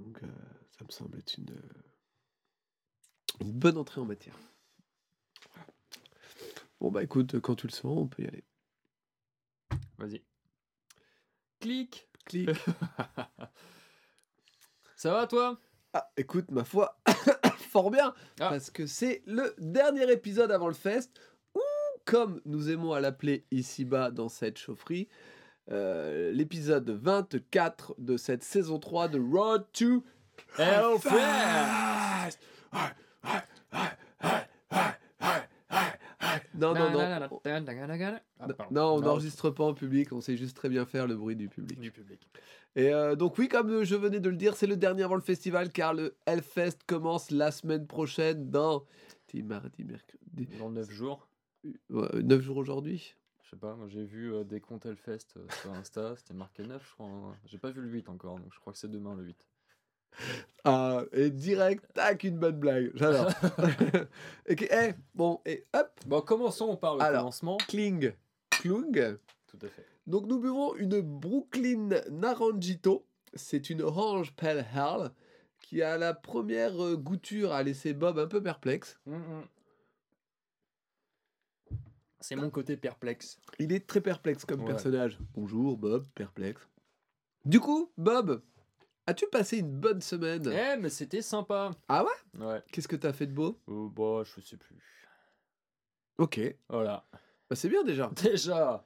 Donc, euh, ça me semble être une, euh, une bonne entrée en matière. Voilà. Bon, bah écoute, quand tu le sens, on peut y aller. Vas-y. Clic. Clic. Ça va toi? Ah, écoute, ma foi, fort bien, Ah. parce que c'est le dernier épisode avant le fest, ou comme nous aimons à l'appeler ici-bas dans cette chaufferie, euh, l'épisode 24 de cette saison 3 de Road to Hellfest Non, non, non. Non, on n'enregistre pas en public, on sait juste très bien faire le bruit du public. du public. Et euh, donc oui, comme je venais de le dire, c'est le dernier avant le festival, car le Hellfest commence la semaine prochaine dans... Mardi, mercredi... Dans 9 jours. 9 jours aujourd'hui Je sais pas, moi j'ai vu euh, des comptes Hellfest euh, sur Insta, c'était marqué 9 je crois. hein. J'ai pas vu le 8 encore, donc je crois que c'est demain le 8. Ah, et direct, tac, une bonne blague. J'adore. et que- eh, bon, et hop, Bon, commençons par le Alors. commencement. cling, klung. Tout à fait. Donc nous buvons une Brooklyn Naranjito. C'est une orange pale ale qui à la première euh, goûture a laissé Bob un peu perplexe. C'est mon côté perplexe. Il est très perplexe comme Ouais. personnage. Bonjour Bob, perplexe. Du coup, Bob, as-tu passé une bonne semaine? Eh, mais c'était sympa. Ah ouais? Ouais. Qu'est-ce que t'as fait de beau? Oh, bah, je sais plus. Ok, Voilà. bah, c'est bien déjà. Déjà,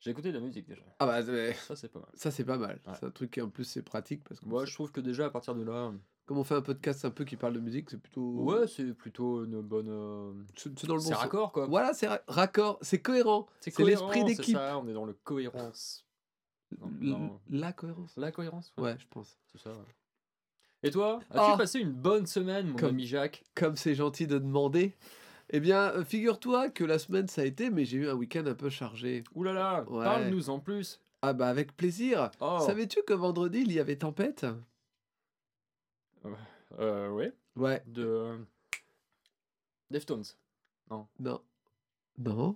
j'ai écouté de la musique déjà. Ah bah. Ça, c'est pas mal. ça c'est pas mal. Ouais. C'est un truc qui en plus c'est pratique parce que Moi, je trouve que déjà, à partir de là, comme on fait un podcast un peu qui parle de musique, c'est plutôt ouais, c'est plutôt une bonne. euh, c'est dans le bon C'est raccord, quoi. Voilà, c'est ra- raccord, c'est cohérent. C'est l'esprit d'équipe. on est dans le cohérence. Non, L- non. La cohérence. La cohérence Ouais, je pense. C'est ça, ouais. Et toi As-tu Ah. passé une bonne semaine, mon Comme- ami Jacques? Comme c'est gentil de demander. Eh bien, euh, figure-toi que la semaine ça a été, mais j'ai eu un week-end un peu chargé. Ouh là là, Ouais. parle-nous en plus. Ah bah avec plaisir. Oh, Savais-tu que vendredi il y avait tempête? Euh, ouais, Ouais. de. euh, Deftones. Non. Non.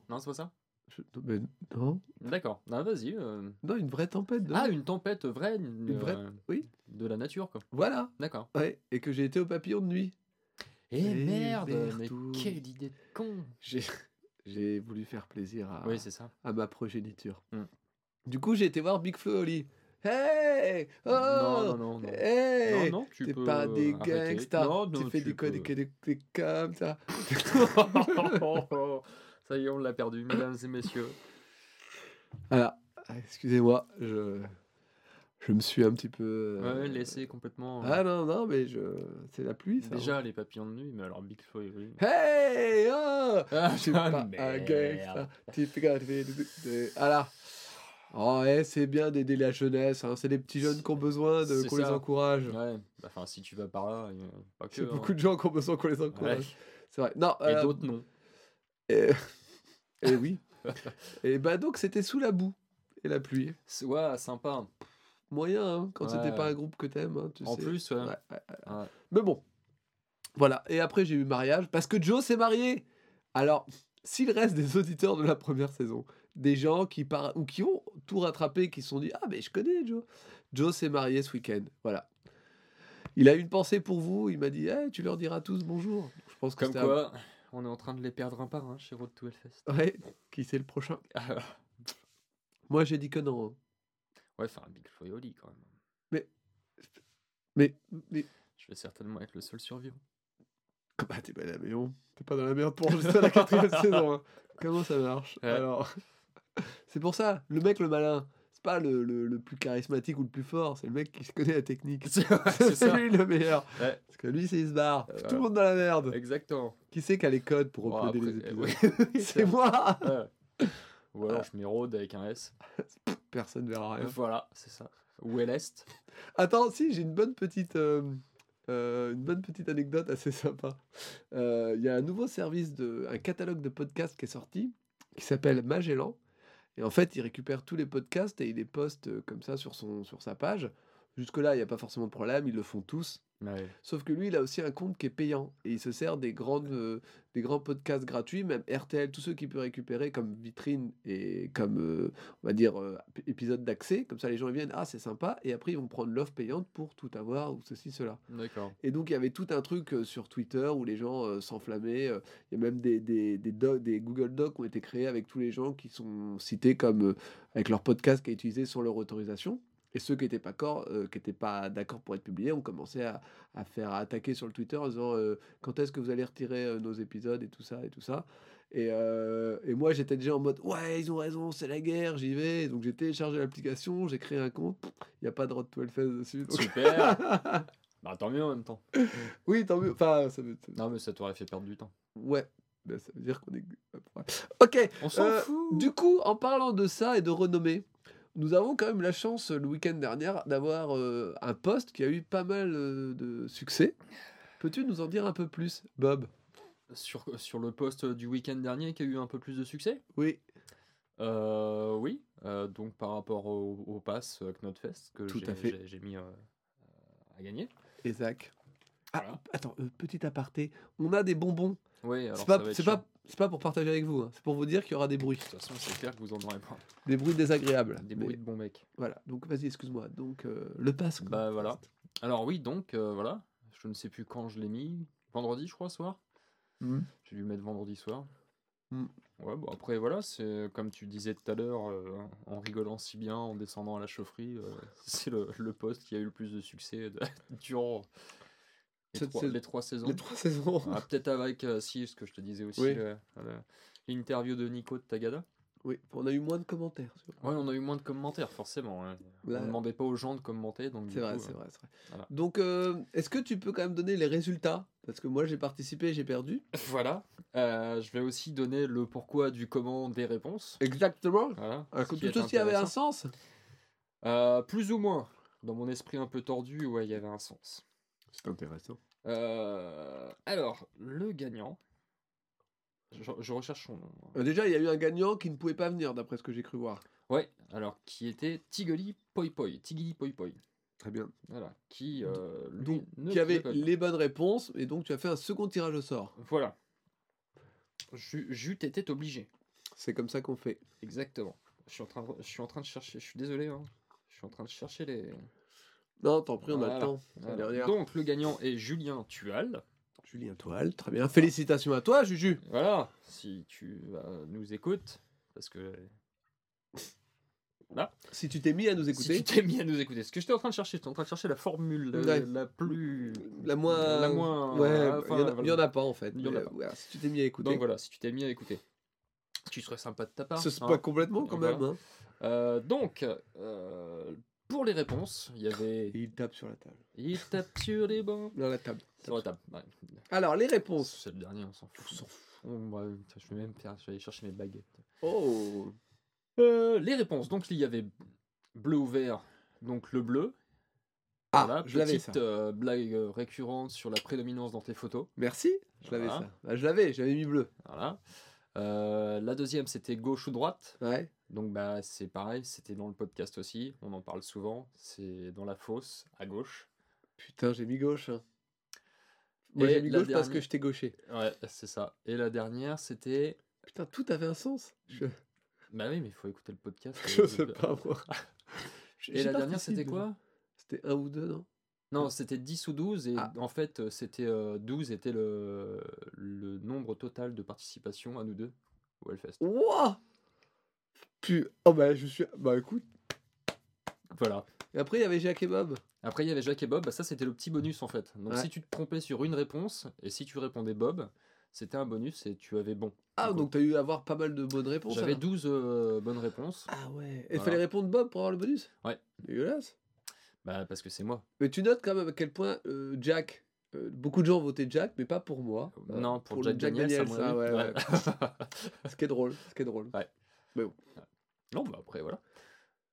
Non, c'est pas ça Je- mais non. D'accord. Vas-y. euh. Non, une vraie tempête. de- Ah, une tempête vraie, une, Une vraie- euh, oui. De la nature, quoi. Voilà. D'accord. Ouais. Et que j'ai été au papillon de nuit. Eh Eh, merde, mais quelle idée de con J'ai j'ai voulu faire plaisir à, Oui, c'est ça. à ma progéniture. Hmm. Du coup, j'ai été voir Big Flo et Oli. Hey Oh non, non, non. Hey non, non, tu T'es peux pas des arrêter. gangsters. Non, non, tu fais des peux- codes des, des, des comme ça. Ça y est, on l'a perdu, mesdames et messieurs. Voilà. Ah, Excusez-moi, je, je me suis un petit peu. euh, Ouais, laissé complètement. Ah non, non, mais je... c'est la pluie, ça. hein. Déjà, les papillons de nuit, mais alors Big Oli. Hey oh Ah, Je suis pas un merde. gangster. Tu fais gaffe, tu fais des- des- Voilà. Oh, ouais, c'est bien d'aider la jeunesse. hein. C'est les petits jeunes qui ont besoin de qu'on les encourage. Ouais, bah, enfin, si tu vas par là, a pas que. C'est hein. beaucoup de gens qui ont besoin qu'on les Ouais. encourage. C'est vrai. Non, Et euh, d'autres non. et... et oui. et bah donc c'était sous la boue et la pluie. C'est- Ouais, sympa. Moyen, hein, quand c'était Ouais. pas un groupe que t'aimes. hein, tu En sais. plus, ouais. Ouais. Mais bon. Voilà. Et après, j'ai eu mariage parce que Joe s'est marié. Alors, s'il reste des auditeurs de la première saison, des gens qui par... ou qui ont tout rattrapé, qui se sont dit Ah, mais je connais Joe. Joe s'est marié ce week-end. Voilà. Il a une pensée pour vous. Il m'a dit Eh, Tu leur diras tous bonjour. Je pense que Comme c'était un- quoi, on est en train de les perdre un par un chez Road to Hellfest. Ouais, qui c'est le prochain? Moi, j'ai dit que non. hein. ouais, enfin, Big Flo et Oli quand même. Mais, mais Je vais certainement être le seul survivant. Bah, t'es pas, là, mais on- t'es pas dans la merde pour enregistrer la quatrième saison. hein. Comment ça marche? Ouais. Alors, c'est pour ça, le mec le malin, c'est pas le, le, le plus charismatique ou le plus fort, c'est le mec qui se connaît la technique. C'est lui le meilleur. Ouais. Parce que lui, c'est il se barre. Euh, Tout le monde dans la merde. Exactement. Qui c'est qui a les codes pour uploader après, les euh, épisodes oui, C'est moi Ouais. Ou alors Ah. je Road avec un S. Personne verra rien. Voilà, c'est ça. Ou LST. Attends, si, j'ai une bonne petite, euh, euh, une bonne petite anecdote assez sympa. Euh, Il y a un nouveau service, de, un catalogue de podcasts qui est sorti, qui s'appelle Magellan. Et en fait, il récupère tous les podcasts et il les poste euh, comme ça sur, sur sa page. Jusque-là, il n'y a pas forcément de problème, ils le font tous. Ouais. Sauf que lui, il a aussi un compte qui est payant. Et il se sert des, grandes, euh, des grands podcasts gratuits, même RTL, tous ceux qu'il peut récupérer comme vitrine et comme, euh, on va dire, euh, ép- épisode d'accès. Comme ça, les gens ils viennent, ah, c'est sympa. Et après, ils vont prendre l'offre payante pour tout avoir ou ceci, cela. D'accord. Et donc, il y avait tout un truc sur Twitter où les gens s'enflammaient. Il y a même des, des, des, Google Docs qui ont été créés avec tous les gens qui sont cités comme avec leur podcast qui est utilisé sur leur autorisation. Et ceux qui n'étaient pas, euh, qui étaient pas d'accord pour être publiés ont commencé à, à faire à attaquer sur le Twitter en disant euh, quand est-ce que vous allez retirer euh, nos épisodes et tout ça et tout ça? Et, et moi j'étais déjà en mode ouais ils ont raison c'est la guerre j'y vais donc j'ai téléchargé l'application j'ai créé un compte il n'y a pas de Road to Hellfest dessus donc- Super. bah tant mieux en même temps. oui tant mieux enfin ça Non mais ça t'aurait fait perdre du temps. Ouais, ben, ça veut dire qu'on est. Ok, On s'en euh, fout. du coup, en parlant de ça et de renommée, nous avons quand même la chance le week-end dernier d'avoir euh, un post qui a eu pas mal euh, de succès. Peux-tu nous en dire un peu plus, Bob? Sur, sur le post du week-end dernier qui a eu un peu plus de succès? Oui, Euh, oui, donc par rapport au, au pass Knotfest que j'ai- mis à gagner. et Zach. Ah, Voilà. attends, petit aparté. On a des bonbons. Oui, C'est pas, c'est pas, c'est pas pour partager avec vous. hein. C'est pour vous dire qu'il y aura des bruits, De toute façon, c'est clair que vous en aurez pas. des bruits désagréables. Des bruits de bons mecs. Voilà. Donc vas-y, excuse-moi. Donc euh, le pass. quoi. Bah voilà. Alors oui, donc euh, voilà. Je ne sais plus quand je l'ai mis. Vendredi, je crois, soir. Mhm. J'ai dû le mettre vendredi soir. Mm. Ouais, bon après voilà, c'est comme tu disais tout à l'heure, euh, en rigolant si bien, en descendant à la chaufferie, euh, c'est le, le poste qui a eu le plus de succès de- durant les Cette trois, saison- les trois saisons. Les trois saisons. Ah, Peut-être avec, euh, si, ce que je te disais aussi, Oui. l'interview de Nico de Tagada. Oui, on a eu moins de commentaires. sur- Ouais, on a eu moins de commentaires, forcément. hein. Là- On ne demandait pas aux gens de commenter, C'est vrai, coup, c'est euh, vrai, c'est vrai. voilà. Donc, euh, est-ce que tu peux quand même donner les résultats? Parce que moi, j'ai participé, j'ai perdu. Voilà. Euh, je vais aussi donner le pourquoi du comment des réponses. Exactement. Voilà. Ce tout ceci avait un sens? Euh, plus ou moins. Dans mon esprit un peu tordu, ouais, il y avait un sens. C'est intéressant. Euh, alors, le gagnant. Je, je recherche son nom. Euh, déjà, il y a eu un gagnant qui ne pouvait pas venir, d'après ce que j'ai cru voir. Ouais, alors qui était Tigoli Poi Poi. Tigili Poi Poi. Très bien. Voilà. Qui, euh, lui, Donc, ne qui avait pas- les bonnes réponses, et donc tu as fait un second tirage au sort. Voilà. Jut était obligé. C'est comme ça qu'on fait. Exactement. Je suis en train de, je suis en train de chercher. Je suis désolé. Hein. Je suis en train de chercher les. Non, t'en prie, on a le temps. Voilà. Donc le gagnant est Julien Tual. Julien Toile, très bien. Félicitations à toi, Juju. Voilà. Si tu euh, nous écoutes, parce que Si tu t'es mis à nous écouter, si tu t'es mis à nous écouter, ce que j'étais en train de chercher, j'étais en train de chercher la formule la, Ouais. la plus. la moins. La moins. Ouais, enfin, il y en a- en pas en fait. Il y en a Mais, pas. ouais, si tu t'es mis à écouter, Donc voilà, si tu t'es mis à écouter, ce qui serait sympa de ta part. ce hein. pas complètement quand Voilà. même. Hein. Euh, donc, euh, pour les réponses, il y avait. Et il tape sur la table. Il tape sur les bancs. Dans la table. Sur la table. ouais. Alors, les réponses. C'est le dernier, on s'en fout. Putain, je vais même faire, je vais aller chercher mes baguettes. Oh. Euh, les réponses, donc il y avait bleu ou vert, donc le bleu. Ah, Voilà, je l'avais ça. euh, blague euh, récurrente sur la prédominance dans tes photos. Merci. Je l'avais Voilà. ça. Ah, je l'avais, j'avais mis bleu. Voilà. Euh, la deuxième, c'était gauche ou droite. Ouais. Donc bah c'est pareil, c'était dans le podcast aussi, on en parle souvent. C'est dans la fosse, à gauche. Putain, j'ai mis gauche. hein. Moi, j'ai mis gauche parce que t'ai gauché. Ouais, c'est ça. Et la dernière, c'était... Putain, tout avait un sens. Je, Bah oui, mais il faut écouter le podcast. je sais pas, moi. Et la dernière, c'était quoi? C'était un ou deux, non? Non, c'était 10 ou 12, et Ah. en fait, euh, c'était euh, 12 était le, le nombre total de participation à nous deux au Hellfest. Wouah Pu- Oh bah, je suis. Bah écoute. Voilà. Et après, il y avait Jacques et Bob. Après, il y avait Jacques et Bob, bah, ça c'était le petit bonus en fait. Donc Ouais. si tu te trompais sur une réponse, et si tu répondais Bob, c'était un bonus et tu avais bon. Ah, donc t'as eu à avoir pas mal de bonnes réponses. J'avais alors. 12 euh, bonnes réponses, Ah ouais. Et Voilà. fallait répondre Bob pour avoir le bonus? Ouais. Dégueulasse. Bah, parce que c'est moi. Mais tu notes quand même à quel point euh, Jack. euh, beaucoup de gens ont voté Jack, mais pas pour moi. Euh, non, pour, le Jack, Daniels, à mon ah avis. ouais, ouais. Ouais. Ce qui est drôle. Ce qui est drôle. non, bah après voilà.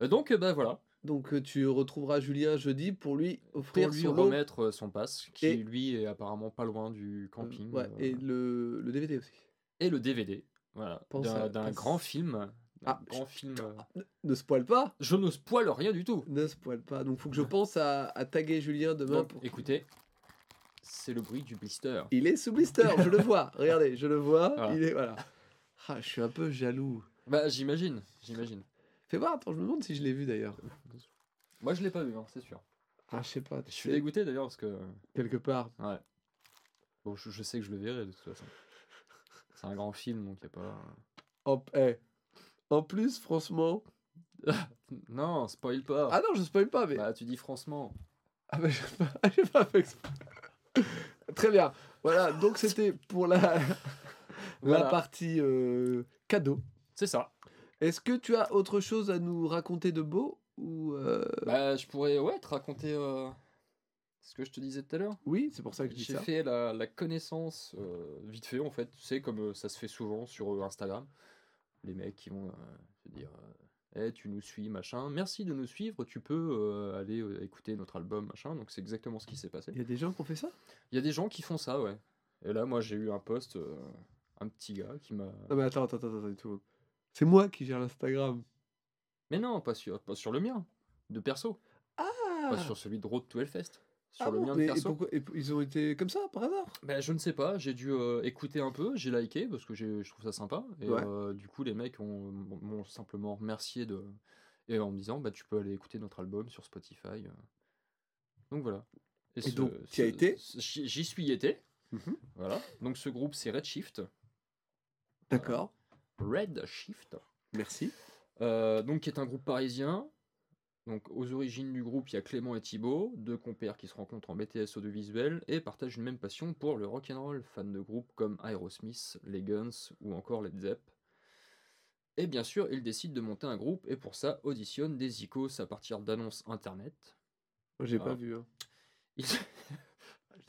Euh, Donc, euh, bah voilà, Donc euh, tu retrouveras Julien jeudi pour lui pour offrir lui son lot. remettre euh, son pass, qui Et- lui est apparemment pas loin du Euh, camping. ouais, euh, et le, le DVD aussi. et le DVD, voilà, Pense d'un à- d'un pense- grand film Ah, grand film. euh, Ne spoil pas. Je ne spoil rien du tout. Ne spoil pas. Donc faut que je pense à, à taguer Julien demain. Donc, pour... écoutez, c'est le bruit du blister. Il est sous blister, je le vois. Regardez, je le vois. Voilà. Il est voilà. Ah, je suis un peu jaloux. Bah, j'imagine, j'imagine. Fais voir, attends, je me demande si je l'ai vu d'ailleurs. Moi, je l'ai pas vu, hein, c'est sûr. Ah, je sais pas. Je suis dégoûté d'ailleurs parce que. quelque part. Ouais. Bon, je, je sais que je le verrai de toute façon. C'est un grand film, donc y a pas. En, eh, en plus, franchement. Non, spoil pas. Ah non, je spoil pas, mais. Bah, tu dis franchement. Ah bah, j'ai pas, j'ai pas fait exprès. Très bien. Voilà, donc c'était pour la, la partie euh, cadeau. C'est ça. Est-ce que tu as autre chose à nous raconter de beau ou euh, Bah, je pourrais, ouais, te raconter euh, ce que je te disais tout à l'heure. Oui, c'est pour ça que je dis J'ai ça. fait la, la connaissance vite fait en fait, tu sais comme ça se fait souvent sur Instagram, les mecs qui vont euh, te dire euh, Eh, tu nous suis machin, merci de nous suivre, tu peux euh, aller écouter notre album machin, donc c'est exactement ce qui s'est passé. Il y a des gens qui ont fait ça? Il y a des gens qui font ça ouais. Et là moi j'ai eu un post, un petit gars qui m'a... Non mais attends, attends, attends, attends, tout. C'est moi qui gère l'Instagram. Mais non, pas sur, pas sur le mien, de perso, Ah pas sur celui de Road to Hellfest. Sur Ah le bon, mien de mais et perso. pourquoi- et ils ont été comme ça, par hasard? Ben, je ne sais pas, j'ai dû euh, écouter un peu, j'ai liké parce que j'ai- je trouve ça sympa. Et Ouais. euh, du coup, les mecs ont- m'ont simplement remercié de. Et en me disant, bah, tu peux aller écouter notre album sur Spotify. euh. Donc voilà. Et donc, t'y as été? J'y suis été. Mhm. Voilà. Donc ce groupe, c'est Redshift. D'accord, Redshift. merci. Euh, donc, qui est un groupe parisien. Donc, aux origines du groupe, il y a Clément et Thibaut, deux compères qui se rencontrent en BTS audiovisuel et partagent une même passion pour le rock'n'roll, fans de groupes comme Aerosmith, les Guns ou encore Led Zepp. Et bien sûr, ils décident de monter un groupe et pour ça auditionnent des icos à partir d'annonces internet. Moi j'ai Ah. pas vu. hein. Ils-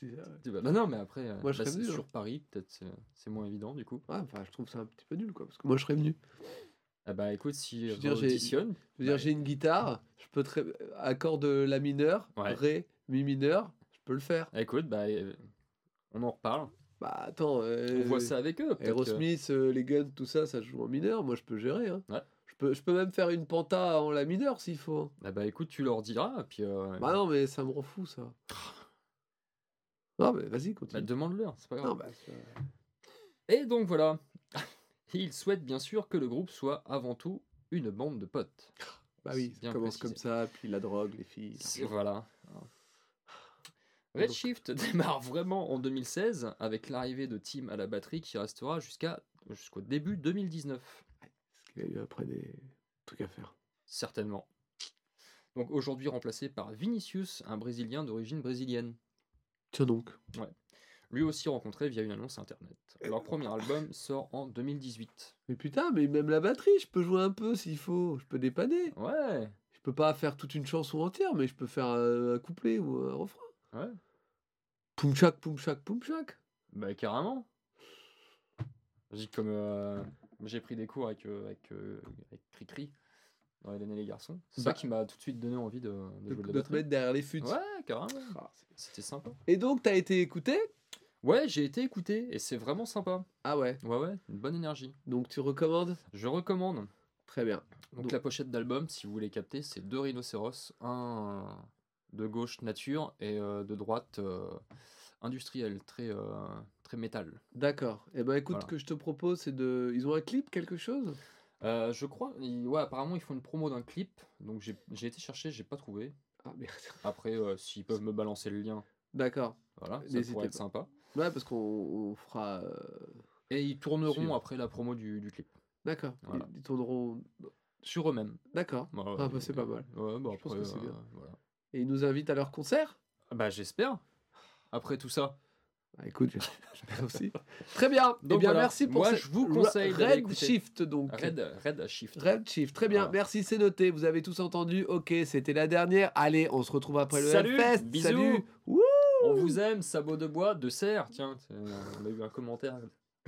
Je dis ça, ouais. non, non, mais après, Moi, je là, serais c'est venu, hein. sur Paris, peut-être c'est- c'est moins évident du coup. Ouais, enfin, je trouve ça un petit peu nul quoi, parce que moi je serais venu. Ah bah écoute, si Je euh, veux dire, j'ai- dire, Bah, j'ai une guitare, je peux très. Accord de La mineur, Ouais. Ré, Mi mineur, je peux le faire. écoute, bah, euh, on en reparle. Bah attends. On euh, voit ça avec eux. que- Aerosmith, euh, les Guns, tout ça, ça joue en mineur. Moi, je peux gérer. Hein. Ouais. Je, peux, je peux même faire une penta en la mineur s'il faut. hein. Ah bah écoute, tu leur diras, puis euh, Bah non, mais ça me rend fou, ça. Non, mais vas-y, bah, continue. demande-leur, c'est pas grave. non, bah, Et donc voilà, ils souhaitent bien sûr que le groupe soit avant tout une bande de potes. bah oui, ça commence précisé. comme ça, puis la drogue, les filles. Voilà. Redshift démarre vraiment en 2016 avec l'arrivée de Tim à la batterie qui restera jusqu'à jusqu'au début 2019. Parce qu'il a eu après des trucs à faire. Certainement. Donc aujourd'hui remplacé par Vinicius, un Brésilien d'origine brésilienne. Tiens donc. Lui aussi rencontré via une annonce internet. Leur premier album sort en 2018. Mais putain, mais même la batterie, je peux jouer un peu s'il faut. Je peux dépanner. Ouais, Je peux pas faire toute une chanson entière, mais je peux faire un, un couplet ou un refrain. ouais, Poum chak, poum chak, poum chak. bah carrément. J'ai comme euh, j'ai pris des cours avec euh, avec, euh, avec Cricri dans Hélène et les garçons. C'est Bah. ça qui m'a tout de suite donné envie de, de De, jouer de la te batterie. mettre derrière les fûts. Ouais, carrément. Ah, C'était sympa. Et donc, t'as été écouté Ouais, j'ai été écouté et c'est vraiment sympa. Ah ouais. Ouais, ouais, une bonne énergie. Donc, tu recommandes? Je recommande. Très bien. Donc, Donc- la pochette d'album, si vous voulez capter, c'est deux rhinocéros, un de gauche nature et euh, de droite euh, industriel, très, euh, très métal. D'accord. Eh ben, écoute, Voilà. ce que je te propose, c'est de. Ils ont un clip, quelque chose? Je crois, ils- ouais, apparemment ils font une promo d'un clip, donc j'ai été chercher, j'ai pas trouvé. Ah merde. Après, s'ils peuvent me balancer le lien, D'accord. voilà, ça pourrait être sympa. Ouais, parce qu'on on fera. euh, Et ils tourneront après la promo du, du clip, D'accord. Voilà. Ils, ils tourneront. sur eux-mêmes. D'accord. Ouais, Ah, bah, c'est pas mal. Ouais, bah Je pense après, que c'est bien. euh, voilà. Et ils nous invitent à leur concert? Ah Bah j'espère. Après tout ça. Ah, Écoute, j'espère aussi. Très bien. eh Donc bien, voilà. merci pour Moi, ce- je vous conseille Red. Shift, donc. Red, Red Shift. Red Shift, très bien, Voilà. merci, c'est noté, vous avez tous entendu, ok, c'était la dernière, allez, on se retrouve après le Salut, Hellfest, bisous. salut Wouh On vous aime, sabot de bois, de serre. Tiens, on a eu un commentaire.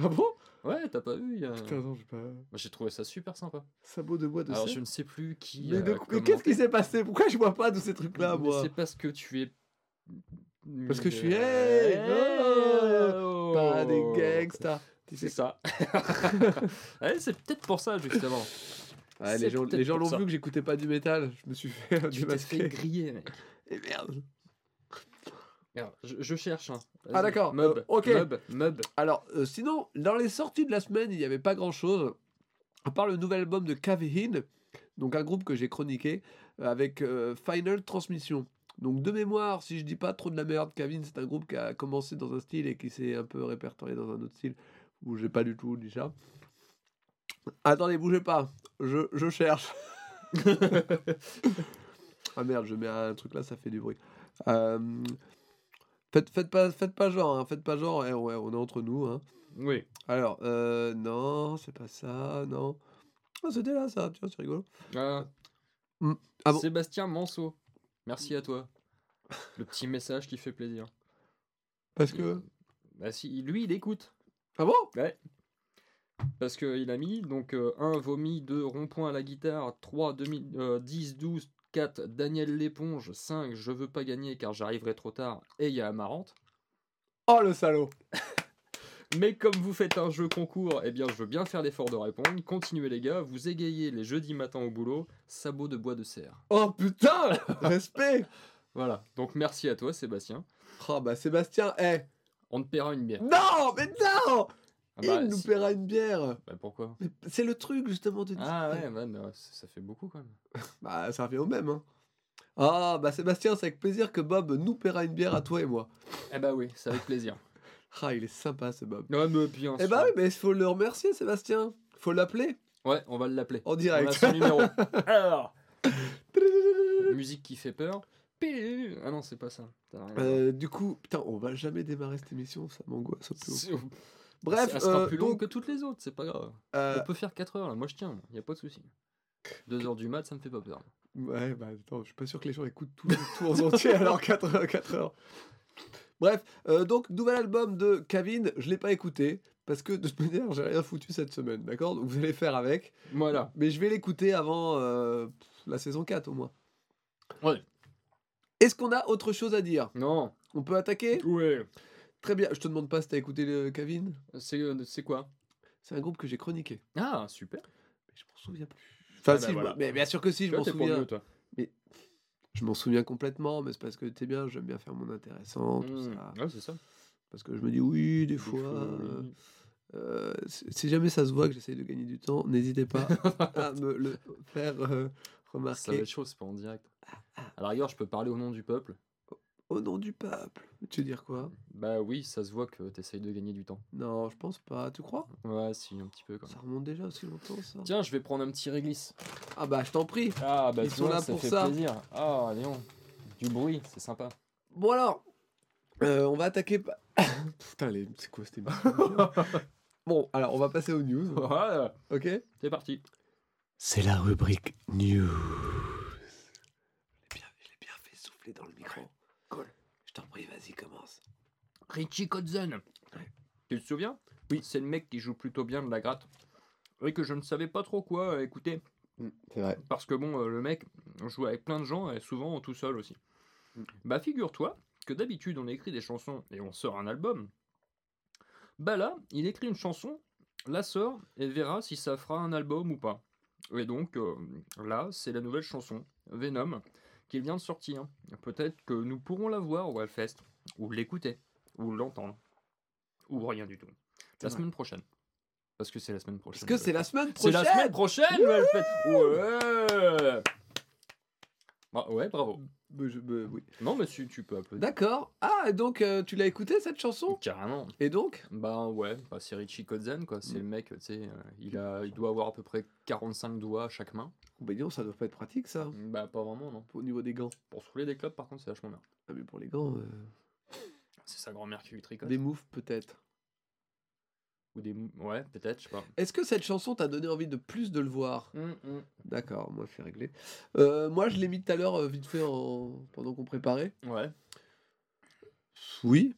Ah bon? Ouais, t'as pas vu il y a- Putain, non, j'ai pas... Moi, J'ai trouvé ça super sympa. Sabot de bois de Alors serre je ne sais plus qui. Mais, de- qu'est-ce qui s'est passé? Pourquoi je vois pas tous ces trucs-là, Mais moi? C'est parce que tu es. Parce que je suis- Hey, Hey, oh. Pas des gangsters C'est ça. Ouais, c'est peut-être pour ça, justement. Ouais, les gens, les gens l'ont vu que j'écoutais pas du métal. Je me suis fait Tu t'es fait griller, mec. Et merde. Je, je cherche. hein. Ah, d'accord, Mub, euh, ok. Mub, Mub. Alors, euh, sinon, dans les sorties de la semaine, il n'y avait pas grand chose. À part le nouvel album de Cavehin, donc un groupe que j'ai chroniqué, euh, avec euh, Final Transmission. Donc, de mémoire, si je dis pas trop de la merde, Kavin, c'est un groupe qui a commencé dans un style et qui s'est un peu répertorié dans un autre style où j'ai pas du tout dit ça. Attendez, bougez pas, je, je cherche. ah merde, je mets un truc là, ça fait du bruit. Euh, faites, faites, pas, faites pas genre, hein, faites pas genre, eh, ouais, on est entre nous. Hein. Oui. Alors, euh, non, c'est pas ça, non. Ah, c'était là, ça, tiens, c'est rigolo. Ah. Hmm. Ah bon Sébastien Manceau. Merci à toi. Le petit message qui fait plaisir. Parce que. Bah si, lui il écoute. Ah bon? Ouais. Parce qu'il a mis donc 1 vomi, 2 rond-point à la guitare, 3 2000, euh, 10, 12, 4 Daniel l'éponge, 5 je veux pas gagner car j'arriverai trop tard et il y a Amarante. Oh le salaud Mais comme vous faites un jeu concours, eh bien je veux bien faire l'effort de répondre. Continuez les gars, vous égayez les jeudis matins au boulot, sabot de bois de serre. Oh putain Respect Voilà, donc merci à toi Sébastien. Oh bah Sébastien, eh On te paiera une bière. Non Mais non Ah bah, Il nous si- paiera une bière bah, pourquoi? C'est le truc justement de dire. Ah ouais, mais, ça fait beaucoup quand même. Bah ça revient au même. Hein. Ah bah Sébastien, c'est avec plaisir que Bob nous paiera une bière à toi et moi. Eh bah oui, c'est avec plaisir. Ah il est sympa ce Bob. Ouais, mais bien Eh sûr. bah oui, mais il faut le remercier Sébastien. Faut l'appeler Ouais, on va l'appeler. en On a direct. son numéro. Alors, musique qui fait peur. Ah non, c'est pas ça. Euh, du coup, putain, on va jamais démarrer cette émission, ça m'angoisse au plus haut. Bref, elle sera euh, plus longue donc, que toutes les autres, c'est pas grave. euh, On peut faire 4 heures là, moi je tiens, il y a pas de souci. 2 heures du mat, ça me fait pas peur. Ouais, bah attends, je suis pas sûr que les gens écoutent tout, en entier alors 4 heures, 4 heures. Bref, euh, donc nouvel album de Kevin, je l'ai pas écouté parce que de toute manière j'ai rien foutu cette semaine, d'accord? Donc vous allez faire avec, Voilà. mais je vais l'écouter avant euh, la saison 4 au moins. Ouais. Est-ce qu'on a autre chose à dire? Non. On peut attaquer? Ouais. Très bien, je te demande pas si t'as écouté le Kevin. C'est euh, c'est quoi? C'est un groupe que j'ai chroniqué, Ah, super. mais je m'en souviens plus. Enfin, Ah si, bah voilà. mais bien sûr que si, je m'en souviens. mieux, toi. Je m'en souviens complètement, mais c'est parce que t'es bien, j'aime bien faire mon intéressant, tout Mmh. ça. Ouais, c'est ça. Parce que je me dis oui, des Des fois. fois, euh, oui. euh, si jamais ça se voit que j'essaye de gagner du temps, n'hésitez pas à me le faire euh, Ça va remarquer. être chaud, c'est pas en direct. À la rigueur, je peux parler au nom du peuple. Au nom du peuple. Tu veux dire quoi? Bah oui, ça se voit que t'essayes de gagner du temps. Non, je pense pas. Tu crois? Ouais, si, un petit peu quand Ça même. remonte déjà aussi longtemps, ça. Tiens, je vais prendre un petit réglisse. Ah bah, je t'en prie. Ah bah Ils sont là ça pour fait ça. plaisir. Ah, Léon. Du bruit, c'est sympa. Bon alors, euh, on va attaquer. pa- Putain, les... c'est quoi cette émission Bon, alors on va passer aux news. Voilà, Ok c'est parti. C'est la rubrique news. Je l'ai bien, je l'ai bien fait souffler dans le micro. T'en prie, vas-y, commence. Richie Kotzen. Ouais. Tu te souviens? Oui. C'est le mec qui joue plutôt bien de la gratte. Oui, que je ne savais pas trop quoi euh, écouter. C'est vrai. Parce que bon, euh, le mec joue avec plein de gens et souvent tout seul aussi. Mm. Bah figure-toi que d'habitude on écrit des chansons et on sort un album. Bah là, il écrit une chanson, la sort et verra si ça fera un album ou pas. Et donc euh, là, c'est la nouvelle chanson, Venom, qui vient de sortir. Peut-être que nous pourrons la voir au Hellfest, ou l'écouter, ou l'entendre, ou rien du tout. La semaine prochaine. Parce que c'est la semaine prochaine. Parce que c'est la semaine C'est prochaine. la semaine prochaine, le Hellfest Ouais Bah, Ouais, bravo. Mais je- mais oui. Non, mais tu, tu peux applaudir. D'accord. Ah, et donc euh, tu l'as écouté cette chanson? Carrément. Et donc? Bah ouais, bah, c'est Richie Kotzen, quoi. C'est Mm. le mec, tu sais, euh, il, a, il doit avoir à peu près 45 doigts à chaque main. Bah non, ça doit pas être pratique ça. Bah pas vraiment, non. Au niveau des gants. Pour soulever des clubs, par contre, c'est vachement bien. Ah, mais pour les gants, euh, C'est sa grand-mère qui lui tricote. des moves peut-être. Ou des... Ouais, peut-être, je sais pas. Est-ce que cette chanson t'a donné envie de plus de le voir? Hum, hum. D'accord, moi c'est réglé. Euh, moi je l'ai mis tout à l'heure euh, vite fait en... pendant qu'on préparait. Ouais. Oui.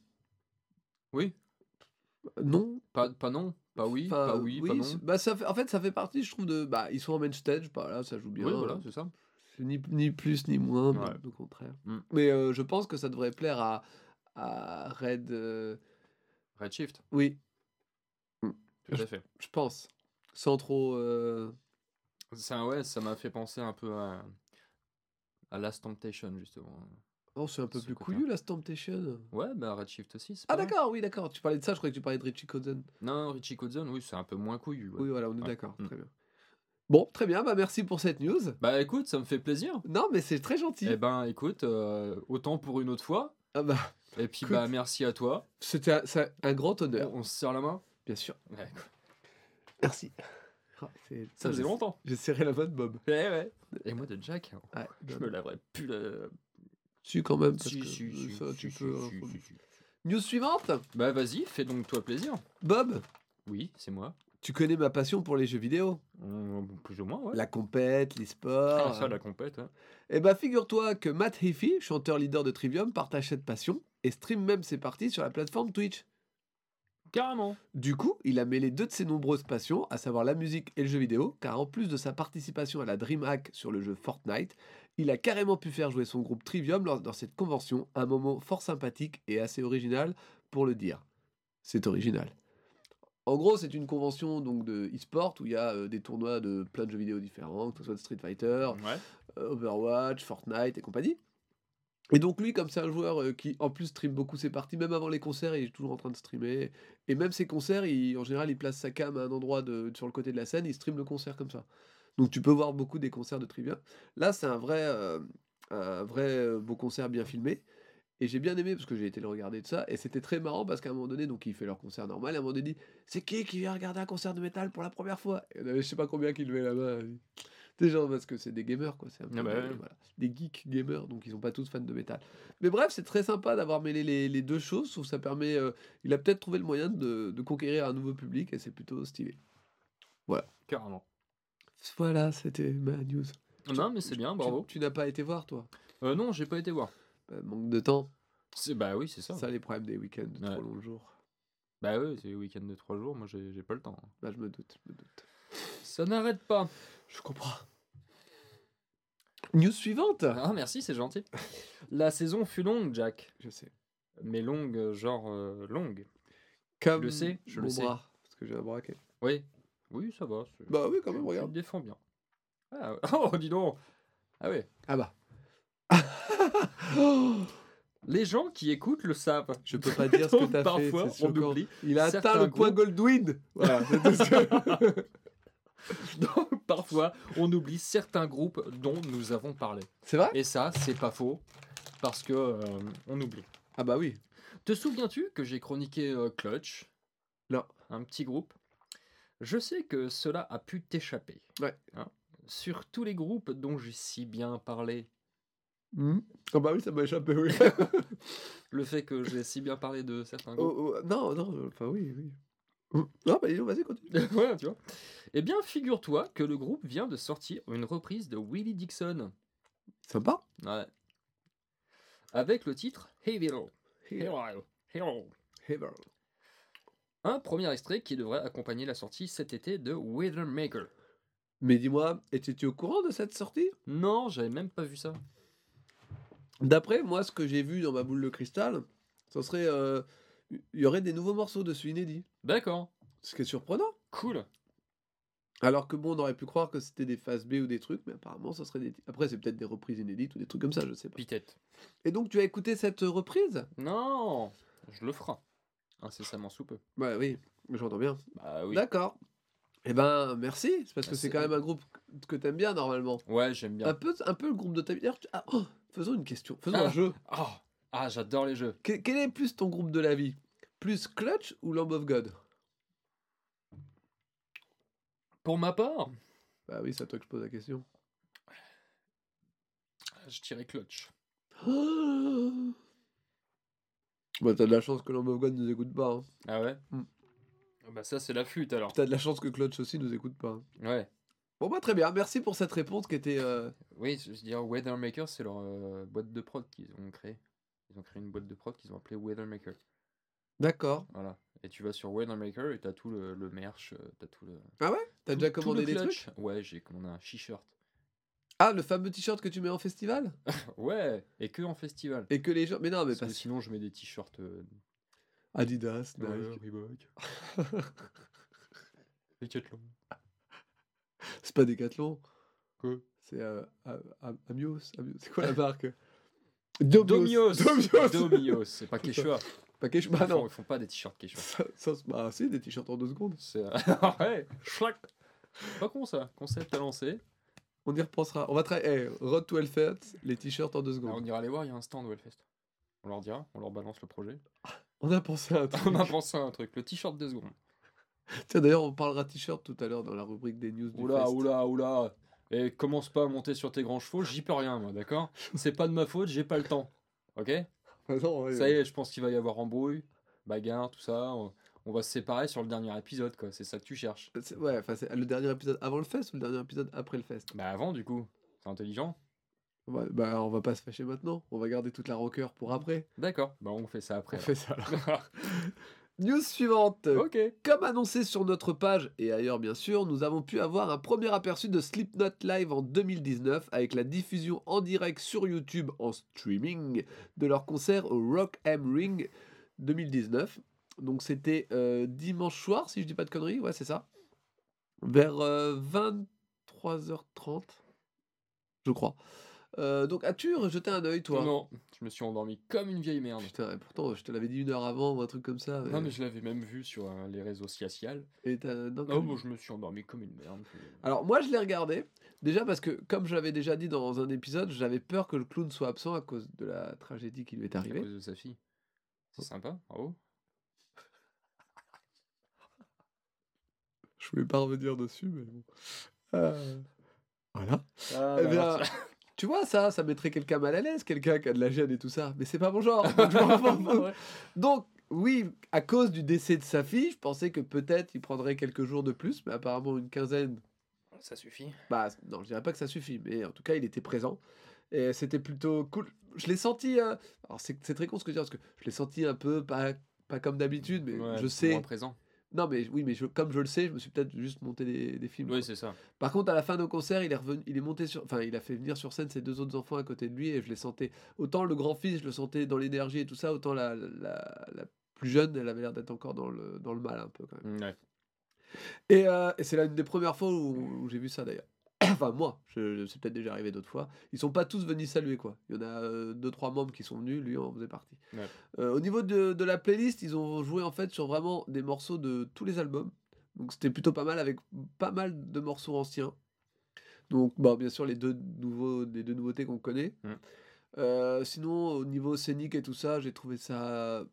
Oui. Non. Pas, pas non. Pas oui. Enfin, pas oui. Pas non. Bah, ça fait... En fait, ça fait partie, je trouve, de. Bah, ils sont en main stage, bah, là, ça joue bien. Oui, voilà, c'est ça. Ni, ni plus ni moins, Ouais. au contraire. Mm. Mais euh, je pense que ça devrait plaire à, à Red. euh, Redshift, Oui, tout à fait. je pense. Sans trop. euh, Ça, ouais, ça m'a fait penser un peu à, à Last Temptation, justement. Oh, c'est un peu Ce plus couillu la Temptation? Ouais, bah Redshift aussi, Ah d'accord, oui d'accord. Tu parlais de ça, je croyais que tu parlais de Richie Kotzen. Non, Richie Kotzen, oui, c'est un peu moins couillu. ouais. Oui voilà, on est Ouais. d'accord, Mm. très bien. Bon, très bien, bah merci pour cette news. Bah écoute, ça me fait plaisir. Non mais c'est très gentil. Eh ben écoute, euh, autant pour une autre fois. Ah bah, Et puis Écoute. bah merci à toi. c'était un, grand On, honneur, on se serre la main. Bien sûr. Ouais, quoi. Merci. Ah, ça faisait j'ai- longtemps. J'ai serré la main de Bob. Ouais, ouais. Et moi de Jack, hein, Ouais, je me laverais plus la. Si quand même, parce Si, que si, si, ça si, tu si, peux. si, hein, si, faut- si, si. News suivante. Bah vas-y, fais donc toi plaisir. Bob, Oui, c'est moi. tu connais ma passion pour les jeux vidéo, Euh, plus ou moins, ouais. la compète, les sports. Ah, ça, la compète. hein. Eh bah figure-toi que Matt Heafy, chanteur leader de Trivium, partage cette passion et stream même ses parties sur la plateforme Twitch. Carrément. Du coup, il a mêlé deux de ses nombreuses passions, à savoir la musique et le jeu vidéo, car en plus de sa participation à la DreamHack sur le jeu Fortnite, il a carrément pu faire jouer son groupe Trivium lors dans cette convention, un moment fort sympathique et assez original pour le dire. C'est original. En gros, c'est une convention donc de e-sport où il y a euh, des tournois de plein de jeux vidéo différents, que ce soit de Street Fighter, Ouais. euh, Overwatch, Fortnite et compagnie. Et donc lui, comme c'est un joueur qui en plus stream beaucoup ses parties, même avant les concerts, il est toujours en train de streamer. Et même ses concerts, en général, il place sa cam à un endroit de, sur le côté de la scène, il stream le concert comme ça. Donc tu peux voir beaucoup des concerts de Trivia. Là, c'est un vrai, un vrai beau concert bien filmé. Et j'ai bien aimé parce que j'ai été le regarder de ça. Et c'était très marrant parce qu'à un moment donné, donc il fait leur concert normal. Et à un moment donné, il dit C'est qui qui vient regarder un concert de métal pour la première fois? Et en avait je sais pas combien qui levaient la main. Des gens, parce que c'est des gamers, quoi. C'est un peu Ah bah des, ouais. voilà, des geeks gamers, donc ils sont pas tous fans de métal. Mais bref, c'est très sympa d'avoir mêlé les, les deux choses. Que ça permet. euh, il a peut-être trouvé le moyen de, de conquérir un nouveau public et c'est plutôt stylé. Carrément. Voilà, c'était ma news. Non, mais c'est bien, Tu- bravo. Tu, n'as pas été voir, toi? Euh, non, j'ai pas été voir. Bah, Manque de temps. C'est bah oui, c'est ça. Ça, les problèmes des week-ends de Ouais. trop longs jours. Bah oui, c'est le week-end de trois jours. Moi, j'ai j'ai pas le temps. Bah, je me doute, je me doute. Ça n'arrête pas. Je comprends. News suivante Ah merci, c'est gentil. La saison fut longue, Jack. Je sais. Mais longue, genre euh, longue. Comme le sais, je le sais. parce que j'ai un bras qui est- Oui. Oui, ça va. c'est- Bah oui, quand même, tu- tu regarde. te défends bien. Ah, oh, dis donc. Ah ouais. Ah bah. Les gens qui écoutent le savent. Je peux pas dire ce que Donc, t'as fait, Parfois, c'est on choquant. oublie. Il a atteint Certains le point groupes- Goldwyn Voilà, c'est tout ce que- Donc, parfois, on oublie certains groupes dont nous avons parlé. C'est vrai? Et ça, c'est pas faux. Parce que euh, on oublie. Ah bah oui. Te souviens-tu que j'ai chroniqué euh, Clutch? Non. Un petit groupe? Je sais que cela a pu t'échapper. Ouais. Hein? Sur tous les groupes dont j'ai si bien parlé, Ah bah oui, ça m'a échappé, oui. le fait que j'ai si bien parlé de certains groupes. Oh, oh, non, non, enfin oui, oui. Non, bah dis donc, vas-y, continue. voilà, tu vois. Eh bien, figure-toi que le groupe vient de sortir une reprise de Willie Dixon. Sympa. Ouais. Avec le titre Hey Hero. Hero. Hero. Hever. Un premier extrait qui devrait accompagner la sortie cet été de Weathermaker. Mais dis-moi, étais-tu au courant de cette sortie? Non, j'avais même pas vu ça. D'après moi, ce que j'ai vu dans ma boule de cristal, ce serait. euh, Il y aurait des nouveaux morceaux dessus inédits. D'accord. Ce qui est surprenant. Cool. Alors que bon, on aurait pu croire que c'était des phases B ou des trucs, mais apparemment, ça serait des. Après, c'est peut-être des reprises inédites ou des trucs comme ça, je sais pas. Pitette. Et donc, tu as écouté cette reprise? Non, je le ferai. Incessamment sous peu. Bah oui, j'entends bien. Bah oui. D'accord. Eh ben, merci. C'est parce que c'est quand même un groupe que t'aimes bien normalement. Ouais, j'aime bien. Un peu, un peu le groupe de ta vie. Tu- ah, oh, faisons une question. Faisons Ah. un jeu. Oh, ah, j'adore les jeux. Que- quel est plus ton groupe de la vie? Plus Clutch ou Lamb of God? Pour ma part, Bah oui, c'est à toi que je pose la question. je dirais Clutch. Bah t'as de la chance que Lamb of God nous écoute pas. hein. Ah ouais? Hmm. Ah Bah ça c'est la flûte alors. T'as de la chance que Clutch aussi nous écoute pas. hein. Ouais. Bon bah très bien, merci pour cette réponse qui était... euh, Oui, je veux dire Weathermaker c'est leur euh, boîte de prod qu'ils ont créé. Ils ont créé une boîte de prod qu'ils ont appelée Weathermaker. D'accord. Voilà. Et tu vas sur Weathermaker et t'as tout le, le merch, euh, t'as tout le. Ah ouais? T'as déjà commandé des clutch. trucs? Ouais, j'ai commandé un t-shirt. Ah, le fameux t-shirt que tu mets en festival? Ouais, et que en festival. Et que les gens... Mais non, mais Parce que sinon je mets des t-shirts euh, Adidas, Nike. ouais, Reebok. Decathlon. C'est pas Decathlon? Quoi C'est euh, Amios. Amios. C'est quoi la marque? Domios Domios. Domios, c'est pas Quechua. Pas Ils Bah font- non. Ils font pas des t-shirts Quechua. Ça, ça, c'est- bah, si, des t-shirts en deux secondes. C'est. ouais, schlac. Pas con ça. Concept à lancer. On y repensera. On va travailler. Eh, Road to Hellfest, les t-shirts en deux Ah, secondes. on ira les voir, il y a un stand au Hellfest. On leur dira, on leur balance le projet. On a pensé à un truc. On a pensé à un truc, le t-shirt deux secondes. Tiens, d'ailleurs, on parlera t-shirt tout à l'heure dans la rubrique des news du Oula, fest. oula, oula. Et commence pas à monter sur tes grands chevaux, j'y peux rien, moi, d'accord? C'est pas de ma faute, j'ai pas le temps. Ok? Ah non, ouais, Ça y est, je pense qu'il va y avoir embrouille, bagarre, tout ça. On, on va se séparer sur le dernier épisode, quoi. C'est ça que tu cherches. C'est- Ouais, enfin, c'est le dernier épisode avant le fest ou le dernier épisode après le fest? Bah avant, du coup. C'est intelligent. Ouais, Bah, on va pas se fâcher maintenant. On va garder toute la rancœur pour après. D'accord. Bah on fait ça après. On fait ça. alors. News suivante. ok. Comme annoncé sur notre page et ailleurs bien sûr, nous avons pu avoir un premier aperçu de Slipknot Live en 2019 avec la diffusion en direct sur YouTube en streaming de leur concert au Rock Am Ring 2019. Donc c'était euh, dimanche soir si je dis pas de conneries, ouais c'est ça. Vers euh, 23h30 je crois. Euh, donc as-tu jeté un œil toi? Non, je me suis endormi comme une vieille merde. Putain, et pourtant je te l'avais dit une heure avant ou un truc comme ça. Non, mais je l'avais même vu sur euh, les réseaux sociaux. Et t'as- non, Oh, comme- moi je me suis endormi comme une merde. Alors moi je l'ai regardé, déjà parce que comme je l'avais déjà dit dans un épisode, j'avais peur que le clown soit absent à cause de la tragédie qui lui est à arrivée. cause de sa fille. C'est sympa, bravo. Je voulais pas revenir dessus, mais bon. Euh, Voilà. Ah, Eh bah, bien, tu vois ça, ça mettrait quelqu'un mal à l'aise, quelqu'un qui a de la gêne et tout ça. Mais c'est pas mon genre. donc oui, à cause du décès de sa fille, je pensais que peut-être il prendrait quelques jours de plus, mais apparemment une quinzaine, Ça suffit. Bah, non, je dirais pas que ça suffit, mais en tout cas, il était présent. Et c'était plutôt cool. Je l'ai senti. euh, Alors, c'est c'est très con ce que je dis, parce que je l'ai senti un peu, pas, pas comme d'habitude, mais Ouais, je sais. moins présent. Non, mais oui, mais je- comme je le sais, je me suis peut-être juste monté des, des films. Oui, c'est ça. Par contre, à la fin de nos concerts, il est revenu, il est monté sur. Enfin, il a fait venir sur scène ses deux autres enfants à côté de lui, et je les sentais. Autant le grand-fils, je le sentais dans l'énergie et tout ça, autant la, la, la plus jeune, elle avait l'air d'être encore dans le, dans le mal un peu quand même. Ouais. Et, euh, et c'est l'une des premières fois où, où j'ai vu ça d'ailleurs. enfin, moi, c'est peut-être déjà arrivé d'autres fois. Ils sont pas tous venus saluer, quoi. Il y en a euh, deux, trois membres qui sont venus, lui en faisait partie. Ouais. Euh, au niveau de, de la playlist, ils ont joué en fait sur vraiment des morceaux de tous les albums. Donc c'était plutôt pas mal avec pas mal de morceaux anciens. Donc, bon, bien sûr, les deux, nouveaux, les deux nouveautés qu'on connaît. Euh, sinon, au niveau scénique et tout ça, j'ai trouvé ça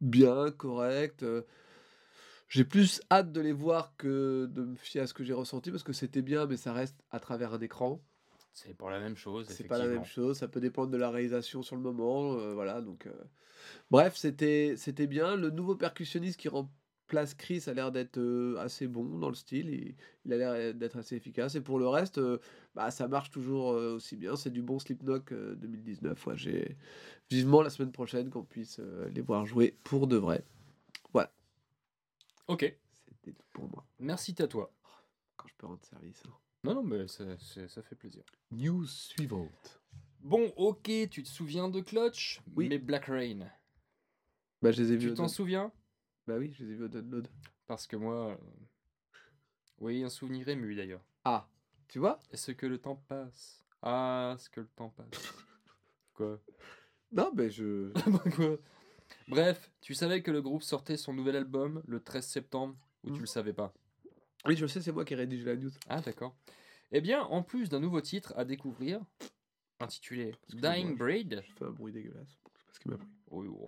bien, correct. J'ai plus hâte de les voir que de me fier à ce que j'ai ressenti parce que c'était bien, mais ça reste à travers un écran. C'est pour la même chose. C'est pas la même chose, ça peut dépendre de la réalisation sur le moment. euh, voilà, donc. euh, Bref, c'était c'était bien. Le nouveau percussionniste qui remplace Chris a l'air d'être euh, assez bon dans le style. Il, il a l'air d'être assez efficace. Et pour le reste, bah, ça marche toujours aussi bien. C'est du bon Slipknot euh, 2019. Ouais, j'ai vivement la semaine prochaine qu'on puisse les voir jouer pour de vrai. Ok. C'était tout pour moi. Merci à toi. Quand je peux rendre service. hein. Non, non, mais ça, ça fait plaisir. News suivante. Bon, ok, tu te souviens de Clutch Oui. Mais Black Rain. Bah, je les ai vus. Tu t'en souviens? Bah oui, je les ai vus au download. Parce que moi. euh, Oui, un souvenir ému d'ailleurs. Ah, tu vois? Est-ce que le temps passe? Ah, ce que le temps passe? Quoi? Non, mais je. Quoi? Bref, tu savais que le groupe sortait son nouvel album le 13 septembre ou tu Mhm. le savais pas? Oui, je sais, c'est moi qui ai rédigé la news. Ah, d'accord. Eh bien, en plus d'un nouveau titre à découvrir, intitulé Dying je- Braid, Je fais un bruit dégueulasse. C'est pas ce qui m'a pris. Oui, oh,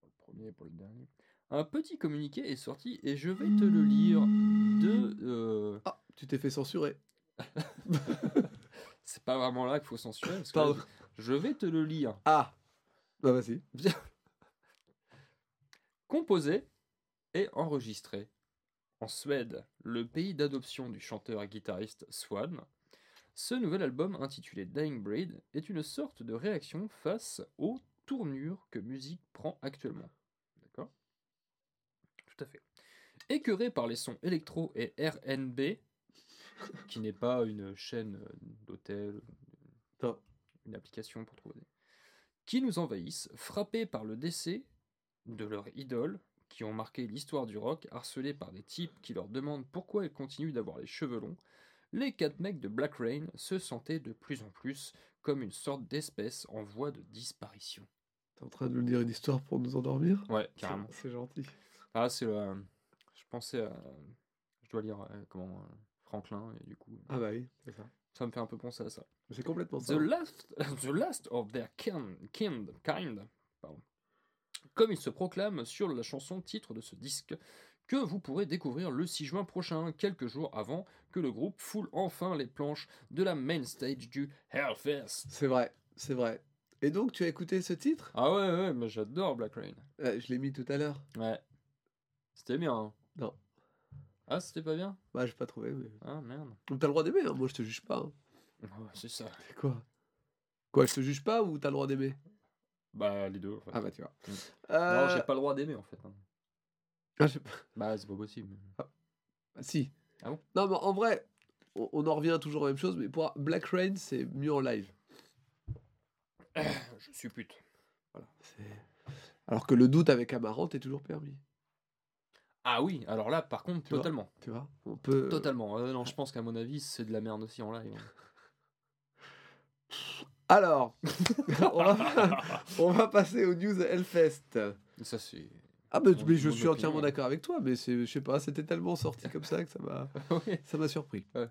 pas le premier, pas le dernier. Un petit communiqué est sorti et je vais te le lire de. euh, Ah, tu t'es fait censurer. C'est pas vraiment là qu'il faut censurer. Parce que Pardon. là, je vais te le lire. Ah Bah vas-y. Composé et enregistré en Suède, le pays d'adoption du chanteur et guitariste Swan. Ce nouvel album intitulé Dying Breed est une sorte de réaction face aux tournures que musique prend actuellement. D'accord? Tout à fait. Écœuré par les sons électro et RNB, qui n'est pas une chaîne d'hôtel, une application pour trouver, qui nous envahissent, frappés par le décès de leur idole, qui ont marqué l'histoire du rock, harcelés par des types qui leur demandent pourquoi ils continuent d'avoir les cheveux longs, les quatre mecs de Black Rain se sentaient de plus en plus comme une sorte d'espèce en voie de disparition. T'es en train de nous dire une histoire pour nous endormir? Ouais, carrément. C'est gentil. Ah, c'est le. Je pensais à. Je dois lire euh, comment euh, Franklin et du coup Ah bah oui, c'est ça. ça me fait un peu penser à ça. C'est complètement The ça. last, the last of their kin, kind, kind pardon. Comme il se proclame sur la chanson titre de ce disque, que vous pourrez découvrir le 6 juin prochain, quelques jours avant que le groupe foule enfin les planches de la main stage du Hellfest. C'est vrai, c'est vrai. Et donc, tu as écouté ce titre? Ah ouais, ouais, mais j'adore Black Rain. Je l'ai mis tout à l'heure. Ouais. C'était bien. hein. Non. Ah, c'était pas bien? Bah, j'ai pas trouvé. Mais... Ah merde. Donc, t'as le droit d'aimer, hein. moi je te juge pas. hein. Ouais, c'est ça. C'est quoi? Quoi, je te juge pas ou t'as le droit d'aimer? Bah, les deux. En fait. Ah bah, tu vois. Mm. Euh, Non, j'ai pas le droit d'aimer en fait. hein. ah, Bah, c'est pas possible. Ah, si. Ah bon? Non, mais en vrai, on, on en revient toujours à la même chose, mais pour Black Rain, c'est mieux en live. Je suis pute. Voilà. c'est- Alors que le doute avec Amarante est toujours permis. Ah oui, alors là, par contre, Tu vois totalement. Tu vois On peut. Totalement. Euh, non, je pense qu'à mon avis, c'est de la merde aussi en live. hein. Alors, on, va, on va passer au News Hellfest. Ça, c'est. Ah, bah, mais je suis entièrement d'accord avec toi, mais je sais pas, c'était tellement sorti comme ça que ça m'a, m'a surpris. Ouais.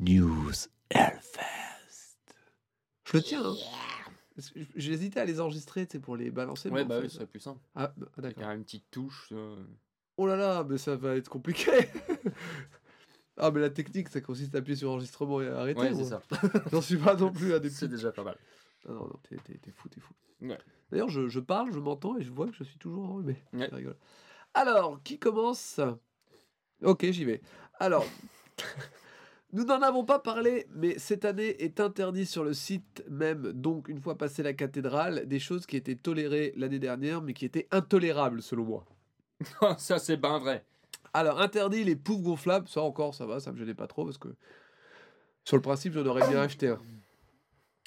News Hellfest. Je le tiens, hein. J'hésitais à les enregistrer, pour les balancer. Ouais, bah oui, ce serait plus simple. Ah, bah, Avec d'accord. une petite touche. euh, Oh là là, mais ça va être compliqué. ah, mais la technique, ça consiste à appuyer sur enregistrement et arrêter. Ouais, c'est ça. J'en suis pas non plus à des C'est déjà pas mal. Ah non, non, t'es, fou, t'es fou. Ouais. D'ailleurs, je, je parle, je m'entends et je vois que je suis toujours enrhumé. Ouais. C'est rigolo. Alors, qui commence? Ok, j'y vais. Alors, nous n'en avons pas parlé, mais cette année est interdit sur le site même, donc une fois passé la cathédrale, des choses qui étaient tolérées l'année dernière, mais qui étaient intolérables selon moi. ça, c'est ben vrai. Alors, interdit les poufs gonflables, ça encore, ça va, ça me gênait pas trop parce que sur le principe, j'en aurais bien acheté un.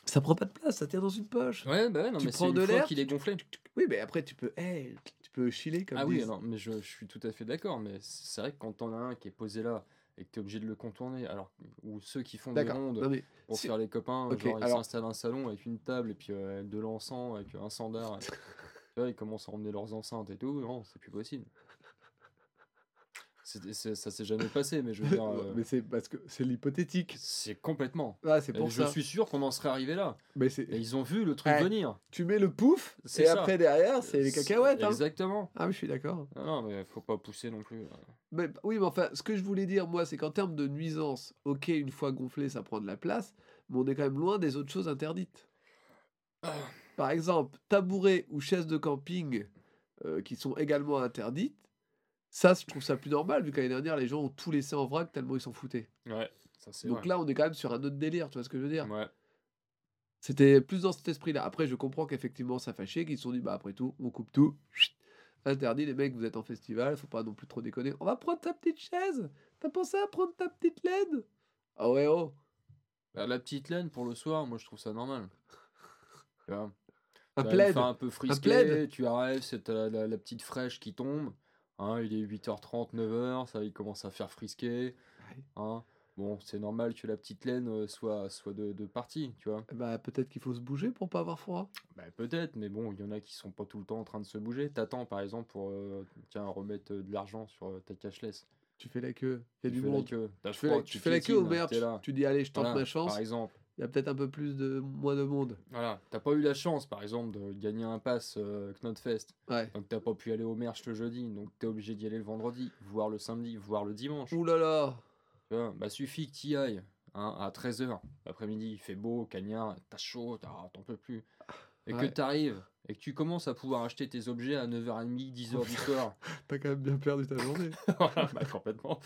Ça prend pas de place, ça tient dans une poche. Ouais, bah ouais, non, Tu mais c'est prends une de fois l'air, qu'il est gonflé. Oui, mais après, tu peux, hey, tu peux chiller comme Ah oui, disent. non, mais je, je suis tout à fait d'accord. Mais c'est vrai que quand t'en as un qui est posé là et que t'es obligé de le contourner, alors ou ceux qui font des rondes Non, mais pour si- faire les copains, Ok, genre ils alors- s'installent un salon avec une table et puis euh, de l'encens avec un sandar. et- vois, ils commencent à emmener leurs enceintes et tout. Non, c'est plus possible. Ça s'est jamais passé, mais je veux dire, euh, mais c'est parce que c'est l'hypothétique. c'est complètement. Ah, c'est Et pour je ça. suis sûr qu'on en serait arrivé là. Mais Et ils ont vu le truc venir. tu mets le pouf, C'est et ça. après derrière, c'est les cacahuètes. Hein. Exactement. Ah, mais je suis d'accord. Non, non, mais faut pas pousser non plus. Mais, oui, mais enfin, ce que je voulais dire, moi, c'est qu'en termes de nuisance, ok, une fois gonflé, ça prend de la place, mais on est quand même loin des autres choses interdites. Ah. Par exemple, tabouret ou chaise de camping euh, qui sont également interdites, ça, je trouve ça plus normal, vu qu'année dernière, les gens ont tout laissé en vrac tellement ils s'en foutaient. Ouais, ça c'est Donc vrai. là, on est quand même sur un autre délire, tu vois ce que je veux dire? Ouais. C'était plus dans cet esprit-là. Après, je comprends qu'effectivement, ça fâchait, qu'ils se sont dit, bah après tout, on coupe tout. chut, Interdit, les mecs, vous êtes en festival, faut pas non plus trop déconner. On va prendre ta petite chaise. T'as pensé à prendre ta petite laine? Ah ouais, oh. Bah, la petite laine pour le soir, moi je trouve ça normal. Tu vois, Un plaid. un peu frisqué, plaid. tu arrives, c'est la, la- la petite fraîche qui tombe. Hein, il est 8h30, 9h, ça il commence à faire frisquer. Ouais. Hein. Bon, c'est normal que la petite laine euh, soit, soit de, de partie, tu vois. Bah, peut-être qu'il faut se bouger pour pas avoir froid. Bah, peut-être, mais bon, il y en a qui sont pas tout le temps en train de se bouger. T'attends par exemple pour euh, tiens, remettre euh, de l'argent sur ta cashless. Tu fais la queue. Il y a Tu du fais la monde. queue, t'as Tu fais, la, tu fais la queue au piétines, maire. t'es Tu, tu dis, allez, je tente Voilà, ma chance. Par exemple. Il y a peut-être un peu plus de moins de monde. Voilà, t'as pas eu la chance, par exemple, de gagner un pass euh, Knotfest. Ouais. Donc t'as pas pu aller au merch le jeudi, donc t'es obligé d'y aller le vendredi, voire le samedi, voire le dimanche. Ouh là bah suffit que t'y ailles hein, à 13h. L'après-midi, il fait beau, cagnard, t'as chaud, t'en peux plus. Et que Ouais. t'arrives et que tu commences à pouvoir acheter tes objets à 9h30, 10h du soir. T'as quand même bien perdu ta journée. voilà, bah complètement.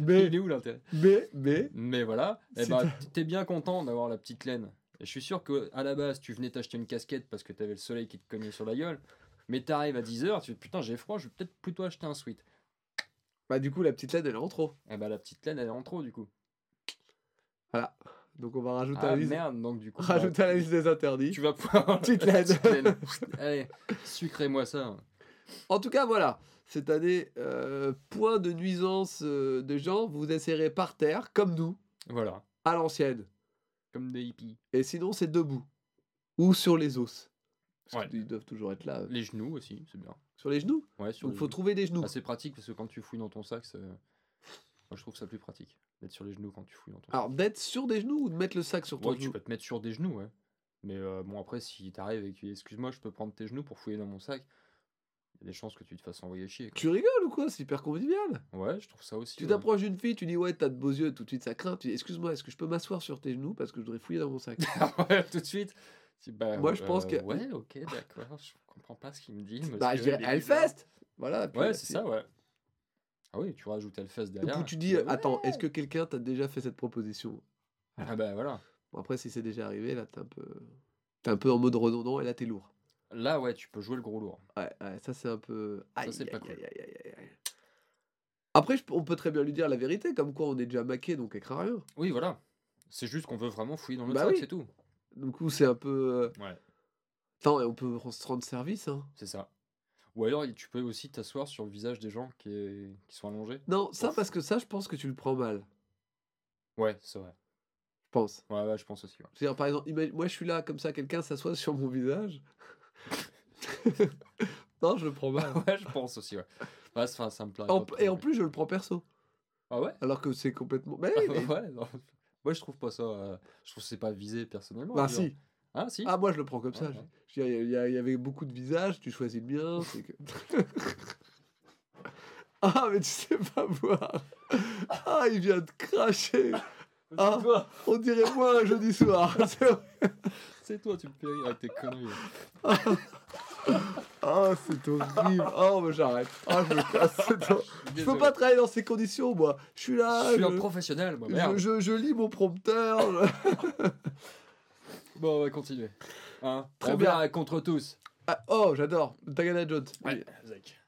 mais, Il est où l'intérêt? mais, mais. Mais voilà, eh Si ben, t'as- t'es bien content d'avoir la petite laine. Et je suis sûr que à la base, tu venais t'acheter une casquette parce que t'avais le soleil qui te cognait sur la gueule. Mais t'arrives à 10h, tu fais putain, j'ai froid, je vais peut-être plutôt acheter un sweat. Bah, du coup, la petite laine, elle est en trop. Et bah la petite laine, elle est en trop du coup. Voilà. Donc, on va rajouter, à Ah la liste, merde, donc du coup, rajouter à la liste des interdits. tu vas pouvoir. Petite laine. Allez, sucrez-moi ça. En tout cas, voilà. Cette année, euh, point de nuisance euh, de gens, vous essayerez par terre, comme nous, Voilà. à l'ancienne. Comme des hippies. Et sinon, c'est debout. Ou sur les os. Parce Ouais. qu'ils doivent toujours être là. euh, Les genoux aussi, c'est bien. Sur les genoux. Ouais, sur Donc, les faut genoux. trouver des genoux. C'est pratique parce que quand tu fouilles dans ton sac, moi je trouve ça plus pratique d'être sur les genoux quand tu fouilles dans ton Alors, d'être sur des genoux ou de mettre le sac sur ton Ouais, tu peux te mettre sur des genoux, ouais. Mais euh, bon, après, si t'arrives et que excuse-moi, je peux prendre tes genoux pour fouiller dans mon sac, il y a des chances que tu te fasses envoyer chier. quoi. Tu rigoles ou quoi? C'est hyper convivial. Ouais, je trouve ça aussi. Tu ouais. t'approches d'une fille, tu dis ouais, t'as de beaux yeux, tout de suite ça craint. Tu dis excuse-moi, est-ce que je peux m'asseoir sur tes genoux parce que je voudrais fouiller dans mon sac? Ouais, tout de suite. Bah, Moi, je pense euh, que- Ouais, ok, d'accord, je comprends pas ce qu'il me dit. Bah, je dirais. Hellfest Voilà. puis Ouais, c'est ça, ouais. Ah oui, tu rajoutes Hellfest derrière. Ou tu dis, bah, attends, est-ce que quelqu'un t'a déjà fait cette proposition? Ah bah voilà. Bon, après, si c'est déjà arrivé, là, t'es un peu. T'es un peu en mode redondant et là, t'es lourd. Là, ouais, tu peux jouer le gros lourd. Ouais, ouais, ça, c'est un peu. Ça, Aïe, c'est pas aïe, cool. Après, je- on peut très bien lui dire la vérité, comme quoi on est déjà maqué, donc elle craint rien. Oui, voilà. C'est juste qu'on veut vraiment fouiller dans notre Bah sac, oui. c'est tout. Du coup, c'est un peu. euh, Ouais. Attends, et on peut se rendre service, hein. C'est ça. Ou alors, tu peux aussi t'asseoir sur le visage des gens qui, est- qui sont allongés. Non, ça, Ouf. parce que ça, je pense que tu le prends mal. Ouais, c'est vrai. Je pense. Ouais, ouais, je pense aussi. ouais. C'est-à-dire, par exemple, imagine- moi, je suis là, comme ça, quelqu'un s'assoit sur mon visage. non, je le prends mal. ouais, je pense aussi, ouais. Ouais, ça, ça me En- trop, et en plus, je le prends perso. Ah ouais? Alors que c'est complètement. Mais, mais- Ouais, non. Moi, je trouve pas ça. euh, Je trouve que c'est pas visé personnellement. Bah, si. Ah, si. Ah, moi, je le prends comme ça. ouais. Il y, avait beaucoup de visages, tu choisis le que... ah, mais tu sais pas voir. Ah, il vient de cracher. Ah. On dirait moi un jeudi soir. C'est toi, tu me fais rire avec tes conneries. Ah, c'est horrible. Oh, mais j'arrête. Ah, je me casse. Je peux pas travailler dans ces conditions, moi. Je suis là. Je suis un professionnel, moi, je, merde. je- je lis mon prompteur. Bon, on va continuer. Hein Très on bien. verra contre tous. Ah, oh, j'adore. Tagada Jones. Ouais, Zach.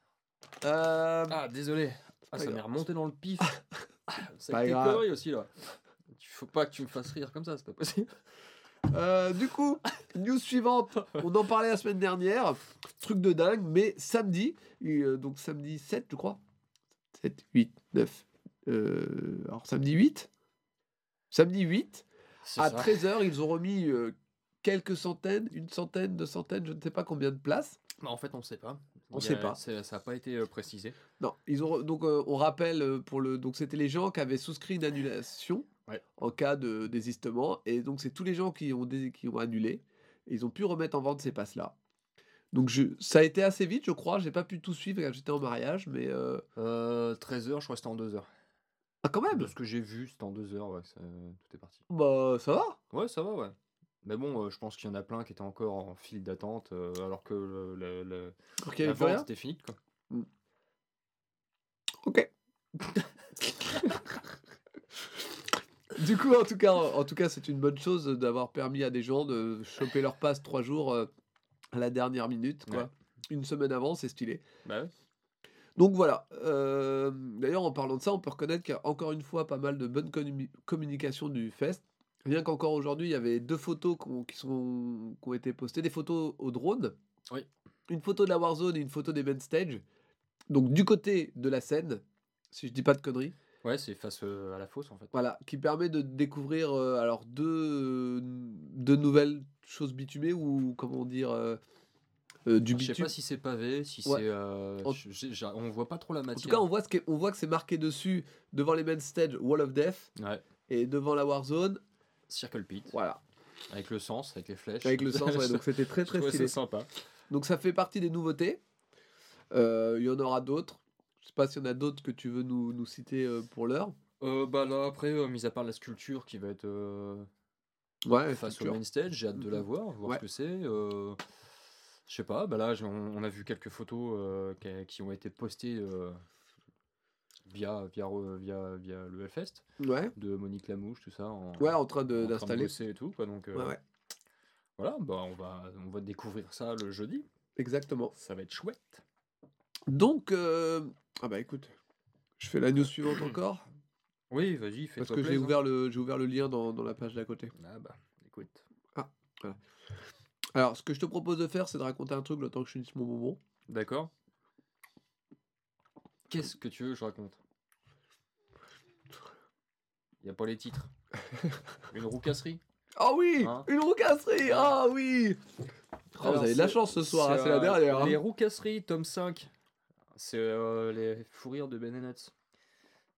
Euh, Ah, désolé. Ah, ça m'est remonté dans le pif. Ah, C'est Pas avec tes grave. conneries aussi, là. Il faut pas que tu me fasses rire comme ça, c'est pas possible. Euh, du coup, news suivante. On en parlait la semaine dernière. Truc de dingue, mais samedi, euh, donc samedi 7, je crois. 7, 8, 9. euh, alors samedi 8. Samedi 8, C'est à ça. 13h, ils ont remis euh, quelques centaines, une centaine, deux centaines, je ne sais pas combien de places. Bah, en fait, on sait pas. On y sait pas. Ça n'a pas été euh, précisé. Non, ils ont donc euh, on rappelle pour le donc c'était les gens qui avaient souscrit une annulation Ouais. en cas de désistement et donc c'est tous les gens qui ont qui ont annulé et ils ont pu remettre en vente ces passes là. Donc je ça a été assez vite je crois, j'ai pas pu tout suivre j'étais en mariage mais euh, Euh, 13h, je crois que c'était en 2h. Ah quand même. De ce que j'ai vu, c'était en 2h, ouais, ça- tout est parti. Bah ça va. Ouais, ça va, ouais. Mais bon, euh, je pense qu'il y en a plein qui étaient encore en file d'attente, euh, alors que le, le- le- Ok, la vente rien. était finie, quoi. Ok. du coup, en tout cas, en tout cas, c'est une bonne chose d'avoir permis à des gens de choper leur passe trois jours euh, à la dernière minute, quoi. Ouais. Une semaine avant, c'est stylé. Bah ouais. Donc voilà. euh, D'ailleurs, en parlant de ça, on peut reconnaître qu'il y a encore une fois pas mal de bonne communi- communication du fest. Rien qu'encore aujourd'hui, il y avait deux photos qu'on- qui, sont, qui ont été postées, des photos au drone. Oui. Une photo de la Warzone et une photo des main stage. Donc du côté de la scène, si je dis pas de conneries. Ouais, c'est face euh, à la fosse, en fait. Voilà, qui permet de découvrir euh, alors deux, deux nouvelles choses bitumées ou comment dire euh, du Je sais bitume. pas si c'est pavé, si Ouais. c'est. euh, En- on voit pas trop la En matière. tout cas, on voit, ce qui est- on voit que c'est marqué dessus devant les main stage Wall of Death Ouais. et devant la Warzone. Circle Pit. Voilà, Avec le sens, avec les flèches. avec le sens. ouais, donc c'était très très stylé. sympa. Donc ça fait partie des nouveautés. Euh, Il y en aura d'autres. Je sais pas s'il y en a d'autres que tu veux nous, nous citer euh, pour l'heure. Bah là, après, mis à part la sculpture qui va être Ouais, face au main stage, j'ai hâte de la Mhm. voir, voir Ouais. ce que c'est. euh, je sais pas, bah là, on, on a vu quelques photos euh, qui, qui ont été postées euh, via, via, via, via le Hellfest, Ouais, de Monique Lamouche, tout ça. En, ouais, en train d'installer. et tout, quoi. Donc, euh, Ouais, ouais, voilà, bah on va, on va découvrir ça le jeudi. exactement. Ça va être chouette. Donc, ah bah écoute, je fais la news suivante encore. Oui, vas-y, fais Parce que j'ai ouvert, le, ouvert le lien dans, dans la page d'à côté. Ah bah, écoute. Alors, ce que je te propose de faire, c'est de raconter un truc le temps que je finisse mon bonbon. D'accord. Qu'est-ce que tu veux que je raconte? Y a pas les titres. Une roucasserie? Ah oui Hein? Une roucasserie Ah oui Oh, Alors, Vous avez de la c'est- chance ce soir, hein, c'est la euh, dernière. hein. Les roucasseries, tome 5. C'est euh, les fous rires de Ben.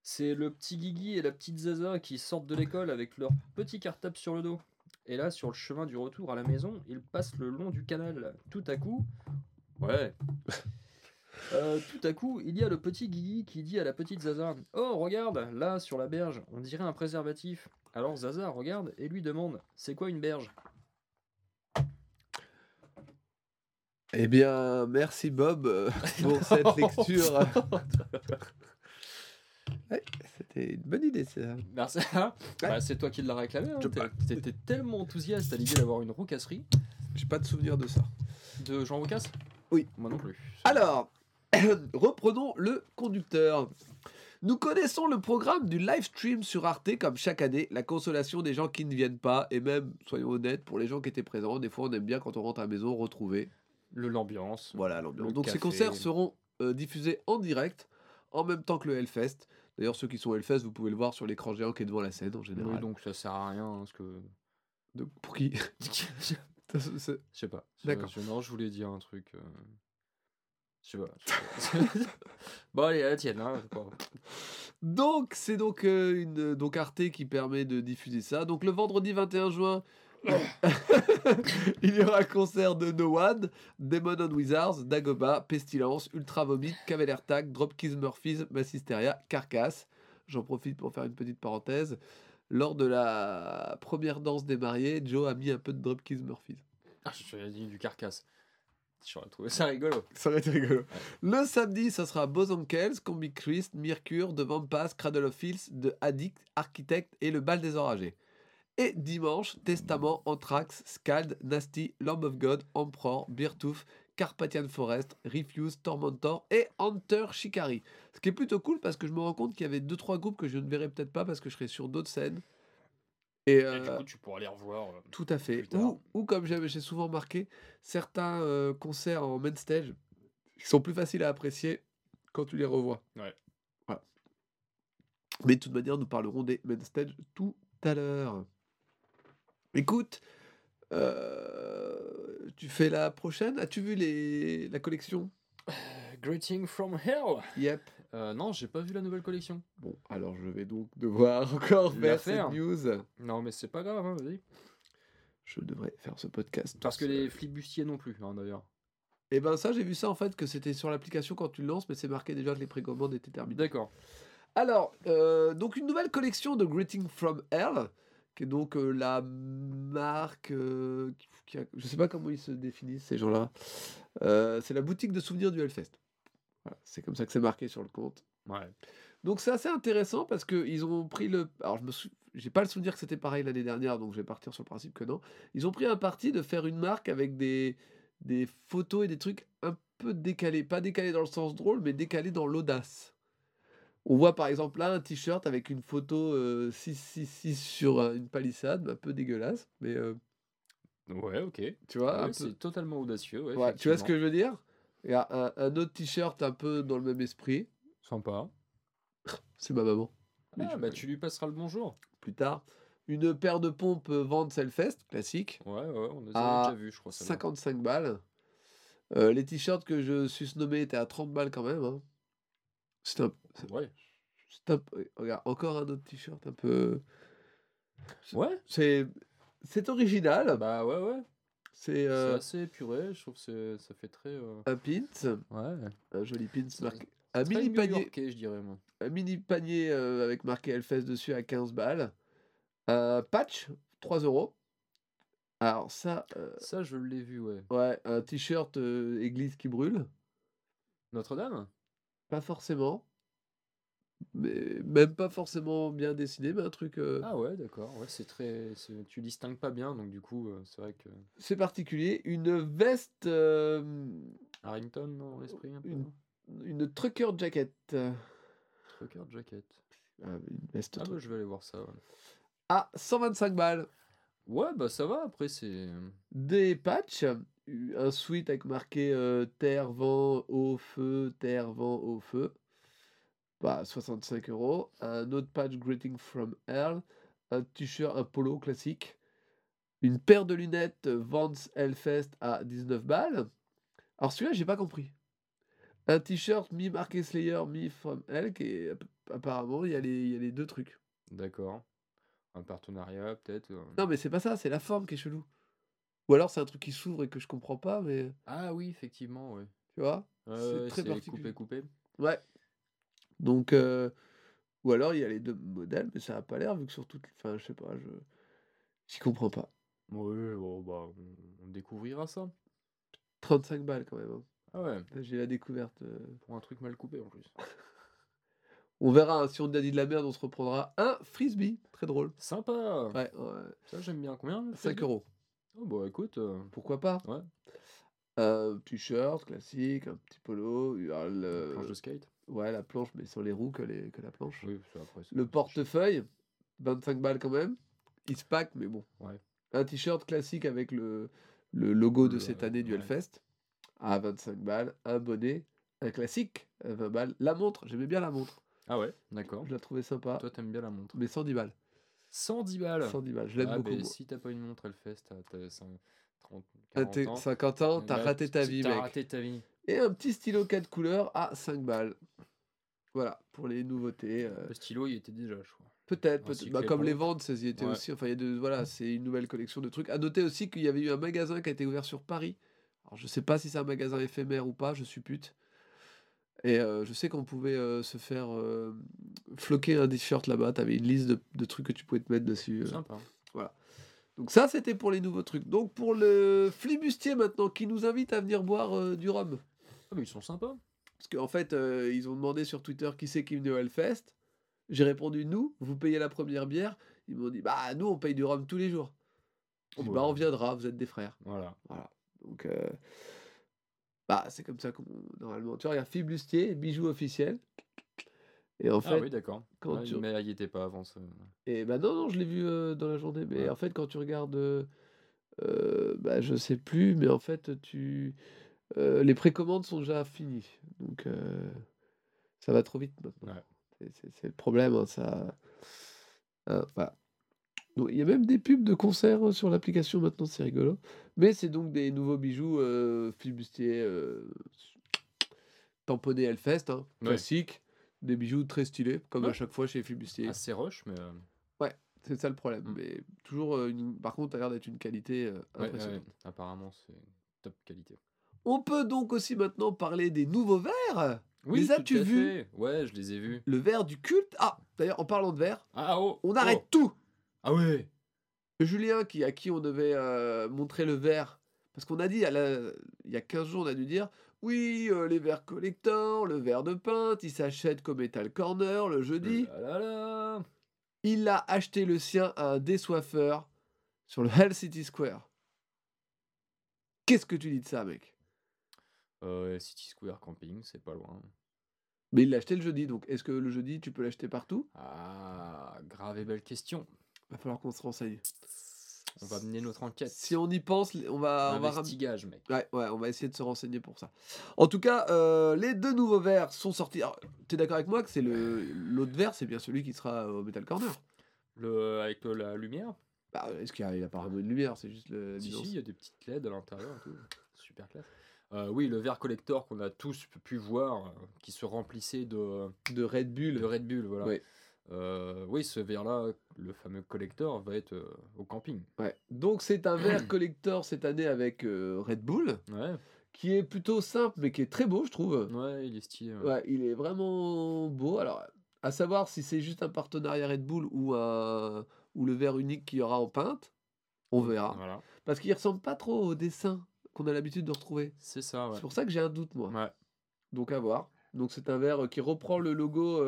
C'est le petit Guigui et la petite Zaza qui sortent de l'école avec leur petit cartable sur le dos. Et là, sur le chemin du retour à la maison, ils passent le long du canal. Tout à coup. Ouais. Euh, tout à coup, il y a le petit Guigui qui dit à la petite Zaza Oh, regarde, là, sur la berge, on dirait un préservatif. Alors Zaza regarde et lui demande C'est quoi une berge? Eh bien, merci Bob euh, pour cette lecture. Ouais, C'était une bonne idée, ça. Merci. Bah, c'est toi qui l'as réclamé. hein. Je- T'es- T'étais tellement enthousiaste à l'idée d'avoir une rocasserie J'ai pas de souvenir de ça. de Jean Rocasse Oui. Moi non plus. Alors, reprenons le conducteur. Nous connaissons le programme du live stream sur Arte comme chaque année, la consolation des gens qui ne viennent pas, et même, soyons honnêtes, pour les gens qui étaient présents, des fois on aime bien quand on rentre à la maison retrouver Le l'ambiance. voilà l'ambiance. Le Donc ces café. concerts seront euh, diffusés en direct, en même temps que le Hellfest. D'ailleurs, ceux qui sont Hellfest, vous pouvez le voir sur l'écran géant qui est devant la scène en général. Oui, donc ça sert à rien. hein, parce que... De- pour qui? Je sais pas. D'accord. je- Non, je voulais dire un truc. euh, Je sais pas. je sais pas. bon, allez, à la tienne. Hein, Donc, c'est donc euh, une donc Arte qui permet de diffuser ça. Donc, le vendredi 21 juin, il y aura un concert de No One, Demon on Wizards, Dagoba, Pestilence, Ultra Vomit, Cavalier Tag, Dropkiss Murphys, Massisteria, Carcass. J'en profite pour faire une petite parenthèse. Lors de la première danse des mariés, Joe a mis un peu de Dropkiss Murphys. Ah, je dit du carcasse. J'aurais trouvé ça rigolo. Ça aurait été rigolo. Le samedi, ça sera Bozonkels, Combi Christ, Mercure, The Vampas, Cradle of Filth, The Addict, Architect et le Bal des Enragés. Et dimanche, Testament, Anthrax, Scald, Nasty, Lamb of God, Emperor, Beertooth, Carpathian Forest, Refuse, Tormentor et Hunter Shikari. Ce qui est plutôt cool parce que je me rends compte qu'il y avait 2-3 groupes que je ne verrai peut-être pas parce que je serai sur d'autres scènes. Et, Et euh, du coup, tu pourras les revoir. euh, tout à fait. Ou, ou comme j'ai souvent marqué, certains euh, concerts en main stage qui sont plus faciles à apprécier quand tu les revois. Ouais. Voilà. Mais de toute manière, nous parlerons des main stage tout à l'heure. Écoute, euh, tu fais la prochaine? As-tu vu les, la collection? Greeting from Hell. Yep. Euh, non, j'ai pas vu la nouvelle collection. Bon, alors je vais donc devoir encore faire cette news. Non, mais c'est pas grave, hein, vas-y. Je devrais faire ce podcast. Parce que les flibustiers non plus, hein, d'ailleurs. Et ben ça, j'ai vu ça en fait, que c'était sur l'application quand tu le lances, mais c'est marqué déjà que les précommandes étaient terminées. D'accord. Alors, euh, donc une nouvelle collection de Greeting from Hell, qui est donc euh, la marque, euh, qui, a- je sais pas comment ils se définissent ces gens-là. Euh, c'est la boutique de souvenirs du Hellfest. Voilà, c'est comme ça que c'est marqué sur le compte. Ouais. Donc c'est assez intéressant parce que ils ont pris le. Alors je me sou- j'ai pas le souvenir que c'était pareil l'année dernière, donc je vais partir sur le principe que non. Ils ont pris un parti de faire une marque avec des des photos et des trucs un peu décalés, pas décalés dans le sens drôle, mais décalés dans l'audace. On voit par exemple là un t-shirt avec une photo euh, 666 sur euh, une palissade, un peu dégueulasse, mais euh, Ouais, ok. tu vois, Ouais, un peu- c'est totalement audacieux. Ouais, Ouais, tu vois ce que je veux dire? Il y a un, un autre t-shirt un peu dans le même esprit. Sympa. C'est ma maman. Mais Ah, bah tu lui passeras le bonjour. plus tard. Une paire de pompes Vans Hellfest, classique, Ouais, ouais, on les a déjà vus, je crois. celle-là. 55 balles. Euh, les t-shirts que je suis nommé étaient à 30 balles quand même. hein. C'est un, c'est- Ouais. un- Regarde, encore un autre t-shirt un peu. Ouais. C'est, c'est original. Bah ouais, ouais. c'est euh, assez épuré, je trouve que ça fait très. euh, un pins, Ouais. un joli pins marqué. Un mini panier, je dirais, moi. un mini panier euh, avec marqué Hellfest dessus à 15 balles. Un patch, 3 euros. Alors ça, euh, Ça, je l'ai vu, ouais. ouais, un t-shirt euh, église qui brûle. Notre-Dame? Pas forcément. Mais même pas forcément bien dessiné, mais un truc. euh, Ah ouais, d'accord. Ouais, c'est très. c'est- Tu distingues pas bien, donc du coup, euh, c'est vrai que. C'est particulier. Une veste. euh, Harrington dans l'esprit un peu. Une- non? une trucker jacket. euh, Trucker jacket. ah, une veste Ah bah je vais aller voir ça. ouais. À 125 balles. Ouais, bah ça va, après c'est. Des patchs. Un suite avec marqué euh, terre, vent, eau, feu, terre, vent, eau, feu. bah, 65 euros. Un autre patch Greeting from Hell. Un t-shirt, un polo classique. Une paire de lunettes euh, Vans Hellfest à 19 balles. Alors celui-là, j'ai pas compris. Un t-shirt mi-marqué Slayer, mi-from Hell, qui est app- apparemment, il y, y a les deux trucs. D'accord. Un partenariat, peut-être. euh. Non, mais c'est pas ça, c'est la forme qui est chelou. Ou alors c'est un truc qui s'ouvre et que je comprends pas, mais Ah oui, effectivement, ouais. tu vois Ouais, très c'est particulier. coupé, coupé. Ouais. Donc, euh, ou alors il y a les deux modèles, mais ça a pas l'air vu que sur. Enfin, je sais pas, je. J'y comprends pas. Ouais, bon, bah, on, on découvrira ça. 35 balles quand même. hein. Ah ouais, Là, J'ai la découverte. euh. pour un truc mal coupé en plus. On verra, hein, si on a dit de la merde, on se reprendra. Un frisbee, très drôle. Sympa Ouais, ouais. Ça, j'aime bien. Combien le 5 frisbee euros. Oh, bah écoute, euh, Pourquoi pas? ouais, Un t-shirt classique, un petit polo, euh, le- planche de skate. ouais, la planche, mais sans les roues que, les, que la planche. Oui, ça, après, c'est- Le portefeuille, 25 balles quand même. Il se pack, mais bon. Ouais. Un t-shirt classique avec le, le logo de Le- cette année du ouais. Hellfest à 25 balles. Un bonnet, un classique à 20 balles. La montre, j'aimais bien la montre. Ah ouais, d'accord. Je la trouvais sympa. Toi, t'aimes bien la montre. Mais 110 balles. 110 balles 110 balles, je l'aime Ah, beaucoup. mais si t'as pas une montre Hellfest, t'as t'as cin- 30, 40 t'es ans. 50 ans, t'as raté ta vie, T'as mec. raté ta vie. Et un petit stylo 4 couleurs à 5 balles. Voilà, pour les nouveautés. euh, Le stylo, il était déjà, je crois. Peut-être, Bah, comme les ventes, ça y était Ouais. aussi. Enfin, il y a de, voilà, c'est une nouvelle collection de trucs. À noter aussi qu'il y avait eu un magasin qui a été ouvert sur Paris. Alors, je sais pas si c'est un magasin éphémère ou pas, je suis pute. Et euh, je sais qu'on pouvait euh, se faire euh, floquer un t-shirt là-bas. T'avais une liste de, de trucs que tu pouvais te mettre dessus. Sympa. Donc ça, c'était pour les nouveaux trucs. Donc pour le flibustier maintenant, qui nous invite à venir boire du rhum. Ah, mais ils sont sympas. Parce qu'en fait, ils ont demandé sur Twitter qui c'est qui venait au Hellfest. J'ai répondu nous, vous payez la première bière. Ils m'ont dit bah nous on paye du rhum tous les jours. J'ai dit, Oh, bah on viendra, vous êtes des frères. Voilà. Voilà. Donc bah c'est comme ça qu'on normalement. Tu regardes Flibustier, bijou officiel. Et en Ah fait, oui, d'accord. quand Ouais, tu- Mais il était pas avant ça. et bah non non je l'ai vu euh, dans la journée. Mais Ouais. en fait quand tu regardes, euh, euh, bah je sais plus, mais en fait tu euh, les précommandes sont déjà finies. Donc ça va trop vite maintenant. Ouais. C'est- le problème, hein, ça. Hein, voilà. Donc, il y a même des pubs de concerts sur l'application maintenant, c'est rigolo. Mais c'est donc des nouveaux bijoux euh, flibustiers euh, tamponnés Hellfest, hein, Ouais. classiques. Des bijoux très stylés, comme à Ouais. chaque fois chez Flibustier. Assez rush, mais. euh, C'est ça le problème. Mm. Mais toujours, euh, une... par contre, ça a l'air d'être une qualité ouais, ouais, impressionnante. ouais. Apparemment, c'est top qualité. On peut donc aussi maintenant parler des nouveaux verres. Les tout as-tu vus? Ouais, je les ai vus. Le verre du culte. Ah, d'ailleurs, en parlant de verre, Ah, oh on oh. arrête tout. Ah ouais Julien, qui, à qui on devait euh, montrer le verre, parce qu'on a dit, à la- il y a 15 jours, on a dû dire, oui, euh, les verres collector, le verre de pinte, il s'achète comme Metal Corner le jeudi. Là là Il a acheté le sien à un désoiffeur sur le Hell City Square. Qu'est-ce que tu dis de ça, mec? Euh, City Square Camping, c'est pas loin. Mais il l'a acheté le jeudi, donc est-ce que le jeudi, tu peux l'acheter partout? Ah, grave et belle question. Va falloir qu'on se renseigne. On va mener notre enquête. Si on y pense, on va, on va mec. Ouais, ouais, on va essayer de se renseigner pour ça. En tout cas, euh, les deux nouveaux verres sont sortis. Alors, T'es d'accord avec moi que c'est le l'autre verre, c'est bien celui qui sera au Metal Corner? Le, avec la lumière? Bah, Est-ce qu'il y a, a apparemment une lumière C'est juste le. Si, il y a des petites LED à l'intérieur et tout. Super classe. Euh, oui, le verre collector qu'on a tous pu- voir, euh, qui se remplissait de, De Red Bull. de Red Bull, voilà. Ouais. Euh, oui, ce verre-là, le fameux collector, va être euh, au camping. Ouais. Donc c'est un verre collector cette année avec euh, Red Bull, Ouais, qui est plutôt simple mais qui est très beau, je trouve. ouais, il est stylé. ouais. Ouais, il est vraiment beau. Alors, à savoir si c'est juste un partenariat Red Bull ou, un, ou le verre unique qu'il y aura en pinte, on verra. Voilà, Parce qu'il ressemble pas trop au dessin qu'on a l'habitude de retrouver. c'est ça, ouais. C'est pour ça que j'ai un doute, moi. Ouais. Donc à voir. Donc c'est un verre qui reprend le logo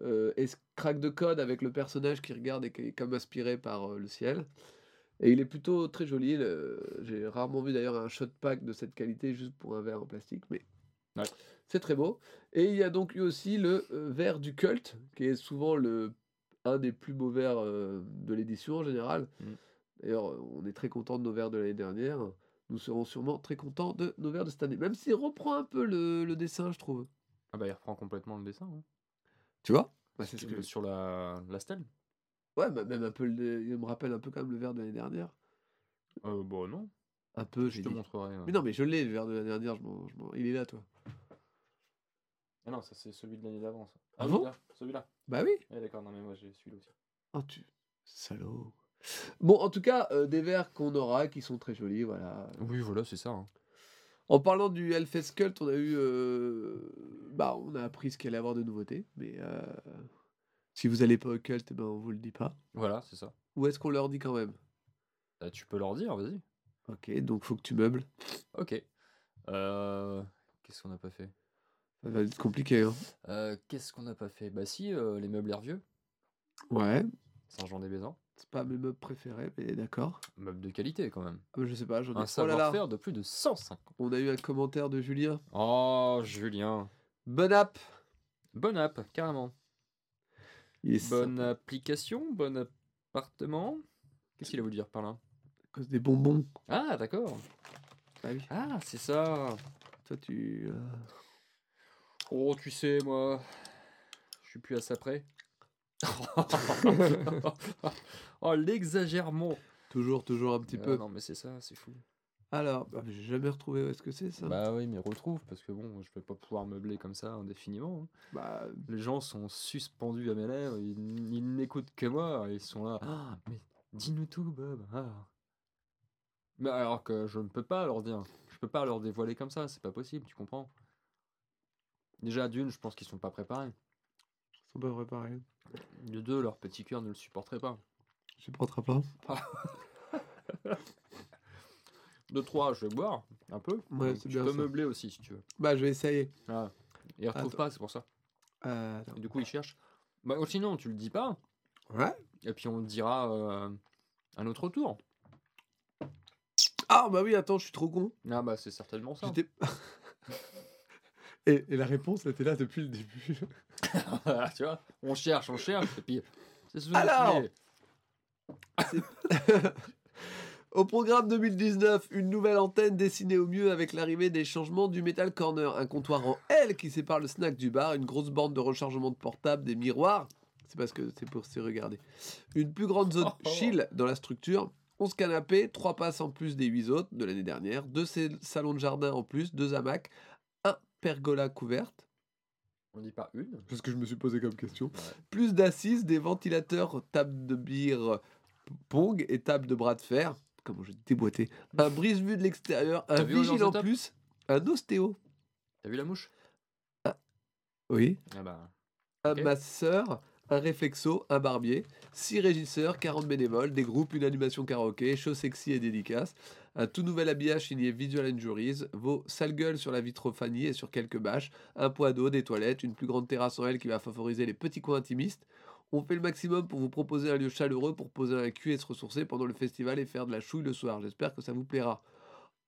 euh, es- crack de code avec le personnage qui regarde et qui est comme inspiré par euh, le ciel. Et il est plutôt très joli. J'ai rarement vu d'ailleurs un shot pack de cette qualité juste pour un verre en plastique, mais Ouais. c'est très beau. Et il y a donc eu aussi le euh, verre du cult, qui est souvent le un des plus beaux verres euh, de l'édition en général. Mm. D'ailleurs, on est très content de nos verres de l'année dernière. Nous serons sûrement très contents de nos verres de cette année, même s'il reprend un peu le, le dessin, je trouve. Ah bah il reprend complètement le dessin. ouais. Tu vois? Bah, ce Sur- que... Sur la, la stèle Ouais, bah, même un peu, le- il me rappelle un peu quand même le verre de l'année dernière. euh, Bon, non. Un peu, Je te dit. montrerai. euh. Mais non, mais je l'ai, le verre de l'année dernière, je m'en- je m'en- il est là, toi. Ah non, ça c'est celui de l'année d'avant. ça. Ah bon? là, celui-là. Bah oui Ouais, d'accord, non, mais moi j'ai celui-là aussi. Oh, tu... Salaud Bon, en tout cas, euh, des verres qu'on aura, qui sont très jolis, voilà. Oui, voilà, c'est ça. hein. En parlant du Hellfest Cult, on a eu... euh, Bah, on a appris ce qu'il allait avoir de nouveautés, mais... euh, Si vous allez pas au Cult, eh ben, on vous le dit pas. Voilà, c'est ça. Ou est-ce qu'on leur dit quand même? Bah, tu peux leur dire, vas-y. Ok, donc faut que tu meubles. Ok. Euh, Qu'est-ce qu'on n'a pas fait? Ça va être compliqué, hein. Euh, Qu'est-ce qu'on n'a pas fait? Bah si, euh, les meubles vieux. Ouais, Saint-Jean-des-Maisons. C'est pas mes meubles préférés, mais d'accord. Meubles de qualité quand même. Ah, Je sais pas, j'en ai... Un Oh savoir-faire de plus de 150. on a eu un commentaire de Julien. Oh, Julien. Bonne app Bonne app, carrément. Bonne application, bon appartement. Qu'est-ce qu'il a voulu dire par là? À cause des bonbons. Ah, d'accord. Ah oui. Ah, c'est ça. Toi, tu... euh, Oh, tu sais, moi, je suis plus à ça près. Oh, l'exagèrement. Toujours, toujours un petit Ah, peu. Non, mais c'est ça, c'est fou. Alors, bah, j'ai jamais retrouvé où est-ce que c'est ça. Bah oui, mais retrouve, parce que bon, je vais pas pouvoir meubler comme ça indéfiniment. hein. Bah, Les gens sont suspendus à mes lèvres, ils, ils n'écoutent que moi, ils sont là. Ah, mais dis-nous tout, Bob. ah. Mais alors que je ne peux pas leur dire, je peux pas leur dévoiler comme ça, c'est pas possible, tu comprends Déjà, d'une, je pense qu'ils sont pas préparés. Sont pas préparés. De deux, leur petit cœur ne le supporterait pas. Je supporterai pas. De trois, je vais boire un peu. Ouais, tu bien peux ça. meubler aussi si tu veux. Bah, je vais essayer. Ah. Et ils retrouvent Attends. pas, c'est pour ça. Euh. Et du coup, ils cherchent. Bah, ou sinon, tu le dis pas, Ouais. et puis on le dira euh, à notre tour. Ah, bah oui, attends, je suis trop con. Ah bah c'est certainement ça. J'étais... et, et la réponse était là depuis le début. tu vois, on cherche, on cherche, et puis c'est ce Alors Au programme 2019, une nouvelle antenne dessinée au mieux avec l'arrivée des changements du Metal Corner, un comptoir en L qui sépare le snack du bar, une grosse bande de rechargement de portable, des miroirs, c'est parce que c'est pour se regarder, une plus grande zone Oh, chill dans la structure, 11 canapés, 3 passes en plus des 8 autres de l'année dernière, 2 salons de jardin en plus, 2 hamacs, pergola couverte, On dit pas une. c'est ce que je me suis posé comme question, Ouais. plus d'assises, des ventilateurs, table de bière Pong et table de bras de fer. Comment je déboîté. Un brise-vue de l'extérieur, un vigile en plus, un ostéo. T'as vu la mouche? Oui. Ah bah. Un masseur, un réflexo, un barbier, 6 régisseurs, 40 bénévoles, des groupes, une animation karaoké, show sexy et dédicace, un tout nouvel habillage signé Visual Injuries, vos sales gueules sur la vitrophanie et sur quelques bâches, un poids d'eau, des toilettes, une plus grande terrasse en L qui va favoriser les petits coins intimistes. On fait le maximum pour vous proposer un lieu chaleureux pour poser un cul et se ressourcer pendant le festival et faire de la chouille le soir. J'espère que ça vous plaira.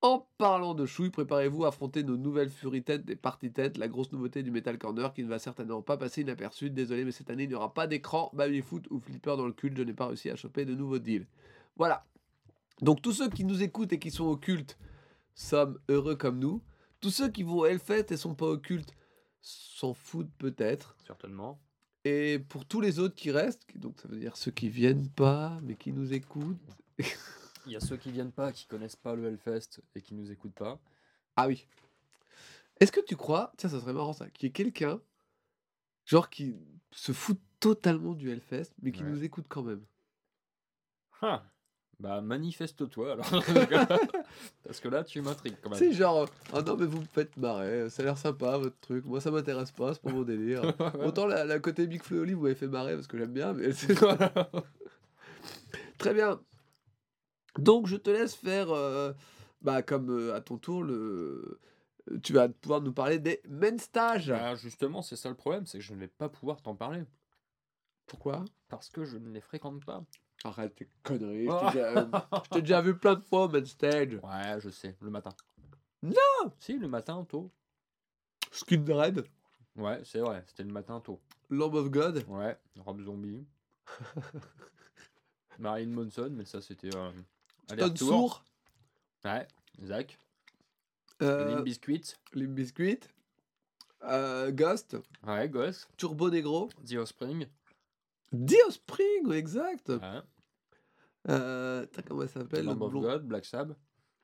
En parlant de chouille, préparez-vous à affronter nos nouvelles Fury Têtes et Party Têtes, la grosse nouveauté du Metal Corner qui ne va certainement pas passer inaperçue. Désolé, mais cette année, il n'y aura pas d'écran, baby-foot ou flipper dans le culte. Je n'ai pas réussi à choper de nouveaux deals. Voilà. Donc, tous ceux qui nous écoutent et qui sont au culte sommes heureux comme nous. Tous ceux qui vont au Hellfest et sont pas au culte s'en foutent peut-être. Certainement. Et pour tous les autres qui restent, donc ça veut dire ceux qui viennent pas, mais qui nous écoutent. Il y a ceux qui viennent pas, qui connaissent pas le Hellfest et qui nous écoutent pas. Ah oui. Est-ce que tu crois, tiens, ça serait marrant ça, qu'il y ait quelqu'un, genre qui se fout totalement du Hellfest, mais qui Ouais. nous écoute quand même? Ah Bah manifeste-toi alors. Parce que là tu m'intrigues quand même. C'est genre, ah non, mais vous me faites marrer, ça a l'air sympa votre truc, moi ça m'intéresse pas, c'est pas mon délire. Autant la, la côté Big Flo vous m'avez fait marrer parce que j'aime bien, mais c'est Très bien. Donc je te laisse faire, euh, bah, comme euh, à ton tour, le... tu vas pouvoir nous parler des main stages. Ah, justement, c'est ça le problème, c'est que je ne vais pas pouvoir t'en parler. Pourquoi? Parce que je ne les fréquente pas. Arrête tes conneries. Je t'ai déjà, euh, je t'ai déjà vu plein de fois au main stage. Ouais, je sais, le matin. Non Si, le matin tôt. Skin Red, Ouais, c'est vrai, c'était le matin tôt. Lamb of God. Ouais, Rob Zombie. Marine Monson, mais ça c'était. Euh, Stone aller-retour. Sour. Ouais, Zach. Euh, Limp Bizkit. Limp. Euh, Ghost, Ouais, Ghost, Turbo Negro, The Offspring. Dio Spring, exact. Ouais. Euh, comment elle s'appelle Lamb of blonde, God, Black Sabbath.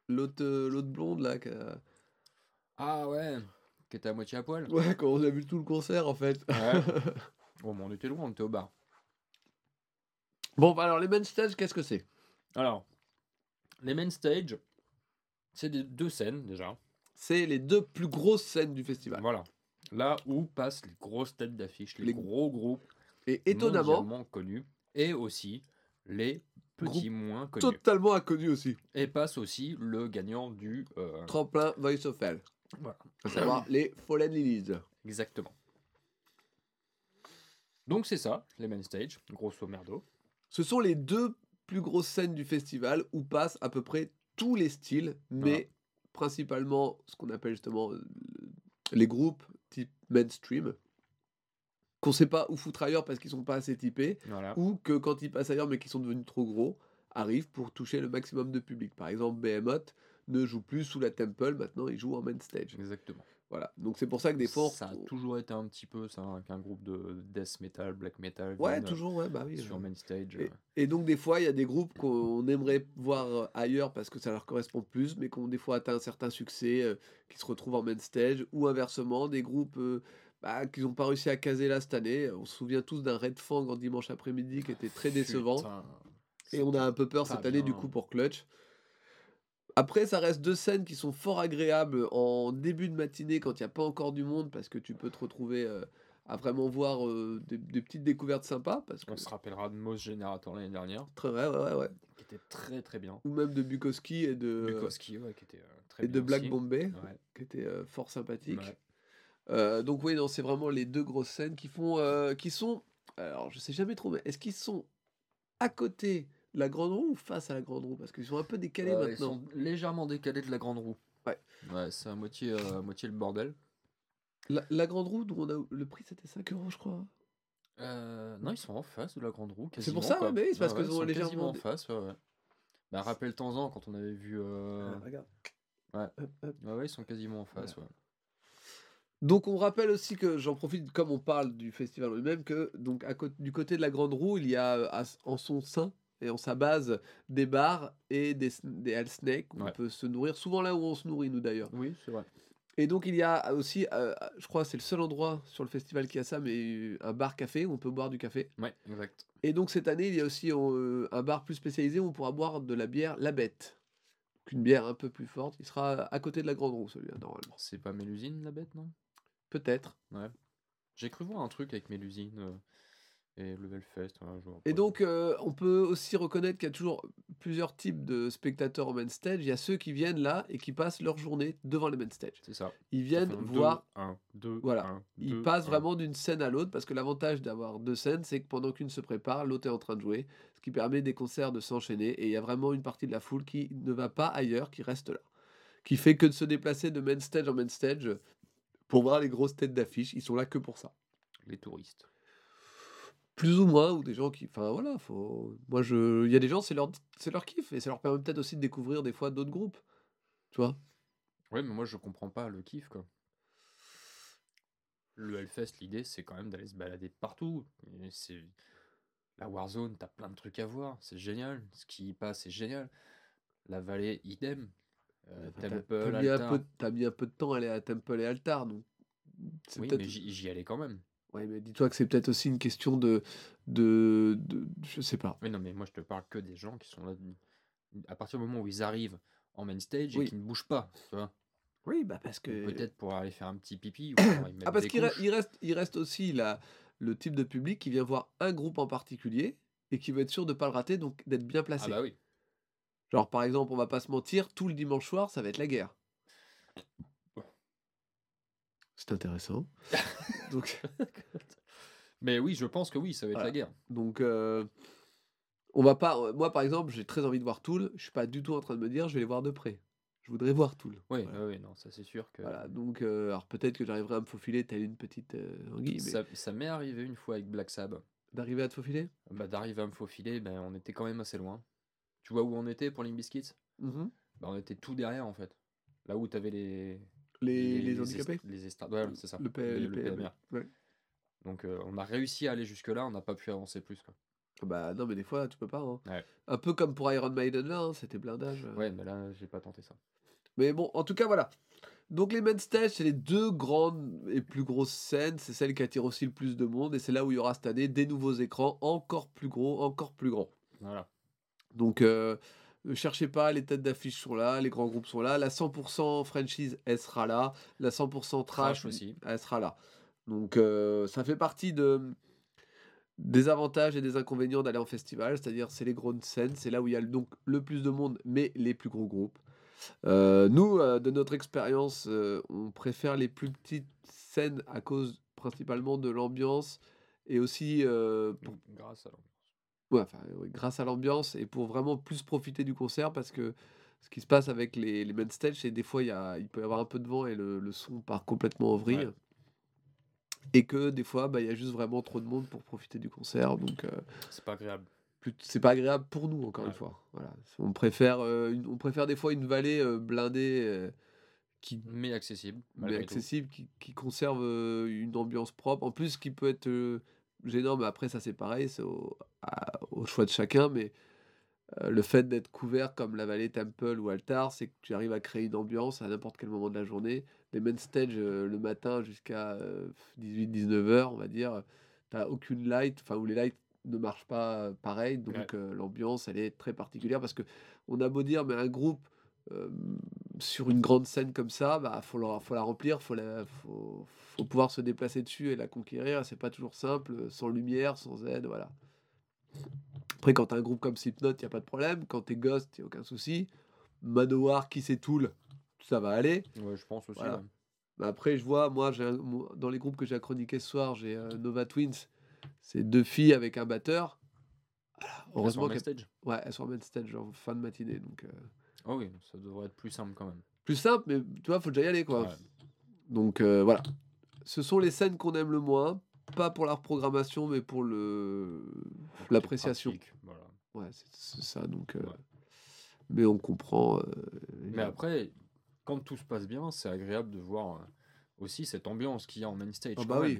l'autre, euh, l'autre blonde là que- Ah ouais, qui était à moitié à poil. Ouais, quand on a vu tout le concert en fait. Ouais. Bon, mais on était loin, on était au bar. bon, bah, alors les main stage, qu'est-ce que c'est? Alors, les main stage, c'est des deux scènes déjà. C'est les deux plus grosses scènes du festival. Voilà. Là où passent les grosses têtes d'affiche, les, Les- gros groupes Et étonnamment, connus, et aussi les moins totalement inconnu aussi. Et passe aussi le gagnant du... euh, Tremplin Voice of Hell. Voilà. À savoir les Fallen Lilies. Exactement. Donc c'est ça, les main stage, grosso merdo. Ce sont les deux plus grosses scènes du festival où passent à peu près tous les styles, mais Voilà. principalement ce qu'on appelle justement euh, les groupes type mainstream, qu'on sait pas où foutre ailleurs parce qu'ils sont pas assez typés, Voilà. ou que quand ils passent ailleurs mais qu'ils sont devenus trop gros, arrivent pour toucher le maximum de public. Par exemple, Behemoth ne joue plus sous la Temple, maintenant il joue en main stage. Exactement. Voilà. Donc c'est pour ça que des fois... Ça a toujours été un petit peu ça, hein, qu'un groupe de death metal, black metal Ouais, toujours, ouais, bah oui. sur main stage. Et, euh, et donc des fois, il y a des groupes qu'on aimerait voir ailleurs parce que ça leur correspond plus, mais qui ont des fois atteint un certain succès, euh, qui se retrouvent en main stage, ou inversement, des groupes euh, bah, qui n'ont pas réussi à caser là cette année. On se souvient tous d'un Red Fang en dimanche après-midi qui était très décevant. putain, Et on a un peu peur cette année du coup pour Clutch. Après, ça reste deux scènes qui sont fort agréables en début de matinée quand il n'y a pas encore du monde parce que tu peux te retrouver euh, à vraiment voir euh, des, des petites découvertes sympas. Parce que On se rappellera de Moss Generator l'année dernière, très vrai, ouais, ouais, ouais. qui était très très bien. Ou même de Bukowski et de, Bukowski, ouais, qui était euh, très et bien de Black aussi. Bombay Ouais, qui était euh, fort sympathique. ouais. Euh, donc oui, non, c'est vraiment les deux grosses scènes qui font, euh, qui sont, alors je sais jamais trop, mais est-ce qu'ils sont à côté de la grande roue ou face à la grande roue? Parce qu'ils sont un peu décalés Euh, ils maintenant. sont légèrement décalés de la grande roue. Ouais. Ouais, c'est à moitié, à moitié le bordel. La, la grande roue, dont on a le prix c'était 5 euros, je crois. Non, ils sont en face de la grande roue. C'est pour ça, quoi. mais c'est parce Ouais, qu'ils ils sont légèrement en face. Ouais, ouais. Bah, rappelle-toi-en quand on avait vu. Ah, regarde. Ouais. Hop, hop. Ouais, ouais, ils sont quasiment en face. Ouais. Donc on rappelle aussi que j'en profite, comme on parle du festival lui-même, que donc à du côté de la grande roue, il y a euh, à en son sein et en sa base des bars et des, des hell snakes où on peut se nourrir, souvent là où on se nourrit nous d'ailleurs. Oui, c'est vrai. Et donc il y a aussi, euh, je crois c'est le seul endroit sur le festival qui a ça, mais un bar-café où on peut boire du café. Ouais, exact. Et donc cette année il y a aussi euh, un bar plus spécialisé où on pourra boire de la bière La Bête. Une bière un peu plus forte, il sera à côté de la grande roue celui-là normalement. C'est pas Mélusine la bête, non? Peut-être. Ouais. J'ai cru voir un truc avec Mélusine euh, et le Hellfest. ouais, un. Et donc, euh, on peut aussi reconnaître qu'il y a toujours plusieurs types de spectateurs au main stage. Il y a ceux qui viennent là et qui passent leur journée devant les main stage. C'est ça. Ils viennent voir, 1, 2, Voilà. ils passent vraiment d'une scène à l'autre parce que l'avantage d'avoir deux scènes, c'est que pendant qu'une se prépare, l'autre est en train de jouer, ce qui permet des concerts de s'enchaîner. Et il y a vraiment une partie de la foule qui ne va pas ailleurs, qui reste là, qui fait que de se déplacer de main stage en main stage pour voir les grosses têtes d'affiche. Ils sont là que pour ça. Les touristes. plus ou moins ou des gens qui enfin voilà faut moi je il y a des gens c'est leur c'est leur kiff et ça leur permet peut-être aussi de découvrir des fois d'autres groupes tu vois Ouais, mais moi je comprends pas le kiff quoi. Le Hellfest, l'idée c'est quand même d'aller se balader partout. C'est la Warzone, t'as plein de trucs à voir, c'est génial. Ce qui y passe, c'est génial. La vallée, idem. Euh, Enfin, t'as- Temple, t'as mis, un peu t'as mis un peu de temps à aller à Temple et Altar donc c'est Oui, peut-être mais j'y j'y allais quand même. ouais mais dis-toi que c'est peut-être aussi une question de de, de je sais pas Mais non, mais moi je te parle que des gens qui sont là. À partir du moment où ils arrivent en main stage Oui. et qui ne bougent pas, tu vois. oui bah parce que Peut-être pour aller faire un petit pipi ou ah parce des qu'il re- couches. il reste il reste aussi la le type de public qui vient voir un groupe en particulier et qui veut être sûr de pas le rater donc d'être bien placé Ah bah oui. Genre, par exemple, on va pas se mentir, tout le dimanche soir, ça va être la guerre. C'est intéressant. donc, Mais oui, je pense que oui, ça va être Voilà. la guerre. donc euh, on va pas. euh, Moi, par exemple, j'ai très envie de voir Tool. Je suis pas du tout en train de me dire, je vais les voir de près. Je voudrais voir Tool. Oui, Voilà. ouais, non, ça c'est sûr que. Voilà, donc, euh, alors peut-être que j'arriverai à me faufiler telle une petite euh, anguille, mais Ça, ça m'est arrivé une fois avec Black Sabbath. d'arriver à te faufiler? Bah, D'arriver à me faufiler, ben, on était quand même assez loin. Tu vois où on était pour Limp Bizkit? Mhm. bah, On était tout derrière en fait. Là où t'avais les. Les, les est- handicapés? Les estrades, ouais, c'est ça. Le P- les- le PMR, ouais. Donc euh, on a réussi à aller jusque-là, on n'a pas pu avancer plus. Quoi. Bah non, mais des fois, tu peux pas. hein. Ouais. Un peu comme pour Iron Maiden là, hein, c'était blindage. euh. Ouais, mais là, j'ai pas tenté ça. Mais bon, en tout cas, voilà. Donc les main stage, c'est les deux grandes et plus grosses scènes. C'est celle qui attire aussi le plus de monde. Et c'est là où il y aura cette année des nouveaux écrans encore plus gros, encore plus grands. Voilà. Donc, euh, ne cherchez pas, les têtes d'affiche sont là, les grands groupes sont là. La 100% franchise, elle sera là. La 100% trash, Trash aussi. elle sera là. Donc, euh, ça fait partie de, des avantages et des inconvénients d'aller en festival. C'est-à-dire, c'est les grandes scènes, c'est là où il y a le- donc le plus de monde, mais les plus gros groupes. Euh, nous, de notre expérience, on préfère les plus petites scènes à cause principalement de l'ambiance et aussi euh, pour Grâce à l'ambiance. Ouais, enfin, ouais, grâce à l'ambiance et pour vraiment plus profiter du concert parce que ce qui se passe avec les, les main stage, c'est des fois il, y a, il peut y avoir un peu de vent et le, le son part complètement en vrille. Ouais. Et que des fois, bah, il y a juste vraiment trop de monde pour profiter du concert. Donc, euh, C'est pas agréable. c'est pas agréable pour nous, encore une fois. Voilà. On, préfère, euh, une- on préfère des fois une vallée euh, blindée qui, Mais accessible. mais accessible, qui, qui conserve une ambiance propre. En plus, qui peut être gênant, mais après, ça c'est pareil, c'est au, choix de chacun. Mais euh, le fait d'être couvert comme la vallée Temple ou Altar, c'est que tu arrives à créer une ambiance à n'importe quel moment de la journée. Les main stage euh, le matin jusqu'à 18-19 heures, on va dire, t'as aucune light, enfin, où les lights ne marchent pas euh, pareil. Donc Ouais. euh, l'ambiance, elle est très particulière parce que on a beau dire, mais un groupe euh, sur une grande scène comme ça, bah faut la, faut la remplir, faut la, faut, faut pouvoir se déplacer dessus et la conquérir. C'est pas toujours simple, sans lumière, sans aide, voilà. Après, quand t'as un groupe comme Slipknot, y a pas de problème. Quand t'es Ghost, y a aucun souci. Manowar, qui c'est Tool, ça va aller. Ouais, je pense aussi. Voilà. ouais. Mais après, je vois, moi, dans les groupes que j'ai chroniqué ce soir, j'ai euh, Nova Twins. C'est deux filles avec un batteur. Voilà, Elles sont Heureusement en qu'elles stage. ouais, elles sont en main stage en fin de matinée. Donc, euh, Oh oui, ça devrait être plus simple quand même. plus simple, mais tu vois, faut déjà y aller, quoi. Ouais. Donc euh, voilà. Ce sont les scènes qu'on aime le moins, pas pour leur programmation, mais pour le l'appréciation. Voilà. Ouais, c'est ça. Donc, euh, Ouais. mais on comprend. euh, Mais après, quand tout se passe bien, c'est agréable de voir aussi cette ambiance qu'il y a en main stage. Ah bah oui.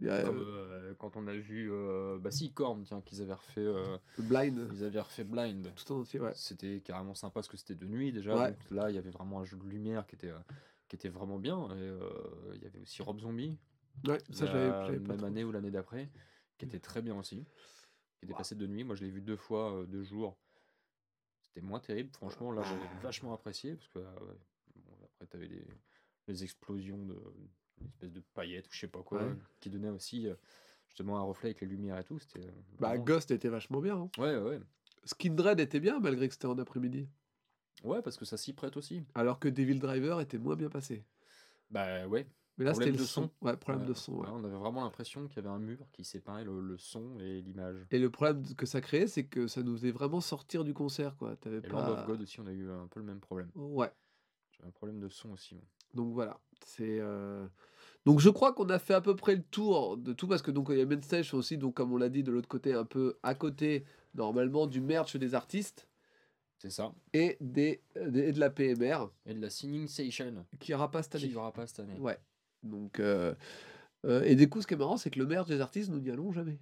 Comme, euh, euh, quand on a vu, euh, bah si, Korn, tiens, qu'ils avaient refait, euh, Blind, ils avaient refait Blind. tout en entier, ouais. C'était carrément sympa parce que c'était de nuit déjà. Ouais. Donc là, il y avait vraiment un jeu de lumière qui était, euh, qui était vraiment bien. Et il y avait aussi Rob Zombie, Ouais, ça, la même trop. année ou l'année d'après, qui était très bien aussi. Qui était Wow. passé de nuit. Moi, je l'ai vu deux fois, deux jours. C'était moins terrible. Franchement, là, j'avais vachement apprécié parce que bon, après, tu avais les, les explosions de une espèce de paillettes ou je sais pas quoi Ouais. qui donnaient aussi euh, justement un reflet avec les lumières et tout. C'était euh, Bah, vraiment- Ghost était vachement bien. hein. Ouais, ouais. Skindred était bien, malgré que c'était en après-midi. Ouais, parce que ça s'y prête aussi. Alors que Devil Driver était moins bien passé. Bah ouais. Mais là, c'était le son. son. Ouais, problème Ouais, de son. ouais. ouais, on avait vraiment l'impression qu'il y avait un mur qui séparait le, le son et l'image. Et le problème que ça créait, c'est que ça nous faisait vraiment sortir du concert, quoi. T'avais Et Land pas. of God aussi, on a eu un peu le même problème. Ouais. J'avais un problème de son aussi. Donc voilà, c'est euh, donc je crois qu'on a fait à peu près le tour de tout parce que donc il y a Main Stage aussi donc comme on l'a dit de l'autre côté un peu à côté normalement du merch des artistes C'est ça. et des, des- et de la PMR Et de la Singing Station, qui aura pas cette qui année. n'y aura pas cette année. Ouais. Donc euh, euh, et du coup ce qui est marrant c'est que le merch des artistes nous n'y allons jamais